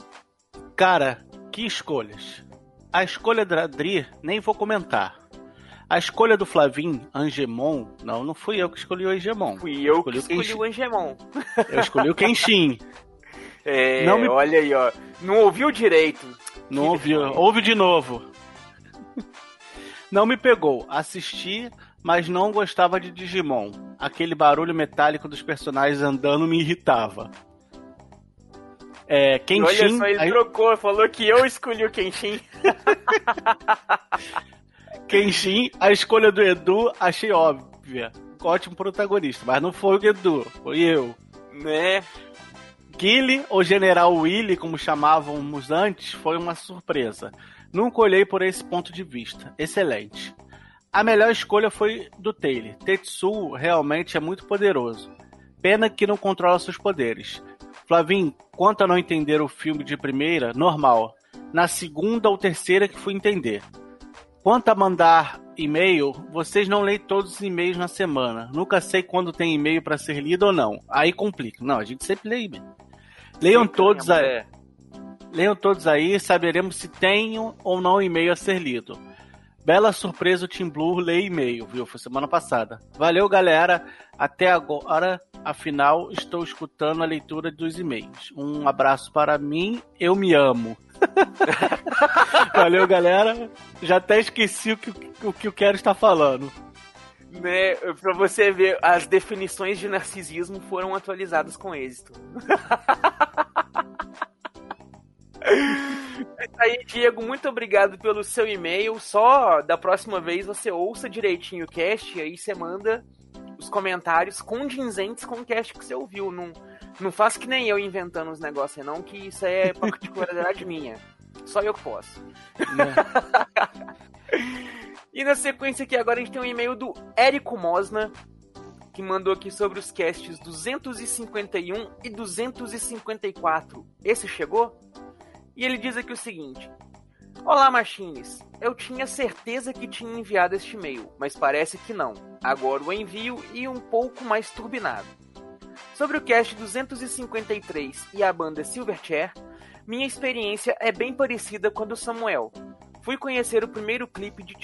Cara, que escolhas. A escolha da Adri, nem vou comentar. A escolha do Flavim, Angemon, não, não fui eu que escolhi o Angemon. Fui eu escolhi que escolhi o Angemon. Eu escolhi o Kenshin. É, Não me- olha aí, ó. Não ouviu direito. Não ouviu. Ouve de novo. Não me pegou. Assisti, mas não gostava de Digimon. Aquele barulho metálico dos personagens andando me irritava. É, Kenshin. Olha só, ele aí- trocou, falou que eu escolhi o Kenshin. Kenshin, a escolha do Edu, achei óbvia. Ótimo protagonista, mas não foi o Edu, foi eu. Né? Gilly, ou General Willy, como chamávamos antes, foi uma surpresa. Nunca olhei por esse ponto de vista. Excelente. A melhor escolha foi do Taylor. Tetsu realmente é muito poderoso. Pena que não controla seus poderes. Flavim, quanto a não entender o filme de primeira, normal. Na segunda ou terceira que fui entender. Quanto a mandar e-mail, vocês não leem todos os e-mails na semana. Nunca sei quando tem e-mail para ser lido ou não. Aí complica. Não, a gente sempre lê e-mail. Leiam todos lembra, a... é. Leiam todos aí, saberemos se tenho ou não e-mail a ser lido. Bela surpresa o Team Blue lê e-mail, viu? Foi semana passada. Valeu, galera. Até agora, afinal, estou escutando a leitura dos e-mails. Um abraço para mim, eu me amo. Valeu, galera. Já até esqueci o que o, que o Quero está falando. Né, pra você ver, as definições de narcisismo foram atualizadas com êxito. Aí, Diego, muito obrigado pelo seu e-mail. Só da próxima vez você ouça direitinho o cast e aí você manda os comentários condizentes com o cast que você ouviu. Não, não faz que nem eu inventando os negócios, não, que isso é particularidade minha. Só eu que posso. e na sequência aqui agora a gente tem um e-mail do Érico Mosna, que mandou aqui sobre os casts 251 e 254. Esse chegou? E ele diz aqui o seguinte: Olá, Machines. Eu tinha certeza que tinha enviado este e-mail, mas parece que não. Agora o envio e um pouco mais turbinado. Sobre o cast 253 e a banda Silverchair, minha experiência é bem parecida com a do Samuel. Fui conhecer o primeiro clipe de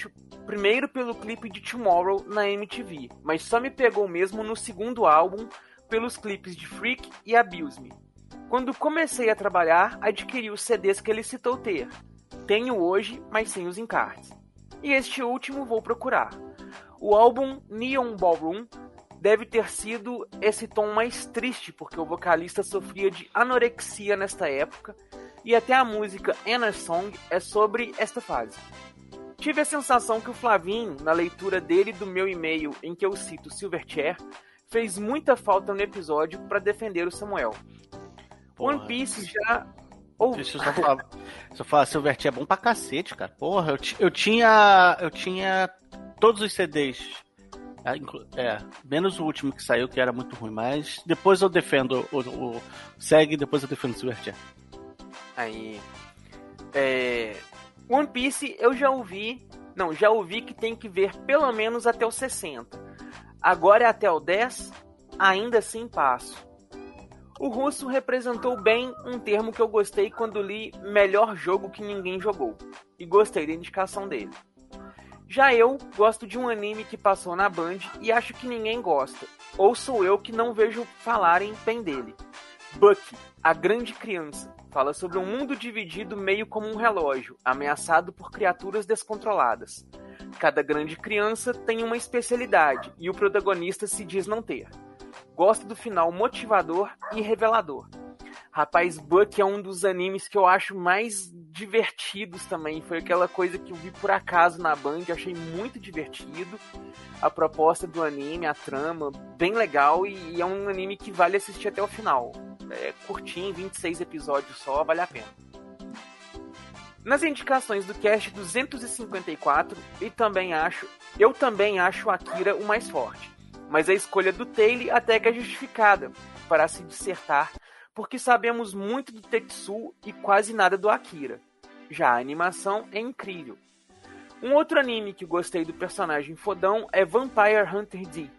primeiro pelo clipe de Tomorrow na MTV, mas só me pegou mesmo no segundo álbum pelos clipes de Freak e Abuse Me. Quando comecei a trabalhar, adquiri os CDs que ele citou ter. Tenho hoje, mas sem os encartes. E este último vou procurar. O álbum Neon Ballroom deve ter sido esse tom mais triste, porque o vocalista sofria de anorexia nesta época, e até a música Inner Song é sobre esta fase. Tive a sensação que o Flavinho, na leitura dele do meu e-mail em que eu cito Silverchair, fez muita falta no episódio para defender o Samuel. Porra. One Piece já. Ou... Deixa eu só falar. Só falar, Silverchair é bom pra cacete, cara. Porra, eu, eu tinha. Eu tinha todos os CDs. É, menos o último que saiu, que era muito ruim, mas depois eu defendo o, o segue, depois eu defendo o Silverchair. Aí. É, One Piece eu já ouvi. Não, já ouvi que tem que ver pelo menos até o 60. Agora é até o 10, ainda assim passo. O russo representou bem um termo que eu gostei quando li Melhor Jogo que Ninguém Jogou, e gostei da indicação dele. Já eu gosto de um anime que passou na Band e acho que ninguém gosta, ou sou eu que não vejo falarem bem dele. Bucky, a grande criança, fala sobre um mundo dividido meio como um relógio, ameaçado por criaturas descontroladas. Cada grande criança tem uma especialidade e o protagonista se diz não ter. Gosto do final motivador e revelador. Rapaz, Buck é um dos animes que eu acho mais divertidos também. Foi aquela coisa que eu vi por acaso na Band, achei muito divertido. A proposta do anime, a trama, bem legal e, e é um anime que vale assistir até o final. É curtinho, 26 episódios só, vale a pena. Nas indicações do cast 254, e também acho, eu também acho Akira o mais forte mas a escolha do Taylor até que é justificada para se dissertar, porque sabemos muito do Tetsu e quase nada do Akira. Já a animação é incrível. Um outro anime que gostei do personagem fodão é Vampire Hunter D,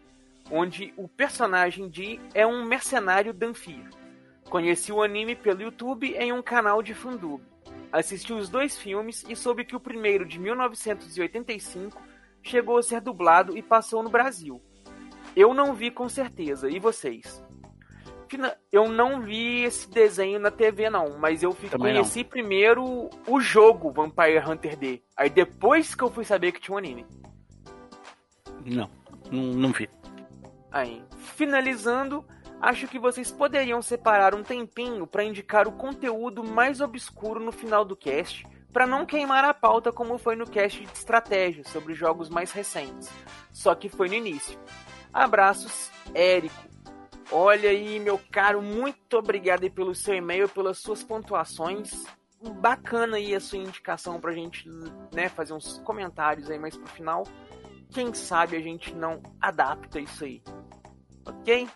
onde o personagem D é um mercenário Danfir. Conheci o anime pelo YouTube em um canal de fandub. Assisti os dois filmes e soube que o primeiro, de 1985, chegou a ser dublado e passou no Brasil. Eu não vi com certeza. E vocês? Eu não vi esse desenho na TV, não. Mas eu conheci não. primeiro o jogo Vampire Hunter D. Aí depois que eu fui saber que tinha um anime. Não, não, não vi. Aí, finalizando, acho que vocês poderiam separar um tempinho para indicar o conteúdo mais obscuro no final do cast, para não queimar a pauta como foi no cast de estratégia sobre jogos mais recentes. Só que foi no início. Abraços, Érico. Olha aí, meu caro, muito obrigado pelo seu e-mail, pelas suas pontuações. Bacana aí a sua indicação pra gente, né, fazer uns comentários aí mais pro final. Quem sabe a gente não adapta isso aí. Ok?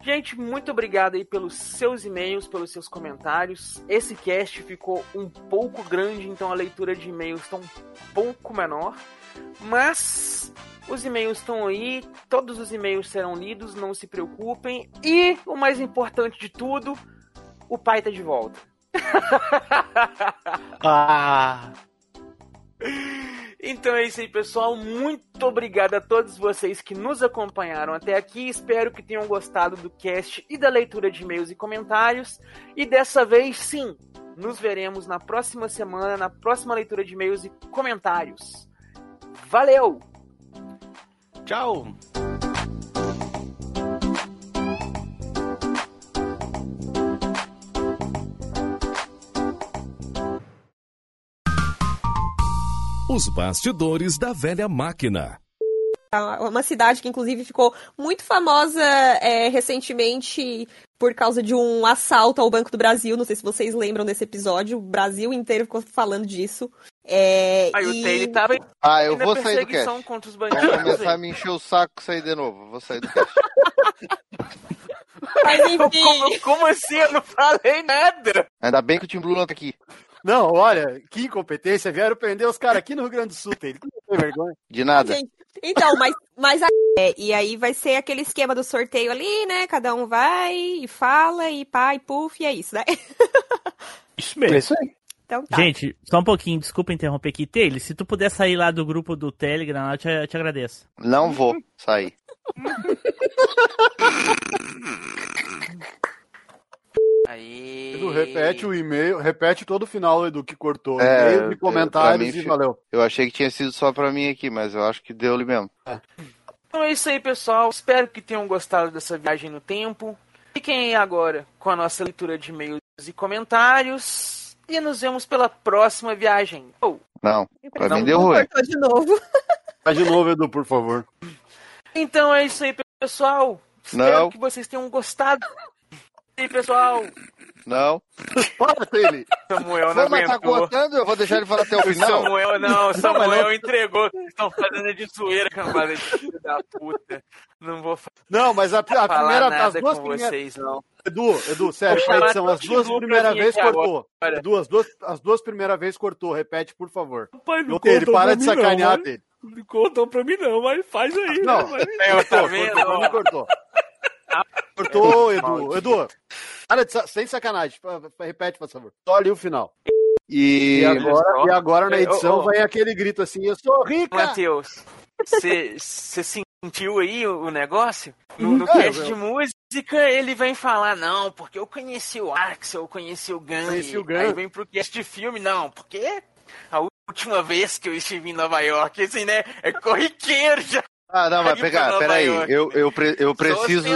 Gente, muito obrigado aí pelos seus e-mails, pelos seus comentários. Esse cast ficou um pouco grande, então a leitura de e-mails está um pouco menor. Mas os e-mails estão aí, todos os e-mails serão lidos, não se preocupem. E o mais importante de tudo, o pai tá de volta. Ah. Então é isso aí, pessoal. Muito obrigado a todos vocês que nos acompanharam até aqui. Espero que tenham gostado do cast e da leitura de e-mails e comentários. E dessa vez, sim, nos veremos na próxima semana, na próxima leitura de e-mails e comentários. Valeu! Tchau! Os bastidores da velha máquina. Uma cidade que, inclusive, ficou muito famosa é, recentemente por causa de um assalto ao Banco do Brasil. Não sei se vocês lembram desse episódio. O Brasil inteiro ficou falando disso. É, Aí o e- Taylor tava Ah, eu vou sair do cast. contra os Vou bandidos. começar a me encher o saco e sair de novo. Vou sair do cast. Mas enfim. Como, como assim? Eu não falei nada. Ainda bem que o Tim Blue não tá aqui. Não, olha, que incompetência. Vieram prender os caras aqui no Rio Grande do Sul. Não tem vergonha. De nada. Gente, então, mas, mas a- é, e aí vai ser aquele esquema do sorteio ali, né? Cada um vai e fala e pá e puf, e é isso, né? Isso mesmo. É isso aí. Então tá. Gente, só um pouquinho, desculpa interromper aqui. Taylor, se tu puder sair lá do grupo do Telegram, eu te, eu te agradeço. Não vou sair. Aí. Edu, repete o e-mail, repete todo o final, Edu, que cortou. É, E-mail e comentários mim, e valeu. Eu achei que tinha sido só pra mim aqui, mas eu acho que deu-lhe mesmo. Então é isso aí, pessoal. Espero que tenham gostado dessa viagem no tempo. Fiquem aí agora com a nossa leitura de e-mails e comentários. E nos vemos pela próxima viagem. Oh, Não, pra Não, mim deu Não ruim. cortou de novo. Vai de novo, Edu, por favor. Então é isso aí, pessoal. Espero Não. que vocês tenham gostado. Aí, pessoal. Não. Para, Taylor. Samuel não Foi, mas tá contando, eu vou deixar ele falar até o O final. Samuel, não, Samuel não. entregou. Vocês estão fazendo de zoeira, cambada de filho da puta. Não vou Não, mas a, a falar primeira, as nada duas com primeiras. vocês, não. Edu, Edu, sério, falar edição, as duas primeiras vezes cortou. agora. Edu, as duas, as duas primeiras vezes cortou. Repete, por favor. Pai, não contou para de mim, não, sacanear, mas- Taylor. Não contou pra mim não, mas faz aí. Não, né? Mas- Eu, tá cortou, vendo? cortou, cortou. Edu. Edu, para de sem sacanagem. Repete, por favor. Só ali o final. E, E agora, e agora na Ô, edição ô. vai aquele grito assim, eu sou rica! Matheus, você sentiu aí o, o negócio? No, no É, cast eu- de música, ele vem falar, não, porque eu conheci o Axel, eu conheci o Gang. Conheci o Gang. Aí vem pro cast de filme, não, porque a última vez que eu estive em Nova York, assim, né, é corriqueiro já. Ah, não, mas pegar, peraí. Eu, eu, pre- eu preciso.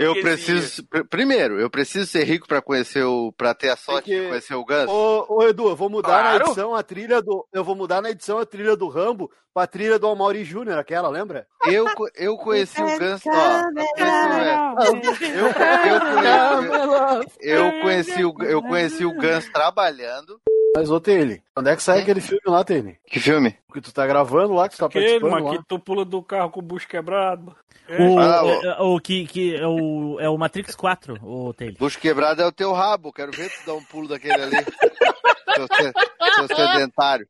Eu preciso. pr- Primeiro, eu preciso ser rico pra conhecer o. pra ter a sorte que- de conhecer o Gus. Ô, ô, Edu, eu vou mudar na Claro. edição a trilha do. Eu vou mudar na edição a trilha do Rambo pra trilha do Amaury Júnior, aquela, lembra? Eu, eu conheci o Gus. Ó, eu, eu, conheci, eu, conheci o, eu conheci o Gus trabalhando. Mas, ô, Taylor, quando é que sai aquele filme lá, Taylor? Que filme? O que tu tá gravando lá, que tu tá Aquele, participando mas lá. que tu pula do carro com o bucho quebrado. O, Ah, é- é- o que, que é, o, é o Matrix 4, o Taylor. Bucho quebrado é o teu rabo. Quero ver tu dar um pulo daquele ali. seu, se- seu sedentário.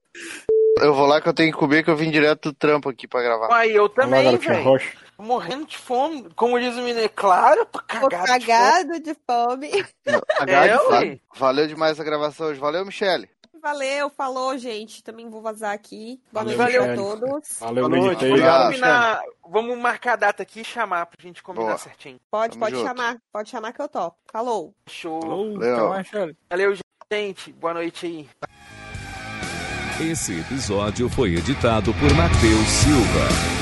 Eu vou lá que eu tenho que comer, que eu vim direto do trampo aqui pra gravar. Aí eu também, velho. Tô Morrendo de fome. Como diz o menino, é claro, pra Tô cagar de fome. cagado de fome. H É, de. Valeu demais a gravação hoje. Valeu, Michele. Valeu, falou, gente. Também vou vazar aqui. Boa Valeu, noite a todos. Valeu, Boa noite, Obrigado, combinar, vamos marcar a data aqui e chamar pra gente combinar Boa. certinho. Pode, Tamo pode junto. chamar. Pode chamar que eu topo. Falou. Show. Falou, Valeu. Valeu, gente. Boa noite aí. Esse episódio foi editado por Matheus Silva.